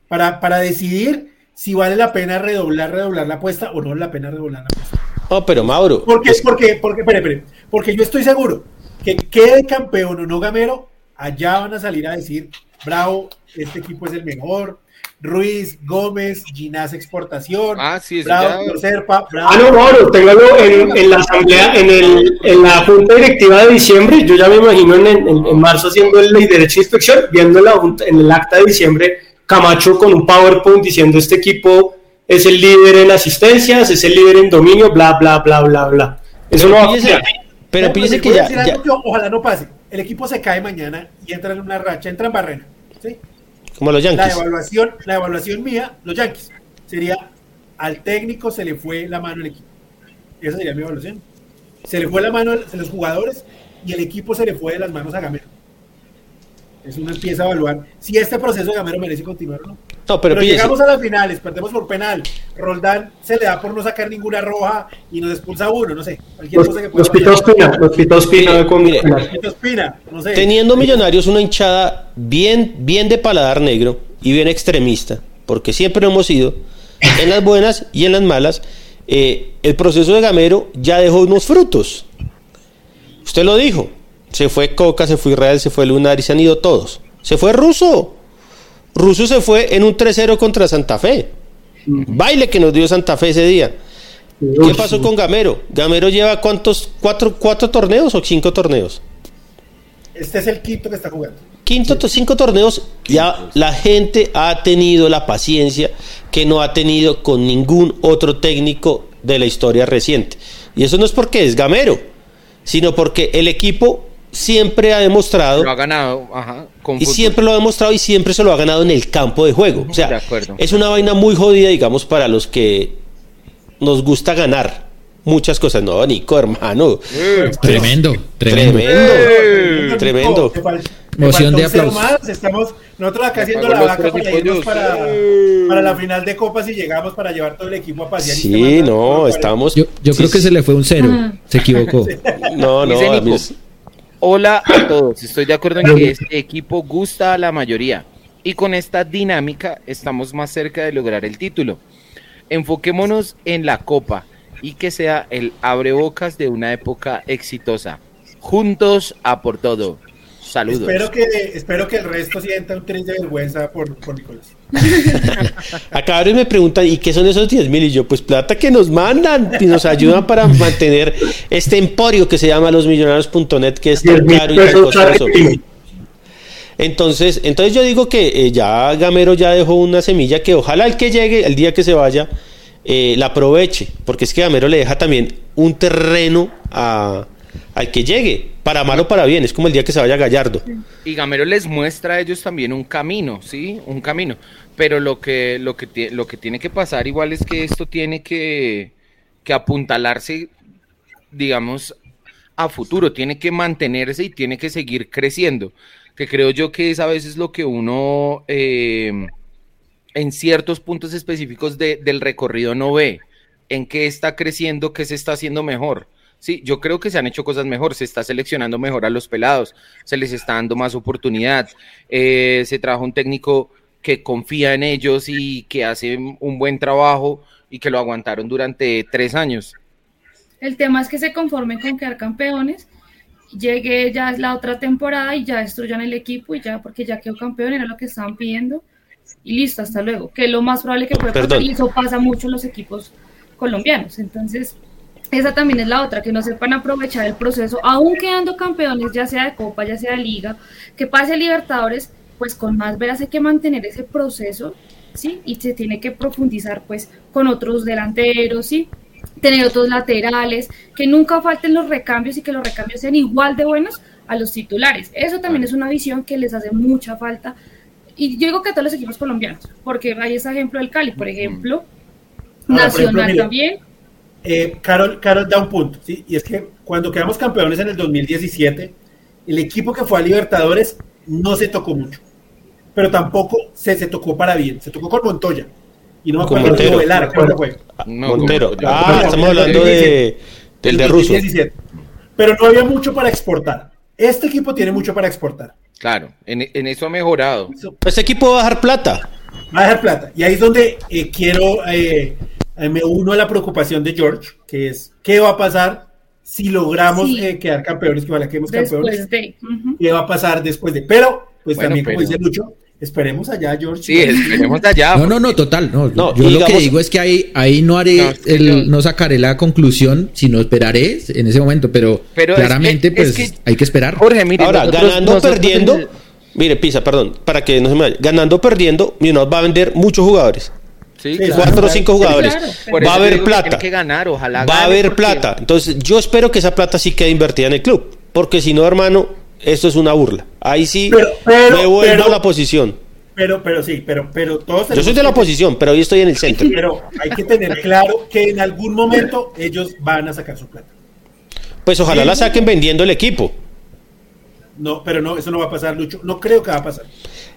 Para, para decidir si vale la pena redoblar, redoblar la apuesta o no vale la pena redoblar la apuesta. No, pero Mauro. Porque, es... porque, porque, espere, espere, porque yo estoy seguro que quede campeón o no gamero, allá van a salir a decir, bravo, este equipo es el mejor, Ruiz, Gómez, Ginás Exportación, ah, sí, bravo, ya... Serpa, bravo. Ah, no, Mauro, téngalo en, en, la asamblea, en, el, en la junta directiva de diciembre, yo ya me imagino en, en, en marzo haciendo el ley derecho de inspección, viendo la, en el acta de diciembre Camacho con un PowerPoint diciendo este equipo es el líder en asistencias, es el líder en dominio, bla, bla, bla, bla, bla. Eso no va a Pero piense que ya, ojalá no pase. El equipo se cae mañana y entra en una racha, entra en barrena. ¿sí? Como los Yankees. La evaluación, la evaluación mía, los Yankees, sería al técnico se le fue la mano al equipo. Esa sería mi evaluación. Se le fue la mano a los jugadores y el equipo se le fue de las manos a Gamero. Es uno empieza a evaluar si este proceso de Gamero merece continuar o no. No, pero, llegamos a las finales, perdemos por penal. Roldán se le da por no sacar ninguna roja y nos expulsa uno, no sé. Los, cosa que los pitos Pina, los pitos Pina, los Pina, no sé. Teniendo Millonarios una hinchada bien, bien de paladar negro y bien extremista, porque siempre hemos sido, en las buenas y en las malas, eh, el proceso de Gamero ya dejó unos frutos. Usted lo dijo, se fue Coca, se fue Israel, se fue Lunar y se han ido todos. Se fue Russo. Russo se fue en un 3-0 contra Santa Fe. Baile que nos dio Santa Fe ese día. ¿Qué pasó con Gamero? Gamero lleva cuántos, cuatro, cuatro torneos o cinco torneos. Este es el quinto que está jugando. Quinto, cinco torneos, ya la gente ha tenido la paciencia que no ha tenido con ningún otro técnico de la historia reciente. Y eso no es porque es Gamero, sino porque el equipo siempre ha demostrado. Lo ha ganado, y siempre lo ha demostrado y siempre se lo ha ganado en el campo de juego. O sea, es una vaina muy jodida, digamos, para los que nos gusta ganar muchas cosas. No, Nico, hermano. tremendo, tremendo. Tremendo. tremendo. Moción de aplausos. Más. Estamos nosotros acá haciendo la vaca para irnos para, para, la final de copas y llegamos para llevar todo el equipo a pasear. Sí, no, estamos. Yo, yo creo que se le fue un cero. Se equivocó. No, no. Hola a todos. Estoy de acuerdo en que este equipo gusta a la mayoría. Y con esta dinámica estamos más cerca de lograr el título. Enfoquémonos en la copa y que sea el abrebocas de una época exitosa. Juntos a por todo. Saludos. Espero que, espero que el resto sienta un tren de vergüenza por, por Nicolás. *laughs* Acá me preguntan, ¿y qué son esos 10 mil? Y yo, pues plata que nos mandan y nos ayudan para mantener este emporio que se llama losmillonarios.net, que es tan caro y tan costoso. Entonces, entonces yo digo que eh, ya Gamero ya dejó una semilla que ojalá el que llegue, el día que se vaya, eh, la aproveche, porque es que Gamero le deja también un terreno a, al que llegue, para mal o para bien, es como el día que se vaya Gallardo. Y Gamero les muestra a ellos también un camino, ¿sí? Un camino. Pero lo que, lo que, lo que tiene que pasar igual es que esto tiene que, que apuntalarse, digamos, a futuro, tiene que mantenerse y tiene que seguir creciendo, que creo yo que es a veces lo que uno eh, en ciertos puntos específicos del recorrido no ve, en qué está creciendo, qué se está haciendo mejor. Sí, yo creo que se han hecho cosas mejor, se está seleccionando mejor a los pelados, se les está dando más oportunidad, eh, se trabaja un técnico que confía en ellos y que hace un buen trabajo y que lo aguantaron durante tres años. El tema es que se conformen con quedar campeones, llegue ya la otra temporada y ya destruyan el equipo y ya, porque ya quedó campeón, era lo que estaban pidiendo. Y listo, hasta luego, que es lo más probable que pueda pasar. Y eso pasa mucho en los equipos colombianos, entonces esa también es la otra, que no sepan aprovechar el proceso, aún quedando campeones, ya sea de Copa, ya sea de Liga, que pase Libertadores, pues con más veras hay que mantener ese proceso, ¿sí? Y se tiene que profundizar, pues, con otros delanteros, ¿sí? Tener otros laterales, que nunca falten los recambios y que los recambios sean igual de buenos a los titulares. Eso también es una visión que les hace mucha falta. Y yo digo que a todos los equipos colombianos, porque hay ese ejemplo del Cali, por ejemplo, Nacional también eh, Carol, Carol da un punto, ¿sí? y es que cuando quedamos campeones en el 2017, el equipo que fue a Libertadores no se tocó mucho, pero tampoco se, se tocó para bien, se tocó con Montoya. Y no me acuerdo Montero. Velar, ¿cuándo fue? Montero. Ah, estamos hablando de, del de Russo. Pero no había mucho para exportar. Este equipo tiene mucho para exportar. Claro, en, en eso ha mejorado. Este equipo va a dejar plata. Va a dejar plata. Y ahí es donde eh, quiero eh, me uno a la preocupación de George, que es qué va a pasar si logramos eh, quedar campeones, que ojalá quedemos campeones. De, ¿Qué va a pasar después de? Pero, pues también, como dice Lucho, esperemos allá, George. Sí, esperemos allá. No, no, no, total. No, yo lo que digo es que ahí, ahí no haré, no, el, no sacaré la conclusión, sino esperaré en ese momento, pero, claramente, pues hay que esperar. Jorge, mire, Ahora, ganando o perdiendo. Mire, Pisa, perdón, para que no se me vaya. Ganando o perdiendo, Millonarios va a vender muchos jugadores. Sí, Cuatro o cinco jugadores. Va a haber plata. Que ganar, ojalá va a haber plata. Entonces, yo espero que esa plata sí quede invertida en el club. Porque si no, hermano, esto es una burla. Ahí sí me vuelvo a la posición. Pero, pero sí, pero, pero todos. Yo soy de la oposición, pero hoy estoy en el centro. Pero hay que tener claro que en algún momento ellos van a sacar su plata. Pues ojalá la saquen vendiendo el equipo. No, pero no, eso no va a pasar, Lucho. No creo que va a pasar.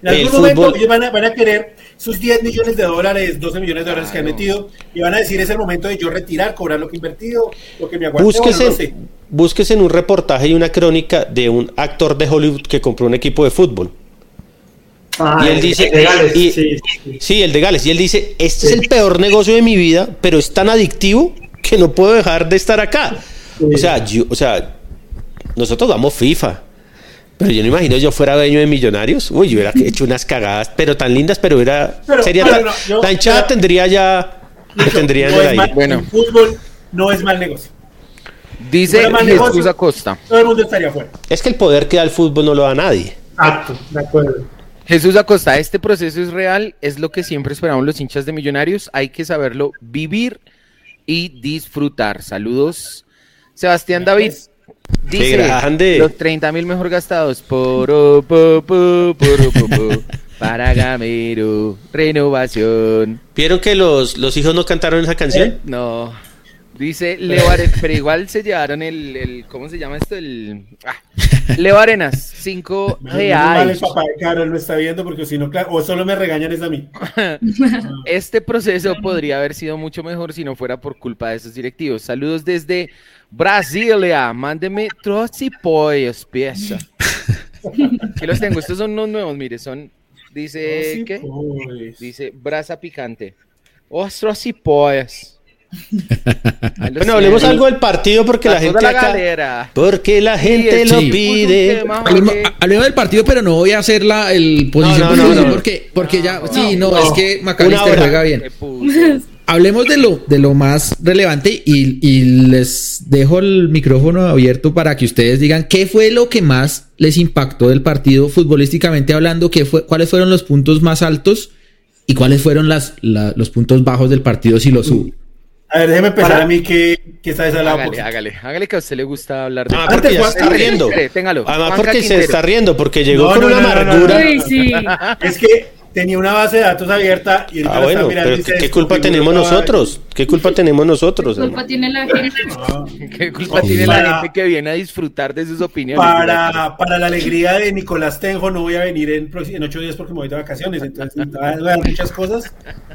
En algún momento ellos van a, van a, querer sus 10 millones de dólares, 12 millones de dólares que han metido y van a decir es el momento de yo retirar, cobrar lo que he invertido, lo que me aguanté. Búsquese, búsquese en un reportaje y una crónica de un actor de Hollywood que compró un equipo de fútbol. Ah, y él dice, el de Gales, y, sí, sí. sí, el de Gales. Y él dice, este es el peor negocio de mi vida, pero es tan adictivo que no puedo dejar de estar acá. O sea, yo, o sea, nosotros damos FIFA. Pero yo no imagino yo fuera dueño de millonarios. Uy, yo hubiera hecho unas cagadas, pero tan lindas, pero era. Pero, sería pero tan, no, yo- la hinchada pero- tendría ya. Lucho, tendría no es mal-. Bueno. el fútbol no es mal negocio. Dice mal Jesús Acosta. Todo el mundo estaría fuera. Es que el poder que da el fútbol no lo da nadie. Exacto, de acuerdo. Jesús Acosta, este proceso es real, es lo que siempre esperamos los hinchas de Millonarios, hay que saberlo vivir y disfrutar. Saludos. Sebastián David dice grande. los 30 mil mejor gastados por oh, po, po, por, oh, po, po, *laughs* para Gamero, renovación. ¿Vieron que los, los hijos no cantaron esa canción? No, Dice Leo Arenas, *laughs* pero igual se llevaron el, el ¿cómo se llama esto? El ah, Leo Arenas, 5 reales. papá de Carol lo está viendo porque si no, claro, o solo me regañan es a mí. *laughs* este proceso podría haber sido mucho mejor si no fuera por culpa de esos directivos. Saludos desde Brasilia, mándeme troci pollos, pieza. *laughs* Aquí los tengo, estos son unos nuevos, mire, son, dice, ¿qué? Dice brasa picante. Ostros y pollas. *laughs* bueno, hablemos algo del partido porque la, gente acá, porque la gente lo pide. Hablemos, del partido, pero no voy a hacer la el posición porque porque ya sí, no, es que Macalister juega bien. *laughs* Hablemos de lo de lo más relevante y, y les dejo el micrófono abierto para que ustedes digan qué fue lo que más les impactó del partido futbolísticamente hablando, qué fue cuáles fueron los puntos más altos y cuáles fueron las, los puntos bajos del partido si los hubo. A ver, déjeme empezar a mí que, que está desalado. Hágale, hágale, hágale que a usted le gusta hablar de Ah, porque ya se está riendo. Además, porque se está riendo, porque llegó con una amargura. sí. *laughs* Es que tenía una base de datos abierta y ah, bueno, pero ¿qué, culpa tenemos nosotros? ¿Qué culpa tenemos nosotros? ¿Qué culpa tiene la gente? ¿Qué culpa tiene la gente que viene a disfrutar de sus opiniones? Para, para la alegría de Nicolás Tenjo no voy a venir en, en ocho días porque me voy de vacaciones, entonces *laughs* voy a dar muchas cosas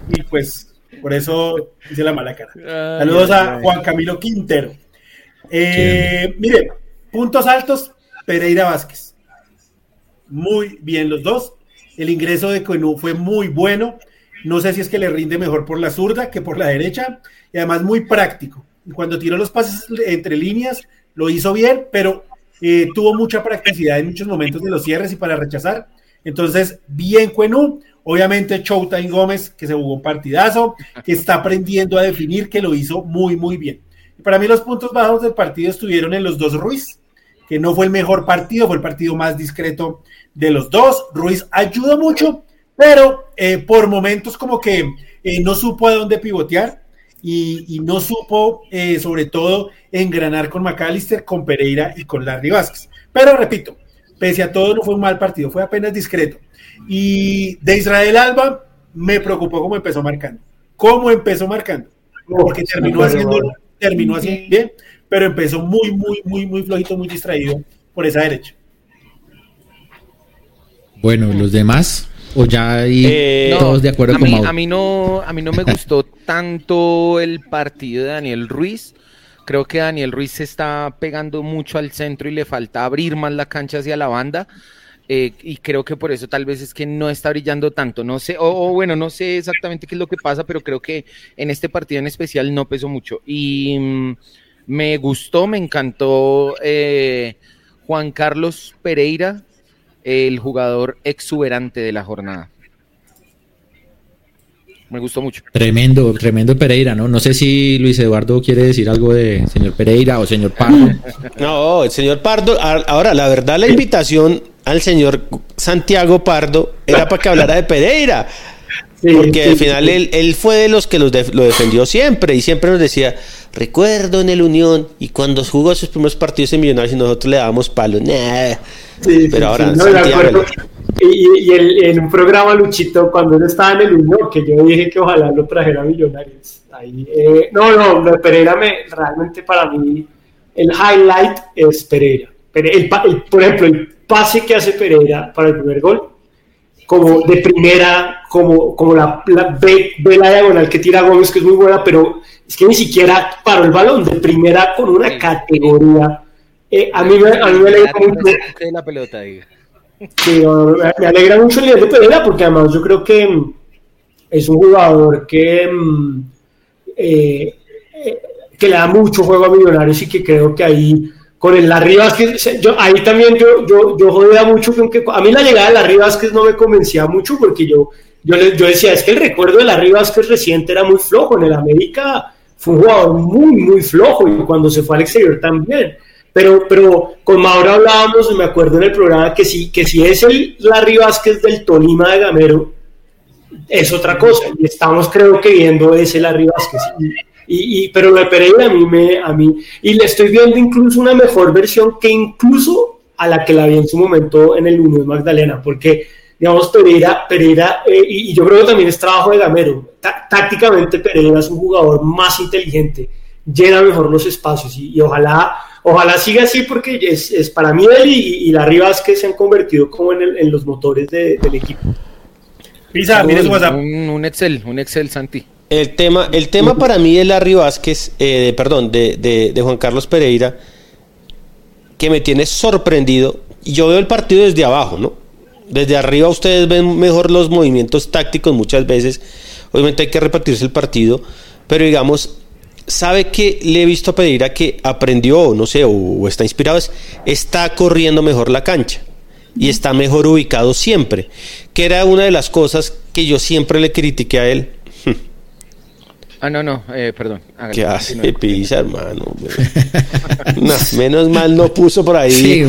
y pues por eso hice la mala cara. Saludos a Juan Camilo Quintero. Eh, mire, puntos altos, Pereira Vázquez. Muy bien los dos. El ingreso de Coenú fue muy bueno. No sé si es que le rinde mejor por la zurda que por la derecha. Y además muy práctico. Cuando tiró los pases entre líneas, lo hizo bien, pero eh, tuvo mucha practicidad en muchos momentos de los cierres y para rechazar. Entonces, bien Cuenú. Obviamente, Showtime Gómez, que se jugó un partidazo, que está aprendiendo a definir, que lo hizo muy, muy bien. Y para mí, los puntos bajos del partido estuvieron en los dos Ruiz, que no fue el mejor partido, fue el partido más discreto de los dos. Ruiz ayudó mucho, pero eh, por momentos como que eh, no supo a dónde pivotear y, no supo, eh, sobre todo, engranar con McAllister, con Pereira y con Larry Vázquez. Pero repito, pese a todo, no fue un mal partido, fue apenas discreto. Y de Israel Alba me preocupó cómo empezó marcando. ¿Cómo empezó marcando? Porque terminó haciendo, terminó haciendo bien, pero empezó muy, muy, muy, muy flojito, muy distraído por esa derecha. Bueno, los demás, o ya hay eh, todos de acuerdo a con mí, A mí no, a mí no me gustó *laughs* tanto el partido de Daniel Ruiz. Creo que Daniel Ruiz se está pegando mucho al centro y le falta abrir más la cancha hacia la banda. Eh, y creo que por eso tal vez es que no está brillando tanto. No sé, o, bueno, no sé exactamente qué es lo que pasa, pero creo que en este partido en especial no pesó mucho. Y mm, me gustó, me encantó eh, Juan Carlos Pereira, el jugador exuberante de la jornada. Me gustó mucho. Tremendo, tremendo Pereira, ¿no? No sé si Luis Eduardo quiere decir algo de señor Pereira o señor Pardo. *laughs* No, el señor Pardo, ahora la verdad la invitación al señor Santiago Pardo era para que hablara de Pereira. porque al final él, fue de los que lo defendió siempre y siempre nos decía, recuerdo en el Unión y cuando jugó sus primeros partidos en Millonarios y nosotros le dábamos palo. pero ahora Santiago, y, en un programa, Luchito, cuando él estaba en el Unión, que yo dije que ojalá lo trajera a Millonarios. Ahí, eh, no, no, Pereira me, realmente para mí el highlight es Pereira. el, por ejemplo, el pase que hace Pereira para el primer gol, como de primera, como, como la, la ve, la diagonal que tira Gómez, que es muy buena, pero es que ni siquiera paró el balón de primera con una categoría. Eh, a, mí, a mí me. La pelota, diga. Sí, me alegra mucho el nivel de Pereira porque además yo creo que mm, es un jugador que, mm, eh, eh, que le da mucho juego a Millonarios y que creo que ahí con el Larry Vázquez, ahí también yo, yo, yo jodía mucho, que a mí la llegada de Larry Vázquez no me convencía mucho porque yo, yo, yo decía, es que el recuerdo de Larry Vázquez reciente era muy flojo, en el América fue un jugador muy, muy flojo y cuando se fue al exterior también. Pero, pero con Mauro hablábamos, me acuerdo en el programa, que si, que si es el Larry Vázquez del Tolima de Gamero, es otra cosa. Y estamos, creo que, viendo ese Larry Vázquez. Y, y, pero lo de Pereira a mí, me, a mí, y le estoy viendo incluso una mejor versión que incluso a la que la vi en su momento en el Unión Magdalena, porque, digamos, Pereira, Pereira eh, y, y, yo creo que también es trabajo de Gamero. tácticamente, Pereira es un jugador más inteligente llena mejor los espacios y, ojalá, ojalá siga así porque es, es para mí él y, y la Rivas que se han convertido como en, en los motores del equipo. Pisa, mire su WhatsApp. Un, Excel, un Excel, Santi. El tema, el tema para mí de Larry Vázquez, eh, perdón, de, de, de Juan Carlos Pereira, que me tiene sorprendido, y yo veo el partido desde abajo, ¿no? Desde arriba ustedes ven mejor los movimientos tácticos muchas veces. Obviamente hay que repartirse el partido, pero digamos, sabe que le he visto a Pereira que aprendió, no sé, o, está inspirado, está corriendo mejor la cancha y está mejor ubicado siempre, que era una de las cosas que yo siempre le critiqué a él. Ah, no, no, eh, perdón. ¿Qué hace pisa, hermano? *laughs* menos mal no puso por ahí sí,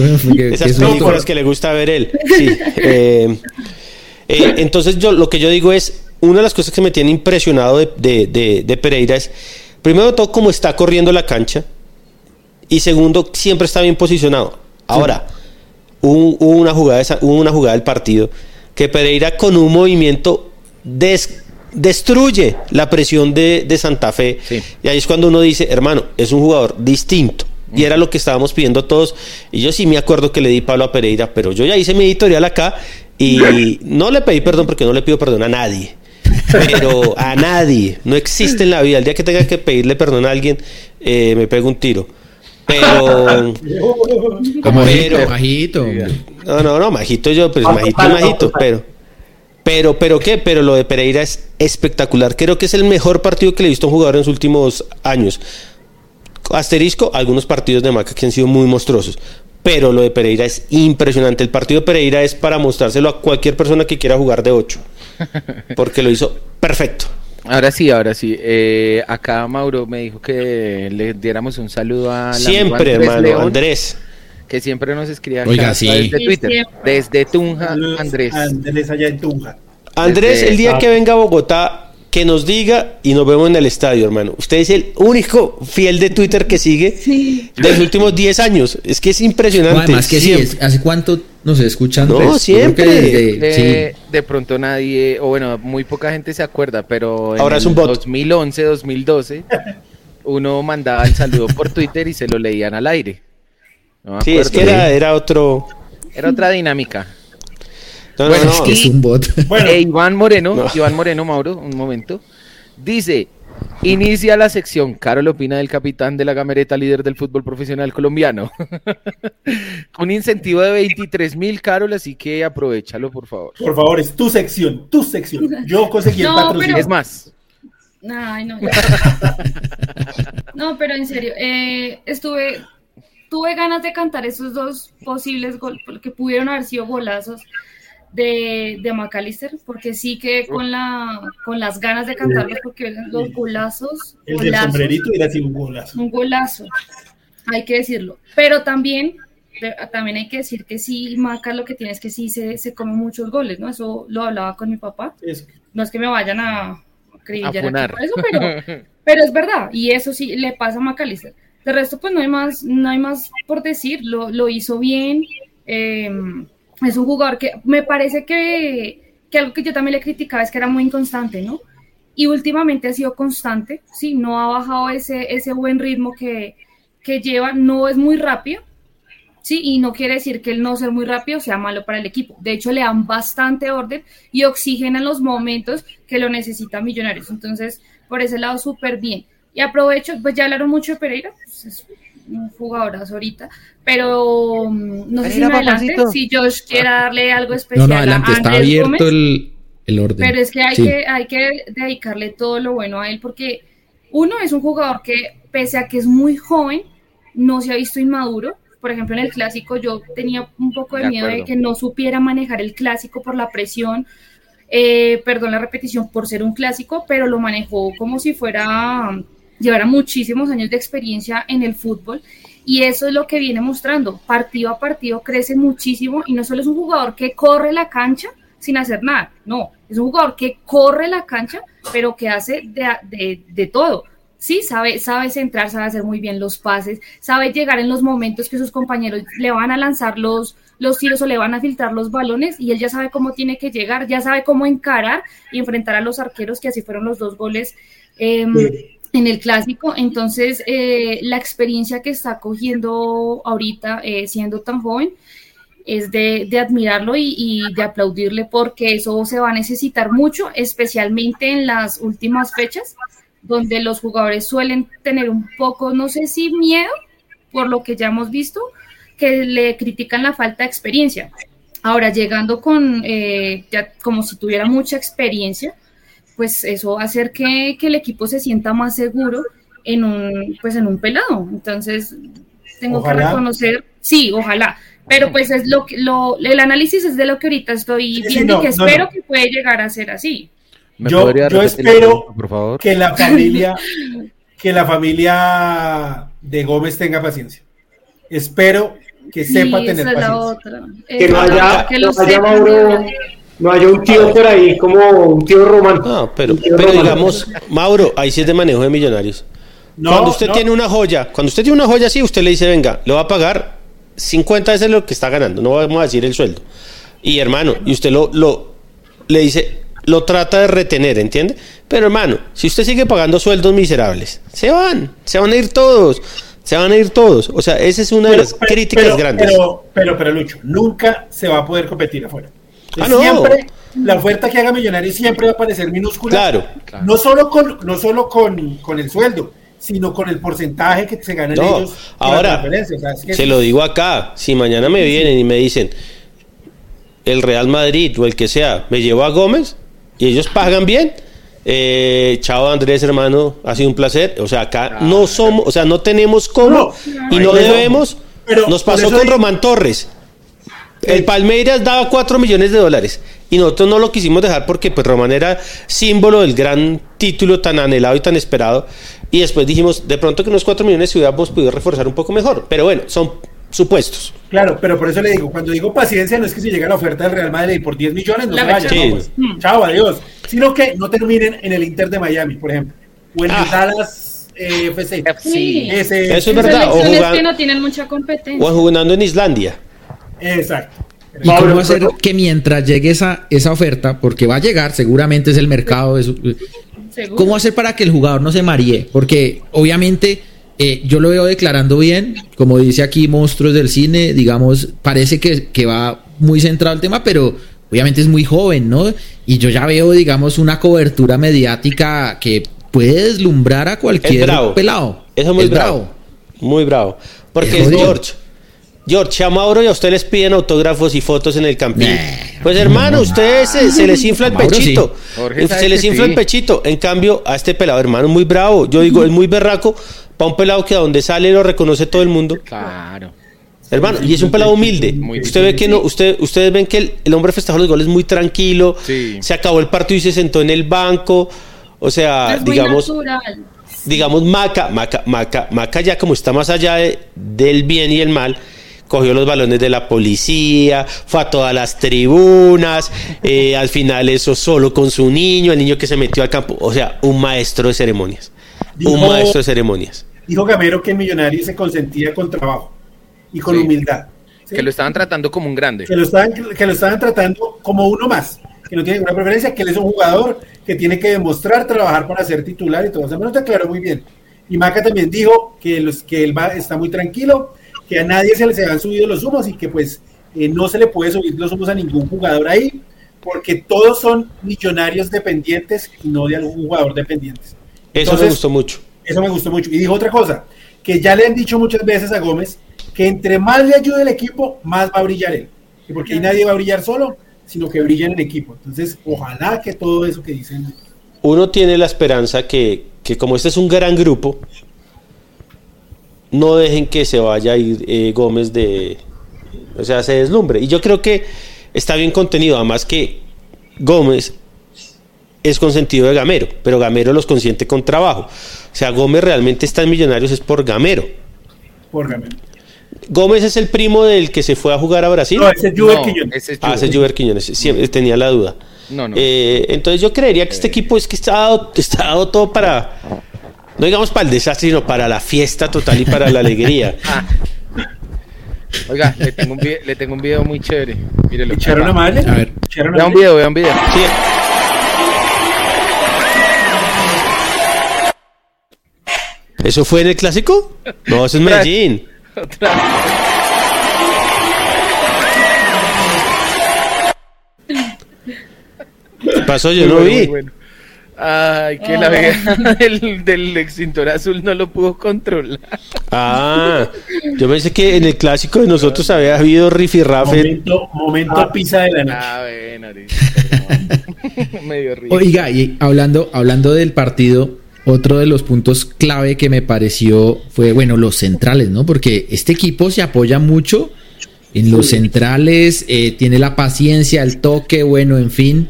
esas películas que le gusta ver él. Sí, eh, eh, entonces yo lo que yo digo es, una de las cosas que me tiene impresionado de, de Pereira es, primero de todo, cómo está corriendo la cancha y segundo, siempre está bien posicionado. Ahora, hubo, una jugada, hubo una jugada del partido que Pereira con un movimiento destruye la presión de, Santa Fe. Y ahí es cuando uno dice, hermano, es un jugador distinto. Y era lo que estábamos pidiendo todos. Y yo sí me acuerdo que le di palo a Pereira, pero yo ya hice mi editorial acá y *laughs* no le pedí perdón porque no le pido perdón a nadie. Pero a nadie. No existe en la vida. El día que tenga que pedirle perdón a alguien, eh, me pego un tiro. Pero. Como pero, majito. No, no, no, majito yo, pues majito, majito, pero. Pero, pero qué, pero lo de Pereira es espectacular. Creo que es el mejor partido que le he visto a un jugador en los últimos años. Asterisco, algunos partidos de Maca que han sido muy monstruosos. Pero lo de Pereira es impresionante. El partido de Pereira es para mostrárselo a cualquier persona que quiera jugar de 8. *laughs* Porque lo hizo perfecto. Ahora sí, ahora sí. Eh, acá Mauro me dijo que le diéramos un saludo a siempre, hermano, Andrés, que siempre nos escribía desde Twitter, desde Tunja, Andrés. Andrés allá en Tunja. Andrés, el día que venga a Bogotá, que nos diga y nos vemos en el estadio, hermano. Usted es el único fiel de Twitter que sigue de los últimos 10 años. Es que es impresionante. además que sí, ¿hace cuánto nos escuchan? No, pues, siempre. de, pronto nadie, o bueno, muy poca gente se acuerda, pero en Ahora es un 2011, 2012, uno mandaba el saludo por Twitter y se lo leían al aire. sí, es que era, era otro... Era otra dinámica bueno, es que es un bot. *laughs* Eh, Iván Moreno, Iván Moreno, Mauro, un momento. Dice, inicia la sección. Carol opina del capitán de la gamereta, líder del fútbol profesional colombiano. *laughs* un incentivo de 23 mil, Carol, así que aprovechalo, por favor. Por favor, es tu sección, tu sección. Yo conseguí el patrocinio. Es más. Ay, no. *laughs* no, pero en serio, eh, estuve, tuve ganas de cantar esos dos posibles goles, que pudieron haber sido golazos de, de McAllister, porque sí que con la con las ganas de cantarlos, porque los golazos. El del sombrerito era así un golazo. Un golazo, hay que decirlo. Pero también, también hay que decir que sí, Maca lo que tiene es que sí se, se come muchos goles, ¿no? Eso lo hablaba con mi papá. No es que me vayan a acribillar por eso, pero, *laughs* pero es verdad, y eso sí le pasa a McAllister. De resto, pues no hay más, no hay más por decir, lo, lo hizo bien. Eh, es un jugador que me parece que, que, algo que yo también le criticaba es que era muy inconstante, ¿no? Y últimamente ha sido constante, sí, no ha bajado ese, ese buen ritmo que, que lleva, no es muy rápido, sí, y no quiere decir que el no ser muy rápido sea malo para el equipo. De hecho, le dan bastante orden y oxígeno en los momentos que lo necesita Millonarios. Entonces, por ese lado, súper bien. Y aprovecho, pues ya hablaron mucho de Pereira, pues jugadoras ahorita, pero mm, no sé si adelante, si Josh quiera darle algo especial. No, no, adelante, está abierto el, el, orden. Pero es que hay, que hay que dedicarle todo lo bueno a él, porque uno es un jugador que, pese a que es muy joven, no se ha visto inmaduro. Por ejemplo, en el clásico yo tenía un poco de, miedo de que no supiera manejar el clásico por la presión, eh, perdón la repetición, por ser un clásico, pero lo manejó como si fuera llevará muchísimos años de experiencia en el fútbol y eso es lo que viene mostrando. Partido a partido crece muchísimo y no solo es un jugador que corre la cancha sin hacer nada, no, es un jugador que corre la cancha, pero que hace de, de, todo. Sí, sabe, sabe centrar, sabe hacer muy bien los pases, sabe llegar en los momentos que sus compañeros le van a lanzar los, los tiros o le van a filtrar los balones y él ya sabe cómo tiene que llegar, ya sabe cómo encarar y enfrentar a los arqueros, que así fueron los dos goles. Eh, en el clásico. Entonces, eh, la experiencia que está cogiendo ahorita, eh, siendo tan joven, es de, admirarlo y, de aplaudirle porque eso se va a necesitar mucho, especialmente en las últimas fechas, donde los jugadores suelen tener un poco, no sé si miedo, por lo que ya hemos visto, que le critican la falta de experiencia. Ahora, llegando con, eh, ya como si tuviera mucha experiencia, pues eso va a hacer que, el equipo se sienta más seguro en un, pues en un pelado. Entonces, tengo que reconocer, sí, ojalá. Pero pues es lo que lo, el análisis es de lo que ahorita estoy viendo y que espero que puede llegar a ser así. Yo, espero por favor? que la familia, *laughs* que la familia de Gómez tenga paciencia. Espero que sepa tener paciencia. Que no haya, que no haya Mauro, no haya un tío por ahí como un tío romano. No, pero, pero digamos, Mauro, ahí sí es de manejo de millonarios. cuando usted tiene una joya, cuando usted tiene una joya así, usted le dice, venga, lo va a pagar 50 veces lo que está ganando, no vamos a decir el sueldo. Y hermano, y usted lo, lo le dice, lo trata de retener, ¿entiende? Pero hermano, si usted sigue pagando sueldos miserables, se van, se van a ir todos. Se van a ir todos. O sea, esa es una de las críticas grandes. Pero, pero, pero, Lucho, nunca se va a poder competir afuera. Ah, siempre la oferta que haga Millonarios siempre va a parecer minúscula. Claro. No solo con, no solo con, con el sueldo, sino con el porcentaje que se ganan ellos. Ahora, se lo digo acá, si mañana me vienen y me dicen el Real Madrid o el que sea, me llevo a Gómez y ellos pagan bien. Eh, chao Andrés, hermano, ha sido un placer. O sea, acá no somos, o sea, no tenemos cómo y no debemos. Pero Nos pasó con Román Torres. El Palmeiras daba 4 millones de dólares y nosotros no lo quisimos dejar porque pues Román era símbolo del gran título tan anhelado y tan esperado y después dijimos de pronto que unos 4 millones se hubiéramos podido reforzar un poco mejor, pero bueno, son supuestos. Claro, pero por eso le digo, cuando digo paciencia no es que si llega la oferta del Real Madrid por 10 millones no se vayan, pues, chao, adiós, sino que no terminen en el Inter de Miami, por ejemplo, o en el ah. Dallas eh, FC. Sí. eso es verdad. O jugando, que no tienen mucha competencia. O jugando en Islandia. Exacto. ¿Y cómo hacer que mientras llegue esa, esa oferta, porque va a llegar, seguramente es el mercado, ¿cómo hacer para que el jugador no se maríe? Porque obviamente eh, yo lo veo declarando bien, como dice aquí Monstruos del Cine, digamos, parece que, que va muy centrado el tema, pero obviamente es muy joven, ¿no? Y yo ya veo, digamos, una cobertura mediática que puede deslumbrar a cualquier pelado. Eso es muy bravo. Muy bravo. Porque es George. George, a Mauro y a usted les piden autógrafos y fotos en el campín. pues hermano, ustedes se, les infla el *laughs* pechito. Se les infla el pechito. En cambio, a este pelado, hermano, muy bravo. Yo digo, es muy berraco para un pelado que a donde sale lo reconoce todo el mundo. Claro. Hermano, y es un pelado humilde. usted ve que no, usted, ustedes ven que el, hombre festejó los goles muy tranquilo. Se acabó el partido y se sentó en el banco. O sea, digamos, digamos Maca, Maca, Maca, Maca ya como está más allá del bien y el mal cogió los balones de la policía, fue a todas las tribunas, eh, al final eso solo con su niño, el niño que se metió al campo, o sea, un maestro de ceremonias, un maestro de ceremonias. Dijo Gamero que el millonario se consentía con trabajo y con humildad. Que lo estaban tratando como un grande. Que lo, estaban, que lo estaban tratando como uno más, que no tiene ninguna preferencia, que él es un jugador que tiene que demostrar trabajar para ser titular y todo. eso. me te aclaró muy bien. Y Maca también dijo que, los, que él va, está muy tranquilo, que a nadie se les han subido los humos y que pues eh, no se le puede subir los humos a ningún jugador ahí, porque todos son millonarios dependientes y no de algún jugador dependientes. Eso me gustó mucho. Eso me gustó mucho. Y dijo otra cosa, que ya le han dicho muchas veces a Gómez, que entre más le ayude el equipo, más va a brillar él. Y porque ahí nadie va a brillar solo, sino que brilla en el equipo. Entonces, ojalá que todo eso que dicen... Uno tiene la esperanza que, que como este es un gran grupo, no dejen que se vaya a ir eh, Gómez de, o sea, se deslumbre. Y yo creo que está bien contenido, además que Gómez es consentido de Gamero, pero Gamero los consiente con trabajo. O sea, Gómez realmente está en Millonarios es por Gamero. Por Gamero. Gómez es el primo del que se fue a jugar a Brasil. No, ese es Juber Quiñones. Ah, ese es Juber Quiñones. Siempre tenía la duda. No, no. Eh, entonces yo creería que este equipo es que está dado, está dado todo para, no digamos para el desastre, sino para la fiesta total y para la alegría. Ah. *laughs* Oiga, le tengo, un video, le tengo un video muy chévere. Mírelo. ¿Echaron una madre? A ver. Vea un video, vea un video. Sí. ¿Eso fue en el clásico? No, eso es Medellín. ¿Qué pasó? Yo no Muy vi. bueno, muy bueno. Ay, que la vieja *laughs* del, del extintor azul no lo pudo controlar. Ah, yo pensé que en el clásico de nosotros había habido rifirrafe. Momento, momento pizza de la noche. Ah, bueno, listo, perdón. *laughs* Me dio risa. Oiga, y hablando, hablando del partido, otro de los puntos clave que me pareció fue, bueno, los centrales, ¿no? Porque este equipo se apoya mucho en los centrales, eh, tiene la paciencia, el toque, bueno, en fin.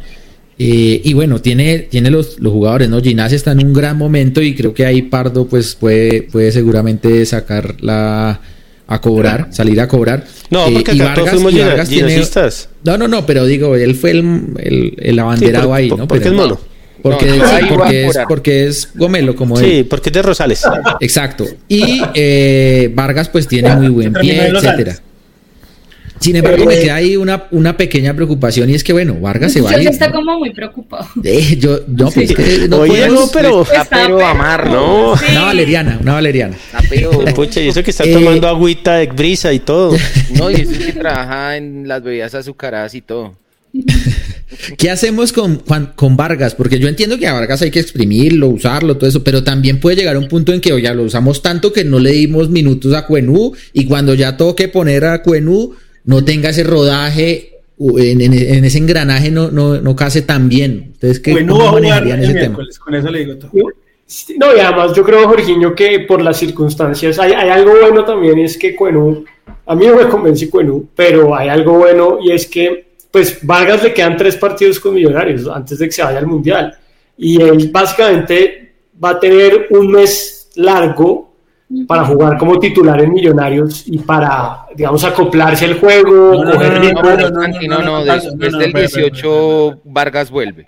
Eh, y bueno, tiene, tiene los, los jugadores, ¿no? Ginás está en un gran momento y creo que ahí Pardo pues puede, puede seguramente sacarla a cobrar, salir a cobrar. No, Eh, porque y acá todos Vargas- fuimos y Vargas tiene- no, no, no, pero digo, él fue el, el, el abanderado Sí, por- ahí, por- ¿no? porque Pero- es mono. Porque, No, sí, es, cobrar. porque es gomelo, como él. Sí, porque es de Rosales. Exacto. Y eh, Vargas pues tiene muy buen pie, etcétera. Sin embargo, me Eh, queda ahí una, una pequeña preocupación y es que, bueno, Vargas se va a Yo ir. está ¿no? como muy preocupado. Eh, yo, no, pues es que no Oye, podemos- no, pero. Está pero amarro. No. Sí. Una valeriana, una valeriana. Está pero. *laughs* Pucha, y eso que está Eh, tomando agüita de brisa y todo. *laughs* No, y eso es que trabaja en las bebidas azucaradas y todo. *laughs* ¿Qué hacemos con, Juan- con Vargas? Porque yo entiendo que a Vargas hay que exprimirlo, usarlo, todo eso, pero también puede llegar a un punto en que oye, lo usamos tanto que no le dimos minutos a Cuenú y cuando ya toque poner a Cuenú no tenga ese rodaje, en, en- en ese engranaje no, no, no case tan bien. Ustedes qué Bueno, cómo va a jugar manejarían ese tema? miércoles, con eso le digo todo. Sí, No, y además yo creo, Jorginho, que por las circunstancias hay, hay algo bueno también, y es que Cuenú, a mí no me convence Cuenú, pero hay algo bueno y es que, pues, Vargas le quedan tres partidos con Millonarios antes de que se vaya al Mundial. Y él básicamente va a tener un mes largo para jugar como titular en Millonarios y para, digamos, acoplarse al juego, No, no, coger no, no, ritmo. No, no, pero no, Santi, no, no, no, no, no, des- no, no, desde no, el espera, espera, 18 Vargas vuelve.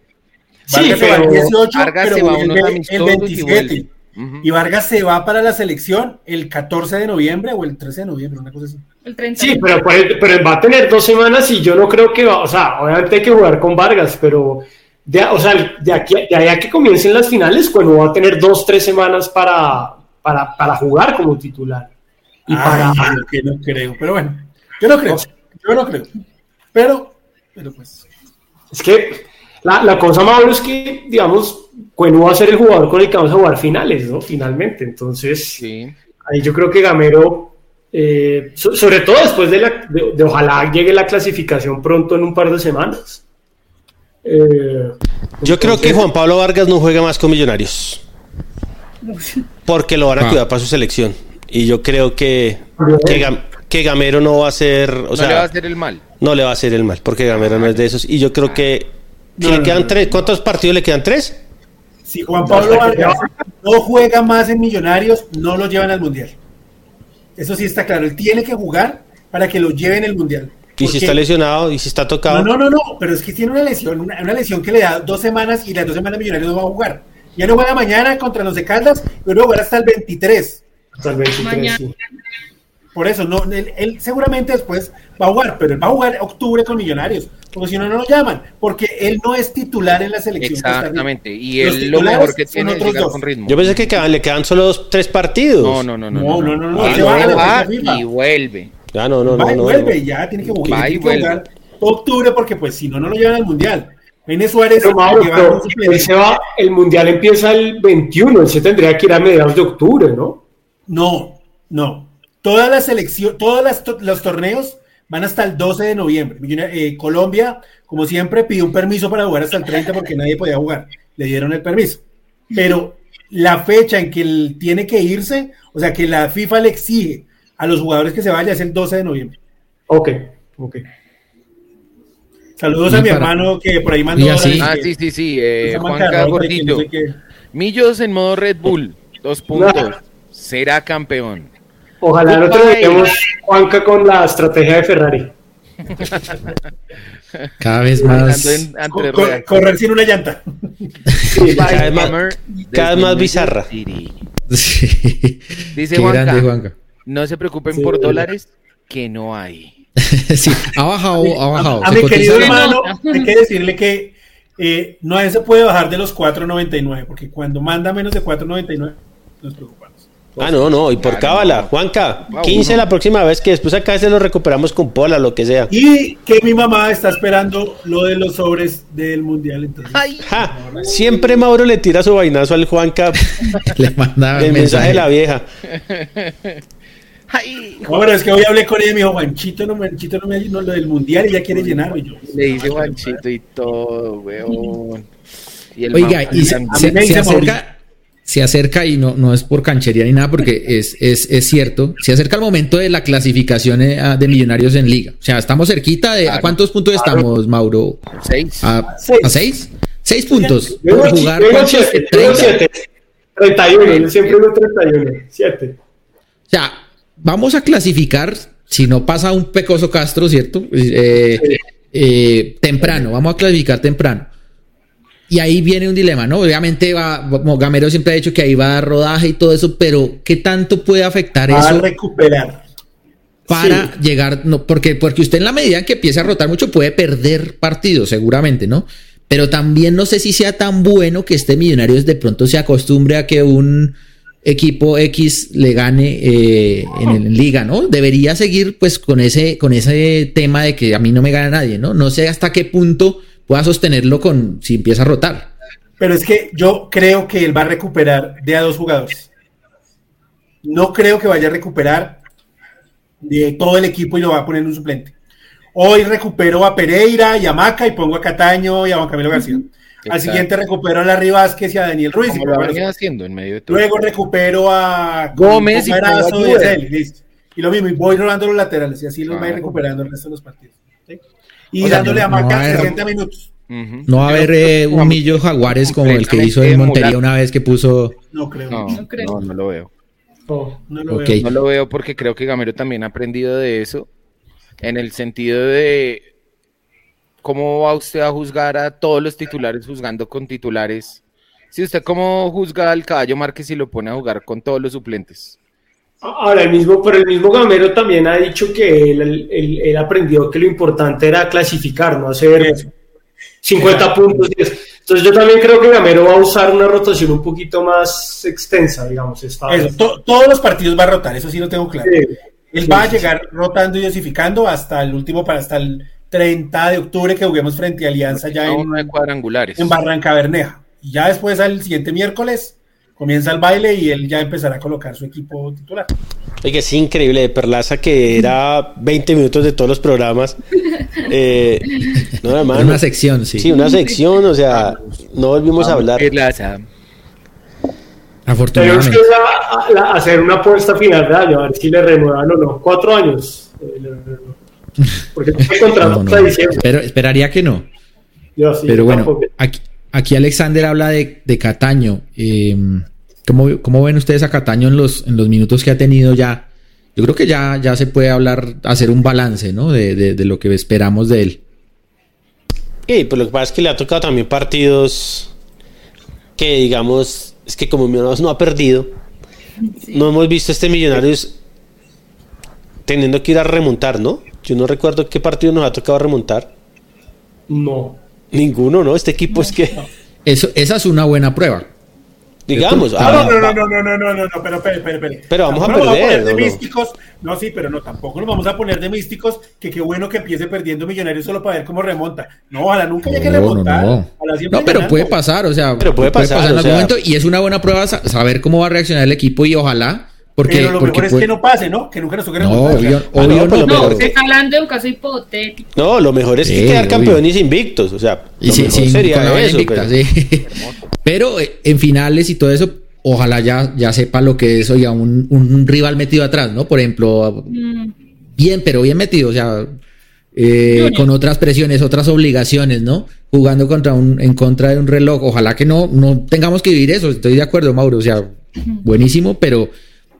Sí, pero 18, Vargas pero se va unos el amistosos y 27. vuelve. Ujú. Y Vargas se va para la selección el 14 de noviembre o el 13 de noviembre, una cosa así. El 30. Sí, pero, pero va a tener dos semanas y yo no creo que va, o sea, obviamente hay que jugar con Vargas, pero de, o sea, de aquí de ahí a que comiencen las finales, cuando va a tener dos, tres semanas para, para, para jugar como titular. Y Ay, para, yo que no creo, pero bueno, yo no creo, yo no creo. Pero, pero pues, es que la, la cosa, Mauro, es que, digamos, Cueno va a ser el jugador con el que vamos a jugar finales, ¿no? Finalmente, entonces, Sí. ahí yo creo que Gamero, eh, so- sobre todo después de, la, de, de ojalá llegue la clasificación pronto en un par de semanas. Eh, Yo creo que Juan Pablo Vargas no juega más con Millonarios. Porque lo van a Ah. cuidar para su selección. Y yo creo que, que, Gam- que Gamero no va a ser. O no sea, le va a hacer el mal. no le va a hacer el mal. Porque Gamero no es de esos. Y yo creo que. que No, le no, quedan no. tres. ¿Cuántos partidos le quedan? ¿Tres? si Juan Pablo Vargas no juega más en Millonarios, no lo llevan al Mundial. Eso sí está claro, él tiene que jugar para que lo lleven al Mundial. Y si está lesionado y si está tocado. No, no, no, no, pero es que tiene una lesión, una, una lesión que le da dos semanas y las dos semanas Millonarios no va a jugar. Ya no juega mañana contra los de Caldas, pero no jugará hasta el 23. Hasta el 23, Mañana. sí. Por eso, no, él, él seguramente después va a jugar, pero él va a jugar octubre con Millonarios, porque si no, no lo llaman, porque él no es titular en la selección. Exactamente. Y él lo mejor que son tiene es otros llegar dos. con ritmo. Yo pensé que le quedan solo dos, tres partidos. No, no, no, no. No, no, no, no, Él se va la va FIFA. y vuelve. Ya no, no, no. va y no, vuelve, no. ya tiene que jugar. Va y tiene que vuelve. jugar octubre, porque pues si no, no lo llevan al Mundial. N Suárez Pero, Mauro, lleva pero un suplente. él se va, el mundial empieza el 21, él se tendría que ir a mediados de octubre, ¿no? No, no. Todas las selecciones, todos las to- los torneos van hasta el 12 de noviembre. Eh, Colombia, como siempre, pidió un permiso para jugar hasta el 30 porque nadie podía jugar. Le dieron el permiso. Pero la fecha en que él tiene que irse, o sea, que la FIFA le exige a los jugadores que se vaya es el 12 de noviembre. Ok, ok. Saludos Y a mi para- hermano que por ahí mandó. Sí. Ah, sí, sí, sí. eh, y que no sé. Millos en modo Red Bull. Dos *laughs* puntos. Será campeón. Ojalá no tengamos Juanca con la estrategia de Ferrari. *laughs* Cada vez más. en- Co- correr sin una llanta. *laughs* Sí, Cada vez más- cada bizarra. Sí. Dice Juanca. grande, Juanca. No se preocupen Sí. por dólares, que no hay. *laughs* sí, ha bajado, ha bajado. A mi querido hermano, hay que decirle que eh, no se puede bajar de los 4.99, porque cuando manda menos de 4.99 nos preocupamos. Ah, no, no, y por cábala, Juanca, 15 la próxima vez que después acá se lo recuperamos con pola, lo que sea. Y que mi mamá está esperando lo de los sobres del mundial. Entonces. siempre Mauro le tira su vainazo al Juanca. *laughs* le manda el mensaje de la vieja. Ay, es que hoy hablé con ella y me dijo, Juanchito no, Juanchito no me no, lo del mundial y ya quiere llenar. yo, le dice Juanchito y todo, weón. Oiga, y se, se, acerca, se acerca y no, no es por canchería ni nada, porque *laughs* es, es, es cierto, se acerca el momento de la clasificación eh, de millonarios en liga. O sea, estamos cerquita de... ¿A cuántos puntos estamos, Mauro? Seis. ¿A, seis? Seis puntos. Por jugar con 31, yo siempre digo 31, 7. O sea, vamos a clasificar, si no pasa un pecoso Castro, ¿cierto? Eh, eh, temprano, vamos a clasificar temprano. Y ahí viene un dilema, ¿no? Obviamente va, Gamero siempre ha dicho que ahí va a dar rodaje y todo eso, pero ¿qué tanto puede afectar eso? A recuperar. Para llegar, no, porque, porque usted en la medida en que empiece a rotar mucho puede perder partidos, seguramente, ¿no? Pero también no sé si sea tan bueno que este Millonarios de pronto se acostumbre a que un equipo X le gane eh, en, en, liga, ¿no? Debería seguir pues con ese, con ese tema de que a mí no me gana nadie, ¿no? No sé hasta qué punto pueda sostenerlo con si empieza a rotar. Pero es que yo creo que él va a recuperar de a dos jugadores. No creo que vaya a recuperar de todo el equipo y lo va a poner en un suplente. Hoy recupero a Pereira y a Maca y pongo a Cataño y a Juan Camilo García. Al siguiente recupero a Larry Vázquez y a Daniel Ruiz. haciendo en medio de Luego recupero a Gómez y, y, lo mismo, y voy rolando los laterales y así los voy recuperando el resto de los partidos y dándole a Maca 60 minutos. No va a haber eh, un millo Jaguares como el que hizo en Montería una vez que puso. No creo. No, no, no, lo veo. no, lo veo. no lo veo porque creo que Gamero también ha aprendido de eso. En el sentido de cómo va usted a juzgar a todos los titulares juzgando con titulares. Si usted cómo juzga al caballo Márquez y lo pone a jugar con todos los suplentes. Ahora, el mismo, pero el mismo Gamero también ha dicho que él, aprendió que lo importante era clasificar, no hacer 50 puntos. Entonces yo también creo que Gamero va a usar una rotación un poquito más extensa, digamos. todos los partidos va a rotar, eso sí lo tengo claro. él va a llegar rotando y dosificando hasta el último, para hasta el 30 de octubre que juguemos frente a Alianza ya en, cuadrangulares. en Barranca Berneja. Y ya después al siguiente miércoles comienza el baile y él ya empezará a colocar su equipo titular. Oye, es increíble de Perlaza que era 20 minutos de todos los programas. Eh, no, hermano. Una sección, sí. Sí, una sección, o sea, no volvimos a hablar. Perlaza. Afortunadamente. Tenemos que hacer una apuesta final de año, a ver si le renuevan o no. Cuatro años. Porque no, *laughs* no, Pero esperaría que no. Yo, sí, Pero bueno, aquí, aquí, Alexander habla de, de Cataño. Eh, ¿Cómo, ven ustedes a Cataño en los, en los minutos que ha tenido ya? Yo creo que ya, ya se puede hablar, hacer un balance, ¿no? De, lo que esperamos de él. Y pues lo que pasa es que le ha tocado también partidos que, digamos, es que como Millonarios no ha perdido, no hemos visto este Millonarios teniendo que ir a remontar, ¿no? Yo no recuerdo qué partido nos ha tocado remontar. No. Ninguno, ¿no? Este equipo es que... Eso, esa es una buena prueba. Digamos. Ah, no, no, no, no, no, no, no, no, pero espere, espere, espere. Pero vamos a perder. de místicos. No, sí, pero no, tampoco nos vamos a poner de místicos que qué bueno que empiece perdiendo Millonarios solo para ver cómo remonta. No, ojalá nunca haya que remontar. No, no, pero puede pasar, o sea, pero puede, pasar, en algún momento y es una buena prueba saber cómo va a reaccionar el equipo y ojalá porque, pero lo mejor es que no pase, ¿no? Que nunca nos toque No, obvio, ah, no, no, no, se está hablando de un caso hipotético. No, lo mejor es que quedar campeones invictos, o sea, y sí, sí, sería eso. Invicta, pero... Sí. *laughs* pero eh, en finales y todo eso, ojalá ya, ya sepa lo que es, oiga, un, un rival metido atrás, ¿no? Por ejemplo, mm. bien, pero bien metido, o sea, eh, con otras presiones, otras obligaciones, ¿no? Jugando contra un, en contra de un reloj. Ojalá que no, no tengamos que vivir eso. Estoy de acuerdo, Mauro. O sea, buenísimo, pero,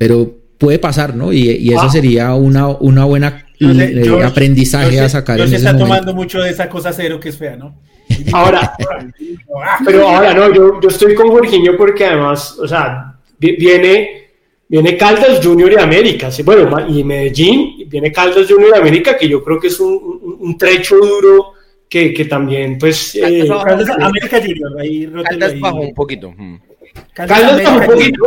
pero puede pasar, ¿no? Y, y eso sería una, una buena eh, aprendizaje a sacar. Yo se está tomando mucho de esa cosa cero que es fea, ¿no? *laughs* Ahora, pero ahora no, yo, yo estoy con Jorginho porque además, o sea, viene, viene Caldas Junior y América, bueno, y Medellín, viene Caldas Junior y América, que yo creo que es un, un, trecho duro que, que también, pues... Eh, América Junior, ahí Caldas bajó un poquito. Caldas bajó un poquito.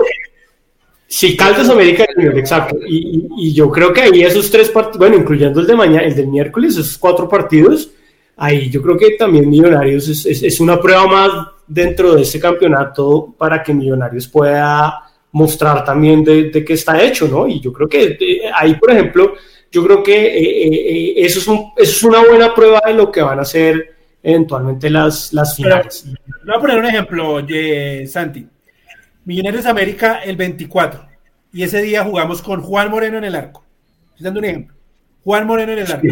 Sí, Caldas América Junior, exacto. Y, yo creo que ahí esos tres partidos, bueno, incluyendo el de mañana, el del miércoles, esos cuatro partidos, ahí yo creo que también Millonarios es, una prueba más dentro de ese campeonato para que Millonarios pueda mostrar también de, de qué está hecho, ¿no? Y yo creo que eh, ahí, por ejemplo, yo creo que eh, eh, eso, es eso es una buena prueba de lo que van a hacer eventualmente las, las finales. voy a poner un ejemplo, Santi. Millonarios América el 24. Y ese día jugamos con Juan Moreno en el arco. Estoy dando un ejemplo. Juan Moreno en el arco.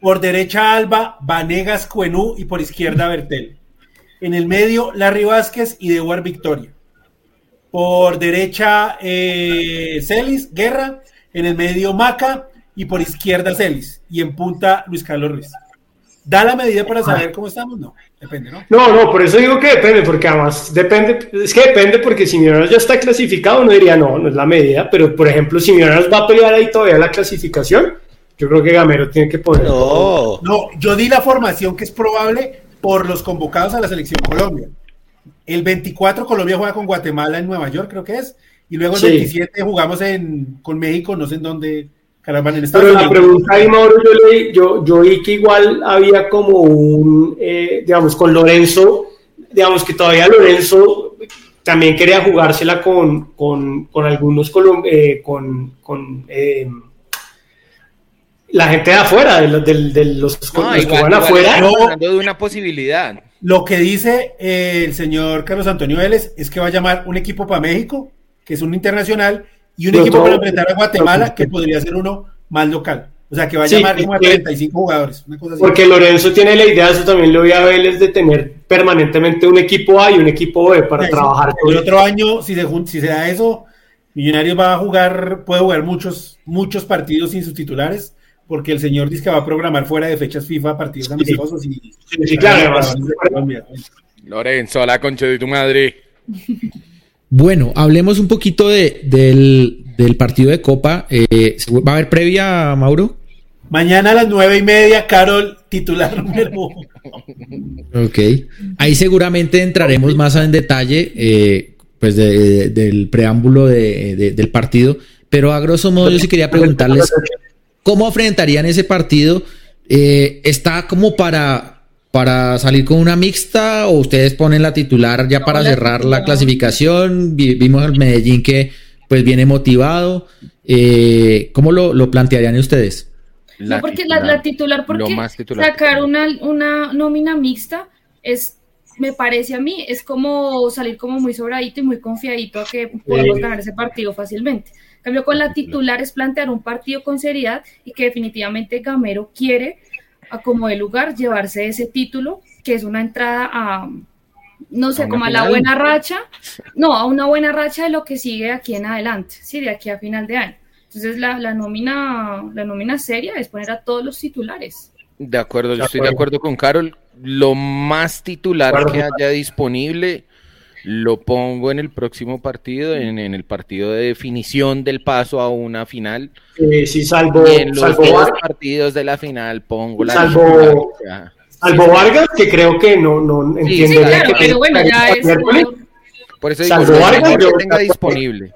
Por derecha Alba, Vanegas, Cuenú y por izquierda Bertel. En el medio, Larry Vázquez y Dewar Victoria. Por derecha, eh, Celis, Guerra. En el medio, Maca. Y por izquierda, Celis. Y en punta, Luis Carlos Ruiz. ¿Da la medida para saber cómo estamos? No, depende, ¿no? No, no, por eso digo que depende, porque además depende, es que depende porque si Millonarios ya está clasificado, uno diría no, no es la medida, pero por ejemplo, si Millonarios va a pelear ahí todavía la clasificación, yo creo que Gamero tiene que poner. No, no, yo di la formación que es probable por los convocados a la selección Colombia. El 24 Colombia juega con Guatemala en Nueva York, creo que es, y luego el 27 jugamos en, con México, no sé en dónde pero la pregunta ahí, Mauro, yo, leí, yo, yo vi que igual había como un, eh, digamos, con Lorenzo, digamos que todavía Lorenzo también quería jugársela con, con, con algunos, eh, con, con eh, la gente de afuera, de, los, de, los, que van afuera. hablando de una posibilidad. Lo que dice el señor Carlos Antonio Vélez es que va a llamar un equipo para México, que es un internacional, y un equipo para enfrentar a Guatemala que podría ser uno más local. O sea, que va a llamar como a 35 jugadores. Porque Lorenzo tiene la idea, eso también lo voy a ver, es de tener permanentemente un equipo A y un equipo B para trabajar. El otro año, si se, si se da eso, Millonarios va a jugar, puede jugar muchos, muchos partidos sin sus titulares, porque el señor dice que va a programar fuera de fechas FIFA partidos amistosos. Y, sí, claro, Lorenzo, la concha de tu madre. Bueno, hablemos un poquito de, del, partido de Copa. Eh, ¿Va a haber previa, Mauro? Mañana a las nueve y media, Carol, titular número Ok. Ahí seguramente entraremos más en detalle eh, pues del preámbulo del partido. Pero a grosso modo yo sí quería preguntarles cómo enfrentarían ese partido. Eh, ¿Está como para para salir con una mixta o ustedes ponen la titular ya para cerrar la clasificación? Vimos el Medellín que pues viene motivado. Eh, ¿Cómo lo, plantearían ustedes? no, porque la, titular, porque sacar una, una nómina mixta es, me parece a mí, es como salir como muy sobradito y muy confiadito a que podemos ganar ese partido fácilmente. En cambio, con la titular es plantear un partido con seriedad y que definitivamente Gamero quiere a como de lugar llevarse ese título, que es una entrada a, no sé, como a la buena racha, no, a una buena racha de lo que sigue aquí en adelante, sí, de aquí a final de año. Entonces la, la nómina, la nómina seria es poner a todos los titulares. De acuerdo, yo estoy de acuerdo con Carol. Lo más titular que haya disponible lo pongo en el próximo partido, en, el partido de definición del paso a una final. Sí, sí, salvo, y en los dos partidos de la final pongo la salvo, salvo Vargas, que creo que no, no entiendo. Sí, claro, que pero bueno, ya es... Por eso digo, salvo Vargas, yo tenga disponible.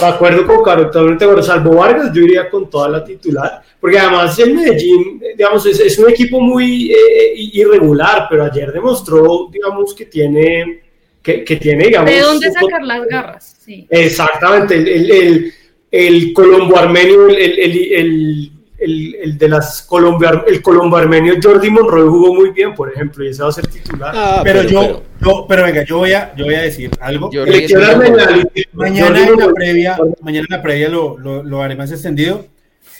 De acuerdo con Caro, pero salvo Vargas, yo iría con toda la titular, porque además el Medellín, digamos, es, es un equipo muy eh, irregular, pero ayer demostró, digamos, que tiene que, tiene, digamos... ¿De dónde sacar las garras? Sí. Exactamente, el, el, el colombo armenio, el, el, de las Colombia, el colombo armenio Jordi Monroy jugó muy bien, por ejemplo, y ese va a ser titular. Ah, pero, yo, pero, venga, yo voy a, yo voy a decir algo. mañana en la previa, mañana en la previa lo, lo, lo haré más extendido,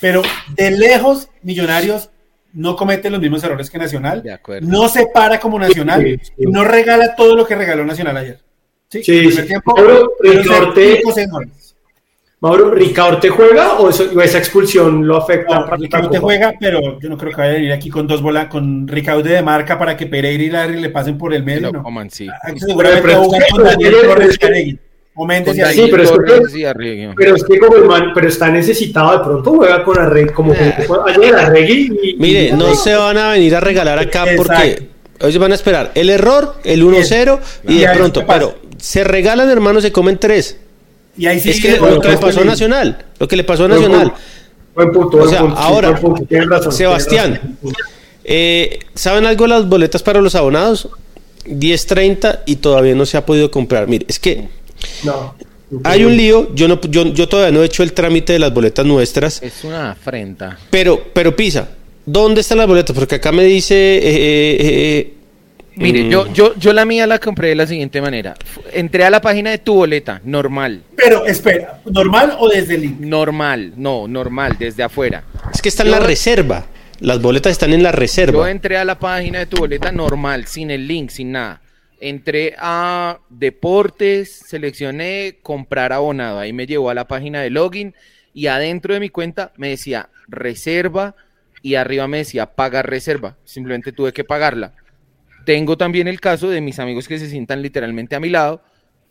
pero de lejos, Millonarios no comete los mismos errores que Nacional, no se para como Nacional, no regala todo lo que regaló Nacional ayer. Sí, Tiempo, Mauro, ¿Ricardo te juega o, esa expulsión lo afecta? No, te juega, pero yo no creo que vaya a ir aquí con dos bolas, con Ricardo de marca para que Pereira y Larry le pasen por el medio. No, coman, sí. Ah, seguramente va a jugar con Daniel Torres Méndez sí, pero es, que, pero es que como el man, pero está necesitado, de pronto juega con Arregui, como que eh. ayer Arregui. Y, Mire, no se van a venir a regalar acá porque ellos van a esperar el error, el 1-0 y de pronto, pero se regalan hermanos, se comen tres. Y ahí sí es que lo que le pasó a Nacional, lo que le pasó a Nacional. Buen punto, o sea, ahora, Sebastián, eh, ¿saben algo de las boletas para los abonados? 10.30 y todavía no se ha podido comprar. Mire, es que no, hay un lío. Yo, no, yo, yo todavía no he hecho el trámite de las boletas nuestras. Es una afrenta. Pero, pero Pisa, ¿dónde están las boletas? Porque acá me dice eh, eh, eh Mire, mm. yo, yo, yo la mía la compré de la siguiente manera. Entré a la página de tu boleta, normal. Pero, espera, ¿normal o desde el link? Normal, no, normal, desde afuera. Es que está en la reserva. Las boletas están en la reserva. Yo entré a la página de tu boleta normal, sin el link, sin nada. Entré a deportes, seleccioné comprar abonado. Ahí me llevó a la página de login y adentro de mi cuenta me decía reserva y arriba me decía pagar reserva. Simplemente tuve que pagarla tengo también el caso de mis amigos que se sientan literalmente a mi lado,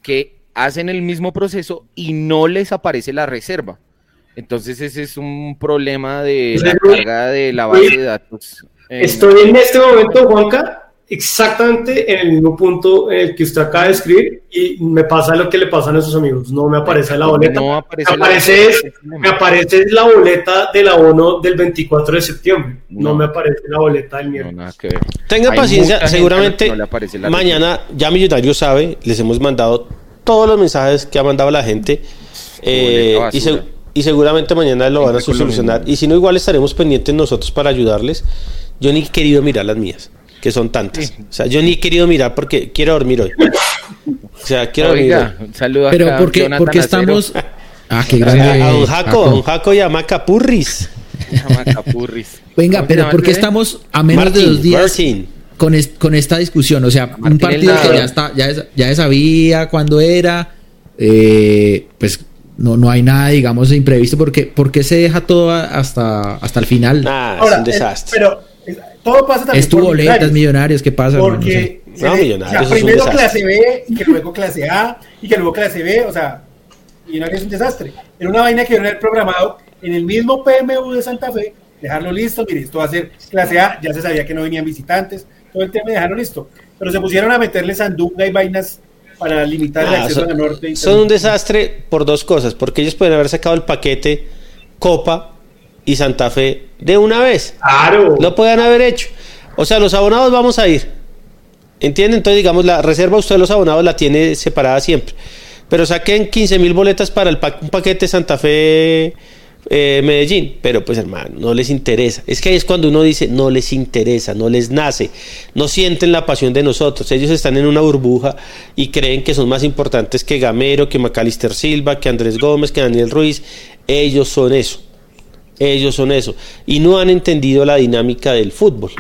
que hacen el mismo proceso y no les aparece la reserva. Entonces ese es un problema de la carga de la base de datos. Estoy en este momento, Juanca, exactamente en el mismo punto en el que usted acaba de escribir y me pasa lo que le pasa a nuestros amigos. No me aparece la boleta. No aparece me, aparece, la me aparece la boleta del abono del 24 de septiembre. No, me aparece la boleta del miércoles. Tenga paciencia, seguramente mañana ya Millonario sabe, les hemos mandado todos los mensajes que ha mandado la gente eh, y, y seguramente mañana lo van a solucionar. Y si no, igual estaremos pendientes nosotros para ayudarles. Yo ni he querido mirar las mías que son tantas. O sea, yo ni he querido mirar porque quiero dormir hoy. O sea, quiero Oiga, dormir. Saludos Pero porque, porque estamos. Ah, qué grande. A, un Jaco, a un Jaco y a Macapurris. *laughs* Venga, pero ¿por qué estamos a menos de dos días con, con esta discusión? O sea, un partido que ya está, ya, ya se sabía cuándo era, eh, pues no, no hay nada, digamos, imprevisto, porque ¿por qué se deja todo hasta, hasta el final? Ah, es un desastre. pero todo pasa también. Es tu boleta, millonarios, ¿qué pasa? Porque no, millonarios, primero clase B y que luego clase A y que luego clase B, o sea, millonarios es un desastre. Era una vaina que iban a haber programado en el mismo PMU de Santa Fe, dejarlo listo, mire, esto va a ser clase A, ya se sabía que no venían visitantes, todo el tema de dejarlo listo. Pero se pusieron a meterle sandunga y vainas para limitar el ah, acceso a norte. Y son un desastre por dos cosas, porque ellos pueden haber sacado el paquete Copa y Santa Fe de una vez. Claro. Lo puedan haber hecho. O sea, los abonados vamos a ir. ¿Entienden? Entonces, digamos, la reserva usted de los abonados la tiene separada siempre. Pero saquen 15 mil boletas para el un paquete Santa Fe eh, Medellín. Pero pues hermano, no les interesa. Es que ahí es cuando uno dice, no les interesa, no les nace. No sienten la pasión de nosotros. Ellos están en una burbuja y creen que son más importantes que Gamero, que Macalister Silva, que Andrés Gómez, que Daniel Ruiz. Ellos son eso. Ellos son eso. Y no han entendido la dinámica del fútbol.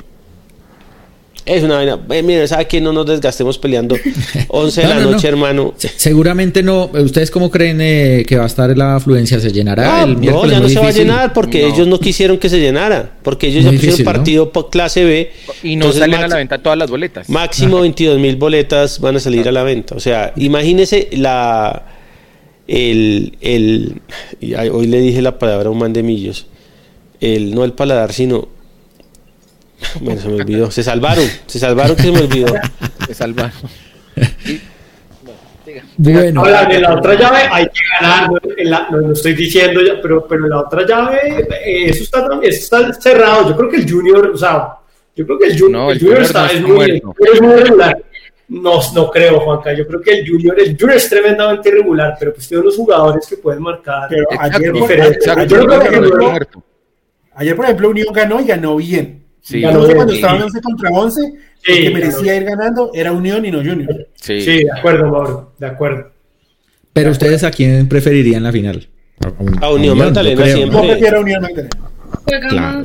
Es una vaina. Eh, mira, ¿sabe que no nos desgastemos peleando *laughs* 11 de la noche, hermano? seguramente no. ¿Ustedes cómo creen eh, que va a estar la afluencia? ¿Se llenará el miércoles? No, ya no se va a llenar porque ellos no quisieron que se llenara. Porque ellos ya pusieron partido por clase B. Y no salen a la venta todas las boletas. Máximo 22 mil boletas van a salir a la venta. O sea, imagínese la. El, el, hoy le dije la palabra a un man de millos el, no el paladar, sino... *laughs* Bueno, se me olvidó. Se salvaron, se salvaron que se me olvidó. *laughs* Se salvaron. bueno. Ahora, en la otra llave hay que ganar, no, lo estoy diciendo ya, pero, pero en la otra llave eh, eso, está, eso está cerrado. Yo creo que el Junior, o sea, yo creo que el, junior, el junior está, es, muy, es muy regular. No, no creo, Juanca. Yo creo que el Junior, el Junior es tremendamente irregular, pero pues tiene unos jugadores que pueden marcar. Pero ayer, diferente. Yo creo que Ayer, por ejemplo, Unión ganó y ganó bien. Sí, ganó cuando estaba 11 contra 11, que merecía ir ganando era Unión y no Junior. Sí, sí de acuerdo, Mauro, de acuerdo. Pero ustedes a quién preferirían la final? A, Unión, Magdalena siempre. Yo prefiero a Unión Magdalena. Juega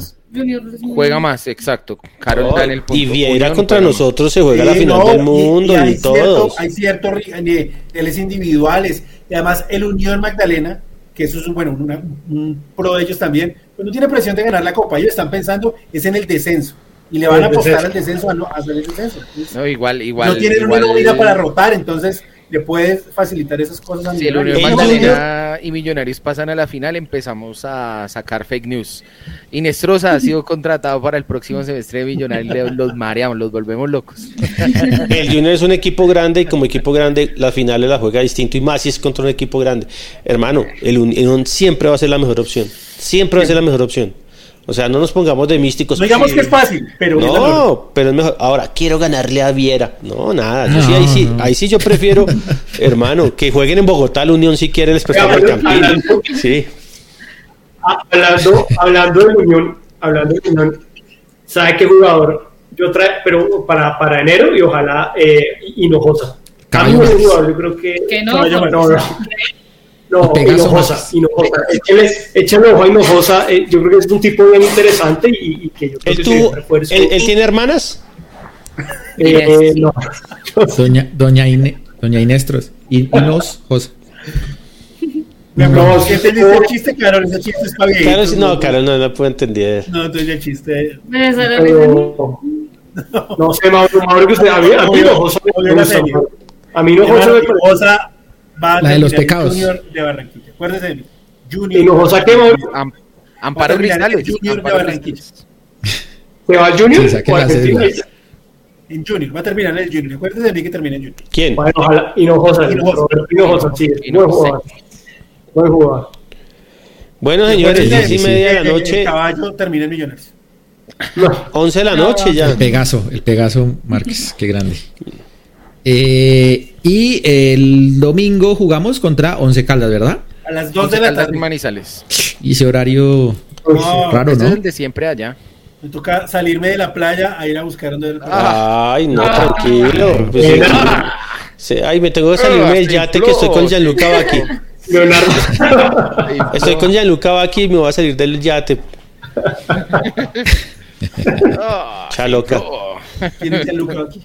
juega más, exacto. Carol oh, el punto. Y Viera contra nosotros se juega la final del mundo y, y, todos. hay ciertos niveles individuales. Y además, el Unión Magdalena, que eso es bueno, un pro de ellos también, pues no tiene presión de ganar la Copa, ellos están pensando es en el descenso y le van a apostar al descenso a, no, hacer el descenso. no, igual, igual. No tienen una vida para rotar, entonces le puede facilitar esas cosas a Si el. Unión Magdalena y Millonarios pasan a la final, empezamos a sacar fake news. Inestrosa ha sido contratado para el próximo semestre de Millonarios. Los mareamos, los volvemos locos. *laughs* El Junior es un equipo grande y como equipo grande las finales las juega distinto y más si es contra un equipo grande. Hermano, el Unión siempre va a ser la mejor opción. Siempre va a ser la mejor opción. O sea, no nos pongamos de místicos. No digamos Sí. que es fácil, pero. No, pero es mejor. Ahora, quiero ganarle a Viera. No, nada. Yo No, sí, ahí, sí, no. ahí sí yo prefiero, *laughs* hermano, que jueguen en Bogotá la Unión si quieren el Hablando- campín. hablando- Sí. Ah, Hablando, hablando de Unión, hablando de Unión, ¿sabe qué jugador? Yo trae, pero para, para enero y ojalá eh, Hinojosa. Jugador, yo creo que. Que no, no, no, no, Hinojosa. Hinojosa. Échenle ojo a Hinojosa. eh, yo creo que es un tipo bien interesante y, y que yo creo ¿Él, que refuerzo. él, él tiene hermanas? Eh, no. Doña, doña, Ine- doña Inestros. Y, y los José. No, No, si entendiste el chiste, Carol, ese chiste es para Claro, sí, no, claro, no, no puedo entender. No, entonces el chiste. Pero, no sé, Mauro, Mauro, que usted, a mí, a mí Hinojosa serie. A mí Hinojosa me parece. Hinojosa va a La de los pecados. Junior de Barranquilla. Acuérdese de mí. Junior. Hinojosa, ¿qué, Mauro? Am- Amparo en Junior de Amparo Barranquilla. Cristales. ¿Se va al Junior? Sí, o. En Junior. Va a terminar en el Junior. Acuérdese de mí que termina en Junior. ¿Quién? Bueno, ojalá. Hinojosa, Hinojosa. Sí, buen jugador. Buen jugador. Bueno, señores, Acuérdese diez y sí, media de la noche, El caballo termina en Millonarios. No, 11 de la noche ya. El Pegaso, el Pegaso Márquez, qué grande. Eh, y el domingo jugamos contra Once Caldas, ¿verdad? A las 2 Once de la Caldas tarde. y Manizales. Y ese horario No, raro, Ese es ¿no? el de siempre allá. Me toca salirme de la playa a ir a buscar donde Ah. Ay, no, tranquilo. *laughs* Pues, sí. Sí, ay, me tengo que salirme del yate que estoy con Gianluca Vacchi. *laughs* Leonardo. *laughs* Estoy con Gianluca Vacchi y me voy a salir del yate. Ah, Chaloca. ¿Quién es el Luca aquí?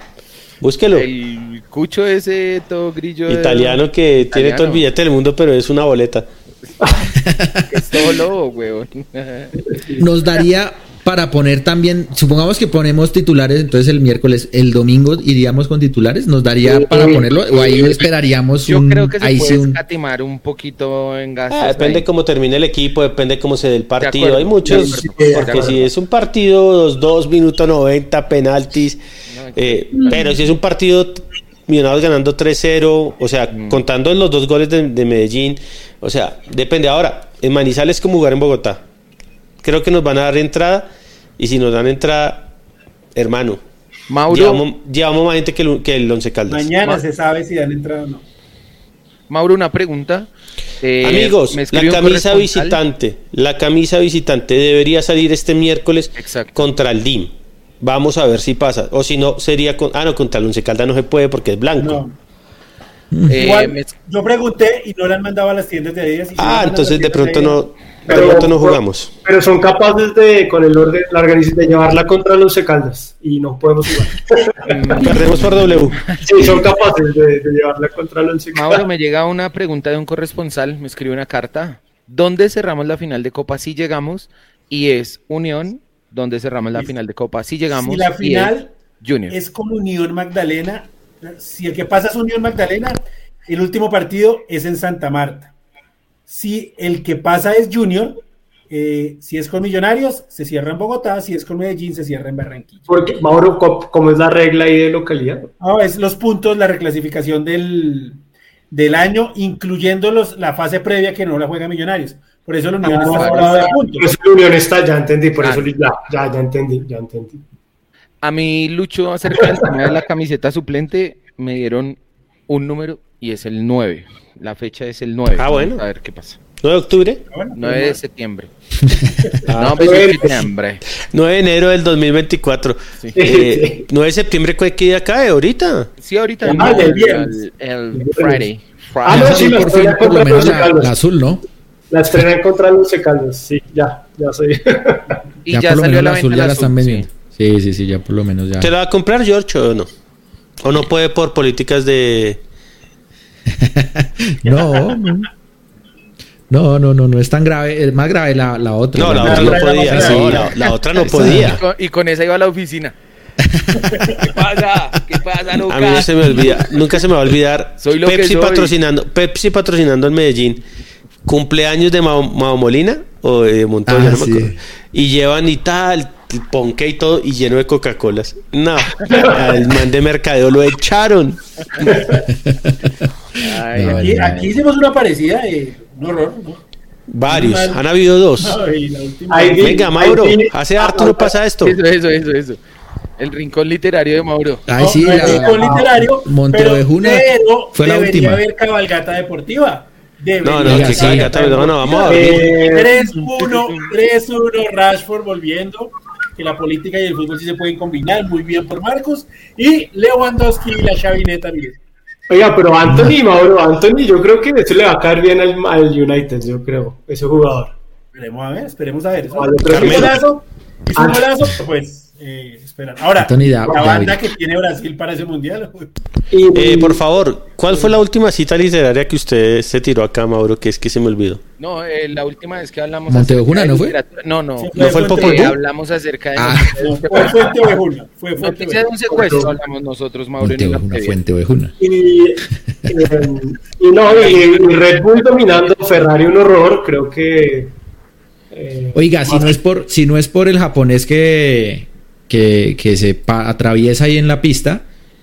Búsquelo. El cucho ese todo grillo. de- Italiano que tiene todo el billete del mundo, pero es una boleta. *laughs* es todo lobo, weón. *laughs* Nos daría para poner también, supongamos que ponemos titulares, entonces el miércoles, el domingo iríamos con titulares, nos daría para ponerlo, o ahí esperaríamos Yo un, creo que se ahí puede sí un- escatimar un poquito en gastos. Ah, depende ahí. cómo termine el equipo, depende cómo se dé el partido. Hay muchos, porque si es un partido 2-2, minuto 90, penaltis, eh, pero si es un partido Millonarios ganando 3-0, o sea, Mm. contando los dos goles de, de Medellín, o sea, depende. Ahora, en Manizales es como jugar en Bogotá. Creo que nos van a dar entrada, y si nos dan entrada, hermano, Mauro, llevamos, llevamos más gente que el, que el Once Caldas. Mañana Ma- se sabe si dan entrada o no. Mauro, una pregunta. Eh, Amigos, la camisa visitante, la camisa visitante debería salir este miércoles Exacto. contra el DIM. Vamos a ver si pasa. O si no, sería con. Ah, no, contra el Once Caldas no se puede porque es blanco. No. Eh, Igual, me- yo pregunté y no la han mandado a las tiendas de Adidas. si Ah, entonces de pronto no. De pronto no jugamos. Pero son capaces de, con el orden, la organización, de llevarla contra los Caldas y no podemos jugar. *laughs* Perdemos por W. Sí, son capaces de, de llevarla contra los Mauro, Caldas. me llega una pregunta de un corresponsal, me escribe una carta. ¿Dónde cerramos la final de Copa si llegamos? Y es Unión, ¿dónde cerramos la final de Copa si llegamos? Si la final es Junior. es con Unión Magdalena, si el que pasa es Unión Magdalena, el último partido es en Santa Marta. Si el que pasa es Junior, eh, si es con Millonarios, se cierra en Bogotá, si es con Medellín, se cierra en Barranquilla. Porque, Mauro, ¿cómo es la regla ahí de localidad? Ah, es los puntos, la reclasificación del, del año, incluyendo los, la fase previa que no la juega Millonarios. Por eso la Unión Ah, está de Por puntos. eso la unión está, ya entendí, por Claro. eso ya, ya, ya entendí, ya entendí. A mí, Lucho, acerca del tema de la camiseta suplente, me dieron un número y es el 9. La fecha es el 9. Ah, bueno. A ver qué pasa. 9 de octubre, Bueno, 9 de septiembre. *laughs* Ah, no, pues nueve. de septiembre. 9 de enero del 2024. Sí. Eh, 9 de septiembre, ¿qué día cae ahorita? Sí, ahorita. Ah, no, el viernes. El, el El Friday. Ah, Friday. no, sí, por fin, por lo menos la, la azul, ¿no? La estrenan contra los Caldas, sí, ya, ya sé. y ya, ya, por lo salió menos la azul ya la la están vendiendo. Sí, sí, sí, ya por lo menos ya. ¿Te la va a comprar George o no? ¿O no puede por políticas de... *laughs* No, no. No, no, no, no es tan grave. Es más grave la, la otra. No, la la otra no otra podía. No, la, la otra no Y podía. con, y con esa iba a la oficina. *laughs* ¿Qué pasa? ¿Qué pasa, Lucas? A mí no se me olvida, nunca se me va a olvidar. Soy lo que Pepsi soy. patrocinando, Pepsi patrocinando en Medellín. Cumpleaños de Mao, Mao Molina o de Montoya, Ah, no me sí. acuerdo. Y llevan y tal, el ponque y todo, y lleno de Coca-Colas. No, *laughs* al man de mercadeo lo echaron. Ay, No, ay, Aquí, aquí hicimos una parecida de un horror, ¿no? Varios, han habido dos. Ay, Venga, Mauro, hace harto no pasa esto. Eso, eso, eso, eso. El rincón literario de Mauro. Ay, sí, la- rincón literario, Montevejuna pero fue la última. haber cabalgata deportiva. No, no, que vez, no, no, vamos a ver. Eh, 3-1, 3-1 Rashford volviendo. Que la política y el fútbol sí se pueden combinar muy bien por Marcos. Y Lewandowski y la chavineta Miguel. Oiga, pero Anthony, Mauro, Anthony, yo creo que eso le va a caer bien al, al United, yo creo, ese jugador. Esperemos a ver, esperemos a ver. Que- golazo, hizo un golazo, pues eh, esperar. Ahora, Anthony la da- banda que tiene Brasil para ese mundial. *laughs* Eh, por favor, ¿cuál fue la última cita literaria que usted se tiró acá, Mauro? Que es que se me olvidó. No, eh, la última vez que hablamos. Montevejuna, acerca de ¿no fue? No, no. Sí, ¿No fue el Popol Eh, Vuh? hablamos acerca de Ah. Fue. Fuente Ovejuna. Fue Fuente de un Ovejuna. secuestro hablamos nosotros, Mauro. Montevejuna. Fuente Ovejuna. y, eh, y no, y, y Red Bull dominando, Ferrari un horror, creo que... eh, Oiga, si no es por, si no es por el japonés que, que, que se atraviesa ahí en la pista,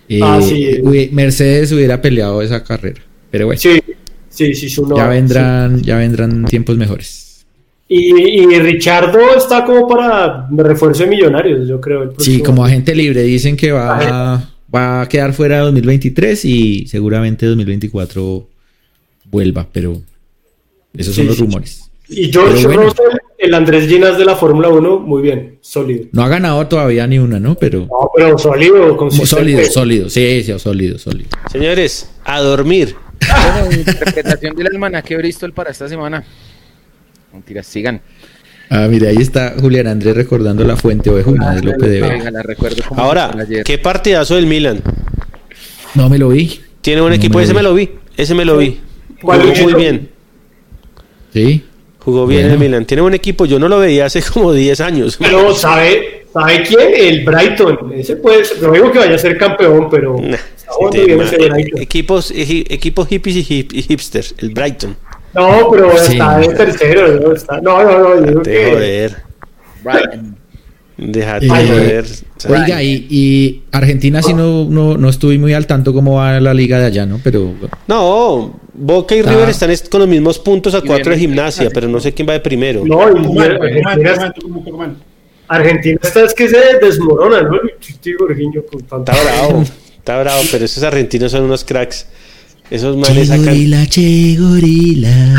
eh, Ah, sí. Mercedes hubiera peleado esa carrera. Pero bueno, Sí, sí, sí, no, ya vendrán, ya vendrán tiempos mejores. Y, y Richardo está como para refuerzo de millonarios, yo creo. el Sí, como agente libre dicen que va, va a quedar fuera de 2023 y seguramente 2024 vuelva, pero esos son Sí, los rumores. Y George Pero bueno. El Andrés Ginas de la Fórmula 1, muy bien, sólido. No ha ganado todavía ni una, ¿no? Pero No, pero sólido, consistente. sólido, sólido, sí, sí, sólido, sólido. Señores, a dormir. Bueno, interpretación del almanaque Bristol para esta semana. Mentiras, sigan. Ah, mire, ahí está Julián Andrés recordando la fuente ovejuna de Lope de Vega. Venga, la recuerdo como Ahora, ayer. ¿qué partidazo del Milan? No me lo vi. Tiene un No equipo, me ese me lo vi. Ese me lo vi. Muy bien. Sí. Jugó bien Bueno. el Milan. Tiene un equipo, yo no lo veía hace *laughs* como 10 años. Pero, ¿sabe, ¿sabe quién? El Brighton. Ese puede ser, no digo que vaya a ser campeón, pero Nah, está jugando sí, bien ma- ese Brighton. equipos, equipos hippies y, hip- y hipsters. El Brighton. No, pero Sí. está de tercero, ¿no? Está, no, no, no, yo que... joder. Brighton. Déjate Eh, joder. Oiga, y, y Argentina sí no, no, no estuve muy al tanto cómo va la liga de allá, ¿no? Pero No, Boca y Ah. River están est- con los mismos puntos a Y cuatro de gimnasia, pero no sé quién va de primero. No, Argentina, está es que se desmorona, ¿no? Está bravo, *laughs* está bravo, pero esos argentinos son unos cracks. Esos manes sacan. gorila, che gorila,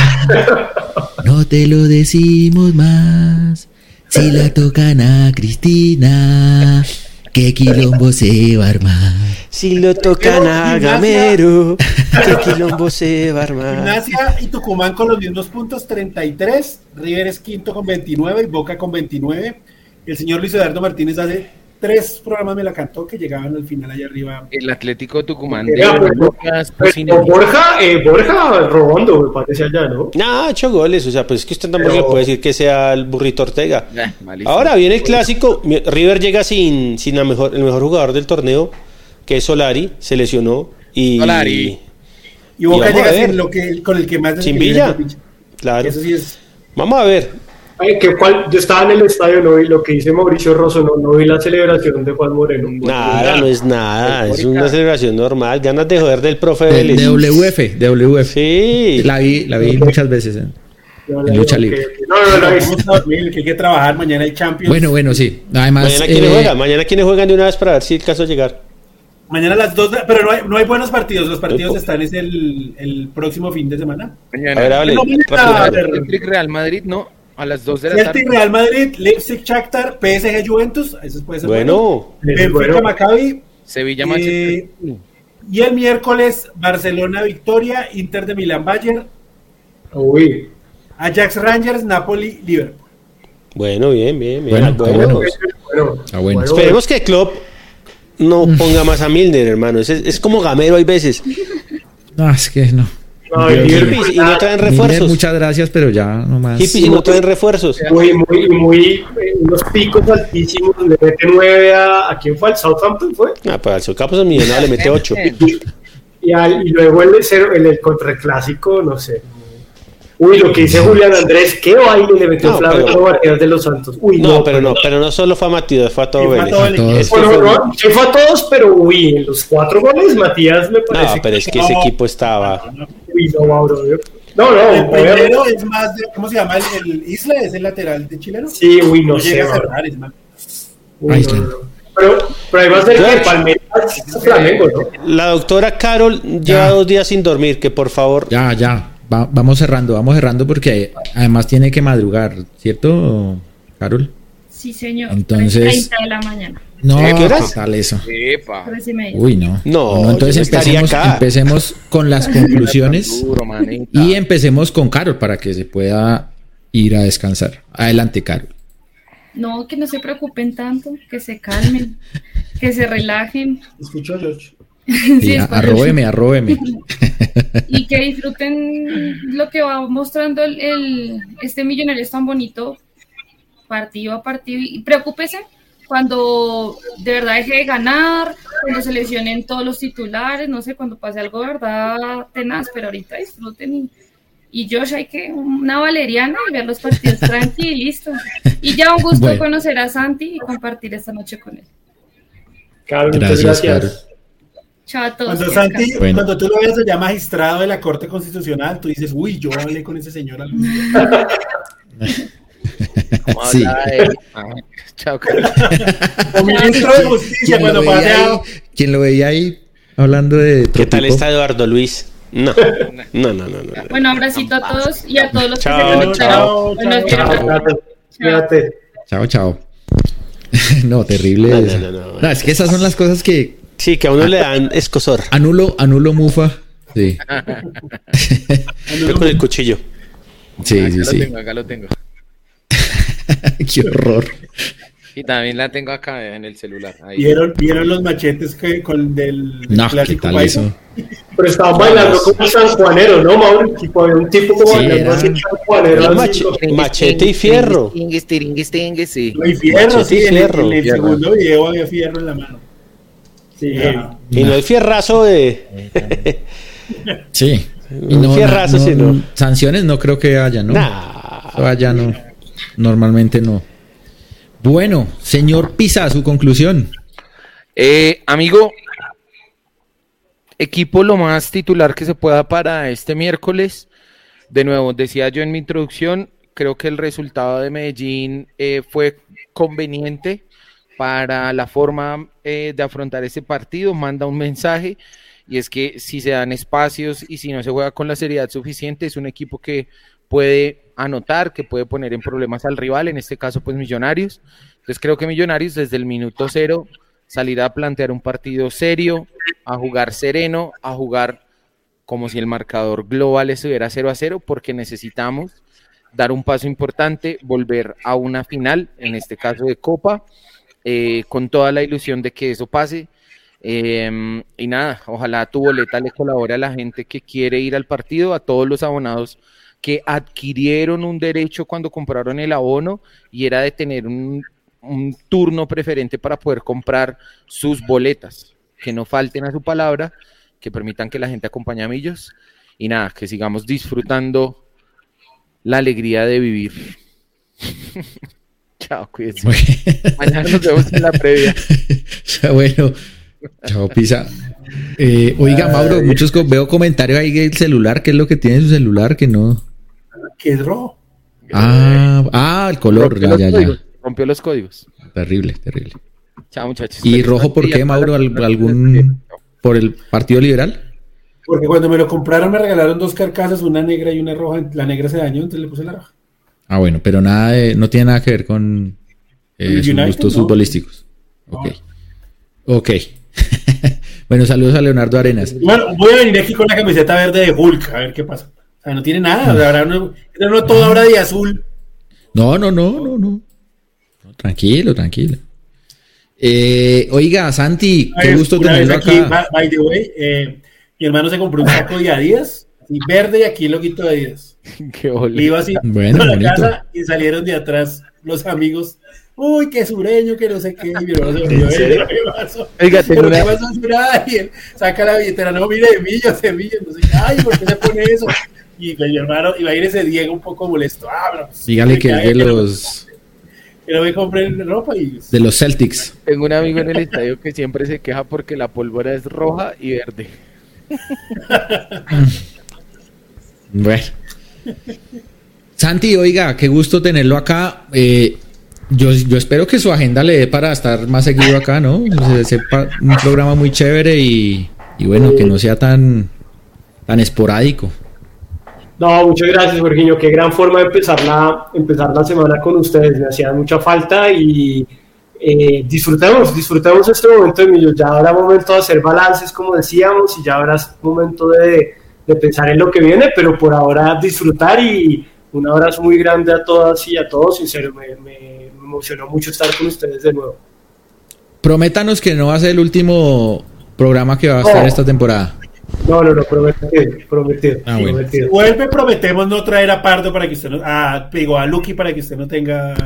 no te lo decimos más. Si la tocan a Cristina, qué quilombo se va a armar. Si lo tocan a. Gamero, qué quilombo se va a armar. Gimnasia y Tucumán con los mismos puntos, 33. River es quinto con 29 y Boca con 29. El señor Luis Eduardo Martínez hace tres programas me la cantó que llegaban al final allá arriba. El Atlético Tucumán de Oiga, pero- Lucas Pero Pusineri. Borja, eh, Borja robando, me parece allá, ¿no? No, ha hecho goles, o sea, pues es que usted tampoco Pero- le puede decir que sea el burrito Ortega. Ah. Ahora viene el clásico. River llega sin, sin la mejor, el mejor jugador del torneo, que es Solari, se lesionó. Y, Solari. Y Boca vamos a llega ver. sin lo que, con el que más Sin Villa. Claro. Eso sí es. Vamos a ver. Ay, que cual, yo estaba en el estadio, no vi lo que dice Mauricio Rosso, no, no vi la celebración de Juan Moreno. Nada, no es nada. Es una celebración normal. Ganas de joder del profe De, de WF, de WF. Sí. La vi, la vi muchas veces. ¿eh? Yo en le lucha digo libre. que- que- No, no, no, Vamos es- a dormir, que hay que trabajar. Mañana hay Champions. Bueno, bueno, sí. Además, Mañana quiénes eh, juegan. Mañana quiénes juegan de una vez para ver si el caso llegar. Mañana a las dos, de- pero no hay, no hay buenos partidos. Los partidos están es el, el próximo fin de semana. Mañana. A ver, rápido, a ver. Real Madrid, no, a las 2 de la Celtic, tarde. Real Madrid, Leipzig, Shakhtar, PSG, Juventus. Eso puede ser Bueno, Benfica, bueno. Maccabi. Sevilla, Eh. Y el miércoles, Barcelona, Victoria, Inter de Milán, Bayern, Uy. Ajax Rangers, Napoli, Liverpool. bueno, bien, bien, bien. Bueno. Bueno, Ah, bueno. Esperemos que Klopp no ponga más a Milner, hermano. Es, es como gamero hay veces. No, es que no. y no traen refuerzos. muchas gracias, pero ya nomás. y no traen refuerzos. Muy, muy, muy, eh, unos picos altísimos. Le mete 9 a. ¿A quién fue? ¿Al Southampton fue? Ah, pues al Southampton es millonario, le mete 8. y, al, y luego el, el, el contra el clásico, no sé. Uy, lo que dice Julián Andrés, qué baile le metió no, Flavio pero, Matías de los Santos. Uy, no, no, pero no, pero no solo fue a Matías, fue a todo Vélez. Bueno, no, sí fue a todos, pero uy, en los cuatro goles Matías me parece. No, pero es que ese equipo estaba. Uy, no, Mauro. No, no, el primero es más de, ¿cómo se llama? El, el, Isla es el lateral de chileno. Sí, uy, no, no sé. Llega a cerrar, es más. Uy. Pero, pero a ser que Palmeiras Flamengo, ¿no? La doctora Carol lleva dos días sin dormir, que por favor. Ya, ya vamos cerrando, vamos cerrando porque además tiene que madrugar, ¿cierto, Carol? Sí, señor. Entonces. de la mañana. No, ¿qué, tal eso? Epa. Uy, no. No, no entonces empecemos, empecemos con las *laughs* conclusiones y empecemos con Carol para que se pueda ir a descansar. Adelante, Carol. No, que no se preocupen tanto, que se calmen, que se relajen. Escucho, George. *laughs* Sí, arróbeme, arróbeme. *laughs* y que disfruten lo que va mostrando el, este millonario es tan bonito, partido a partido. Y preocúpese cuando de verdad deje de ganar, cuando se lesionen todos los titulares, no sé, cuando pase algo de verdad tenaz, pero ahorita disfruten y, y Josh hay que una valeriana y ver los partidos *laughs* tranqui y listo. Y ya un gusto conocer a Santi y compartir esta noche con él. gracias. gracias. Cuando, Santi, cuando tú lo veas allá magistrado de la Corte Constitucional, tú dices, uy, yo hablé con ese señor algún *laughs* día. sí. Chao, O *laughs* ministro de Justicia cuando pase ¿Quién lo veía ahí hablando de ¿Qué tal está Eduardo Luis? *laughs* No, no, no, no. Bueno, abracito a todos y a todos los chao, que se conectaron. Chao, chao, chao. Chao, no, terrible. No, no, no, no, es que esas son las cosas que Sí, que a uno le dan escosor. Anulo, anulo mufa. Sí. Yo con el cuchillo. Sí, acá sí, lo sí. Tengo, acá lo tengo. *laughs* Qué horror. Y también la tengo acá en el celular. Ahí. ¿Vieron, ¿Vieron los machetes que con del, no, clásico ¿qué tal eso? *laughs* Pero estaban bailando como San Juanero, ¿no, Mauro? Tipo, un tipo como sí, bailando así San Juanero. Mache, machete y fierro. sí. No, y fierro, sí, en, en el segundo video había fierro en la mano. Sí, y no el fierrazo de. sí. Y no, fierrazo, no, sino. Sanciones no creo que haya, ¿no? Nah. No. Normalmente no. Bueno, señor Pisa, su conclusión. Eh, amigo, equipo lo más titular que se pueda para este miércoles. De nuevo, decía yo en mi introducción, creo que el resultado de Medellín eh, fue conveniente para la forma eh, de afrontar ese partido, manda un mensaje y es que si se dan espacios y si no se juega con la seriedad suficiente, es un equipo que puede anotar, que puede poner en problemas al rival, en este caso pues Millonarios. Entonces creo que Millonarios desde el minuto cero salirá a plantear un partido serio, a jugar sereno, a jugar como si el marcador global estuviera 0 a 0, porque necesitamos dar un paso importante, volver a una final, en este caso de Copa, eh, con toda la ilusión de que eso pase. Em, y nada, ojalá tu boleta le colabore a la gente que quiere ir al partido, a todos los abonados que adquirieron un derecho cuando compraron el abono y era de tener un, un turno preferente para poder comprar sus boletas, que no falten a su palabra, que permitan que la gente acompañe a Millos y nada, que sigamos disfrutando la alegría de vivir. *laughs* Chao, cuídense. Mañana nos vemos en la previa. *laughs* bueno, chao, Pisa. Eh, oiga, Mauro, muchos co veo comentarios ahí del celular. ¿Qué es lo que tiene su celular que no? Que es rojo. Ah, ah, el color, Rompió ya, los ya, ya. códigos, Rompió los códigos. Terrible, terrible. Chao, muchachos. ¿Y rojo por qué, Mauro? ¿Al- ¿Algún por el Partido Liberal? Porque cuando me lo compraron me regalaron dos carcasas, una negra y una roja. La negra se dañó, entonces le puse la roja. Ah, bueno, pero nada de- no tiene nada que ver con eh, ¿El sus United? gustos No. futbolísticos. Ok. Ok. *laughs* bueno, saludos a Leonardo Arenas. Bueno, voy a venir aquí con la camiseta verde de Hulk, a ver qué pasa. O sea, no tiene nada. sea, Ahora no, no todo ahora de azul. No, no, no, no, no. Tranquilo, tranquilo. Eh, oiga, Santi, qué gusto tenerlo aquí, acá. by, by the way, eh, mi hermano se compró un saco de Adidas. Y verde y aquí el loguito de Adidas. *laughs* Qué Y iba así Bueno, a la bonito. casa y salieron de atrás los amigos. Uy, qué sureño, que no sé qué. Y mi hermano se volvió, ¿En? ¿qué *laughs* pasó? Oiga, tengo Pero una- qué pasó, Surada? Y él saca la billetera, no, mire, de millas, de millas, no sé qué. Ay, ¿por qué se pone eso? Y pues, mi hermano iba a ir ese Diego un poco molesto. Ah, pero, pues, Dígale que es de los, Que no me compren ropa y... de los Celtics. Tengo un amigo en el estadio que siempre se queja porque la pólvora es roja y verde. *laughs* Bueno. Santi, oiga, qué gusto tenerlo acá. Eh, yo, yo espero que su agenda le dé para estar más seguido acá, ¿no? Sepa un programa muy chévere y, y bueno, que no sea tan, tan esporádico. No, muchas gracias, Jorginho. Qué gran forma de empezar la, empezar la semana con ustedes. Me hacía mucha falta y eh, disfrutemos, disfrutemos este momento de. Ya habrá momento de hacer balances, como decíamos, y ya habrá momento de, de pensar en lo que viene, pero por ahora disfrutar y un abrazo muy grande a todas y a todos. En serio, me, me- emocionó mucho estar con ustedes de nuevo. Prométanos que no va a ser el último programa que va a estar esta temporada. No, no, no, prometido, prometido. Ah, bueno. prometido. Vuelve, prometemos no traer a Pardo para que usted no... A, digo, a Lucky para que usted no tenga... *laughs*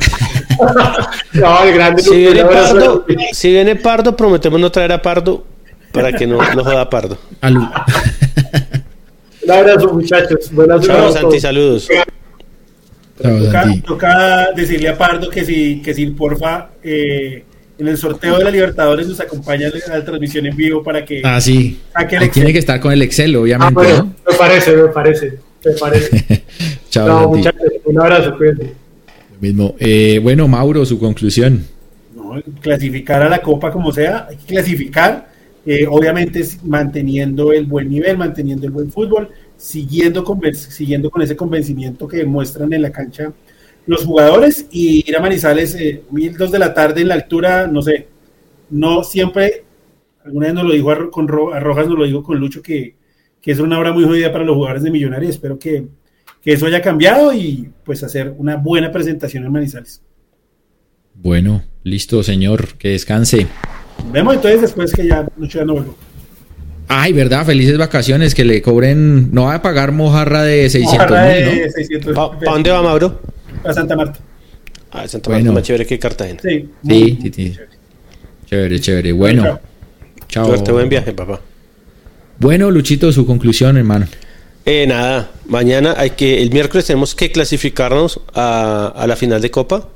No, el grande Si viene. Pardo, si viene Pardo, prometemos no traer a Pardo para que no, no joda a Pardo. Al- *laughs* Un abrazo, muchachos. Buenas Chao, Santi, saludos. Chao, Toca, Santi. toca decirle a Pardo que si, que si porfa, eh, en el sorteo de la Libertadores nos acompaña a la transmisión en vivo para que Ah, sí. saque el Excel. Tiene que estar con el Excel, Ah, obviamente, bueno, ¿no? me parece, me parece, me parece. *laughs* Chao, muchachos, un abrazo, cuídense. Lo mismo. Eh, bueno, Mauro, su conclusión. ¿no? clasificar a la Copa como sea, hay que clasificar, eh, obviamente manteniendo el buen nivel, manteniendo el buen fútbol, siguiendo con, siguiendo con ese convencimiento que demuestran en la cancha los jugadores y ir a Manizales, eh, mil dos de la tarde en la altura, no sé, no siempre, alguna vez nos lo dijo a, con Ro- Rojas, nos lo digo con Lucho, que, que es una hora muy jodida para los jugadores de Millonarios, espero que, que eso haya cambiado y pues hacer una buena presentación en Manizales. Bueno, listo, señor. Que descanse. Vemos entonces después que ya Lucho ya no vuelvo. Ay, verdad, felices vacaciones, que le cobren, no va a pagar mojarra de 600 Ojalá mil, ¿no? 600 ¿Para dónde va Mauro? A Santa Marta. Ah, Santa Bueno. Marta es más chévere que Cartagena. Sí, Sí, muy- sí, sí. Chévere, chévere. Bueno, Chao. chao. Suerte, buen viaje, papá. Bueno, Luchito, su conclusión, hermano. Eh, nada, mañana hay que, el miércoles tenemos que clasificarnos a, a la final de Copa.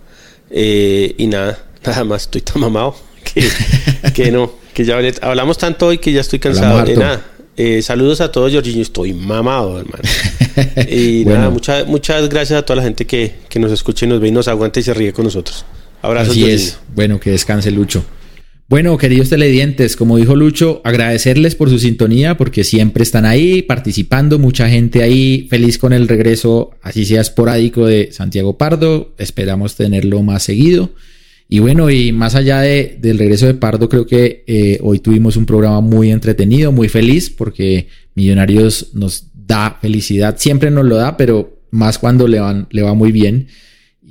Eh, y nada, *laughs* nada más, estoy tan mamado que, *laughs* que no, que ya hablamos tanto hoy que ya estoy cansado. Harto. nada, eh, saludos a todos, Jorginho, estoy mamado, hermano. *laughs* Y Bueno. nada, muchas muchas gracias a toda la gente que, que nos escucha y nos ve y nos aguanta y se ríe con nosotros. Abrazos, Así Jorginho. es. Bueno, que descanse Lucho. Bueno, queridos televidentes, como dijo Lucho, agradecerles por su sintonía porque siempre están ahí participando, mucha gente ahí, feliz con el regreso, así sea esporádico, de Santiago Pardo. Esperamos tenerlo más seguido. Y bueno, y más allá de, del regreso de Pardo, creo que eh, hoy tuvimos un programa muy entretenido, muy feliz, porque Millonarios nos da felicidad, siempre nos lo da, pero más cuando le, van, le va muy bien.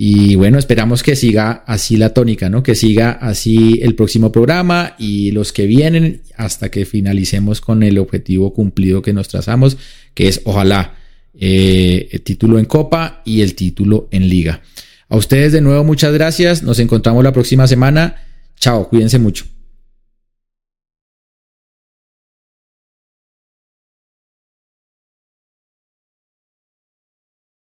Y bueno, esperamos que siga así la tónica, ¿no? Que siga así el próximo programa y los que vienen hasta que finalicemos con el objetivo cumplido que nos trazamos, que es ojalá eh, el título en Copa y el título en Liga. A ustedes de nuevo muchas gracias, nos encontramos la próxima semana. Chao, cuídense mucho.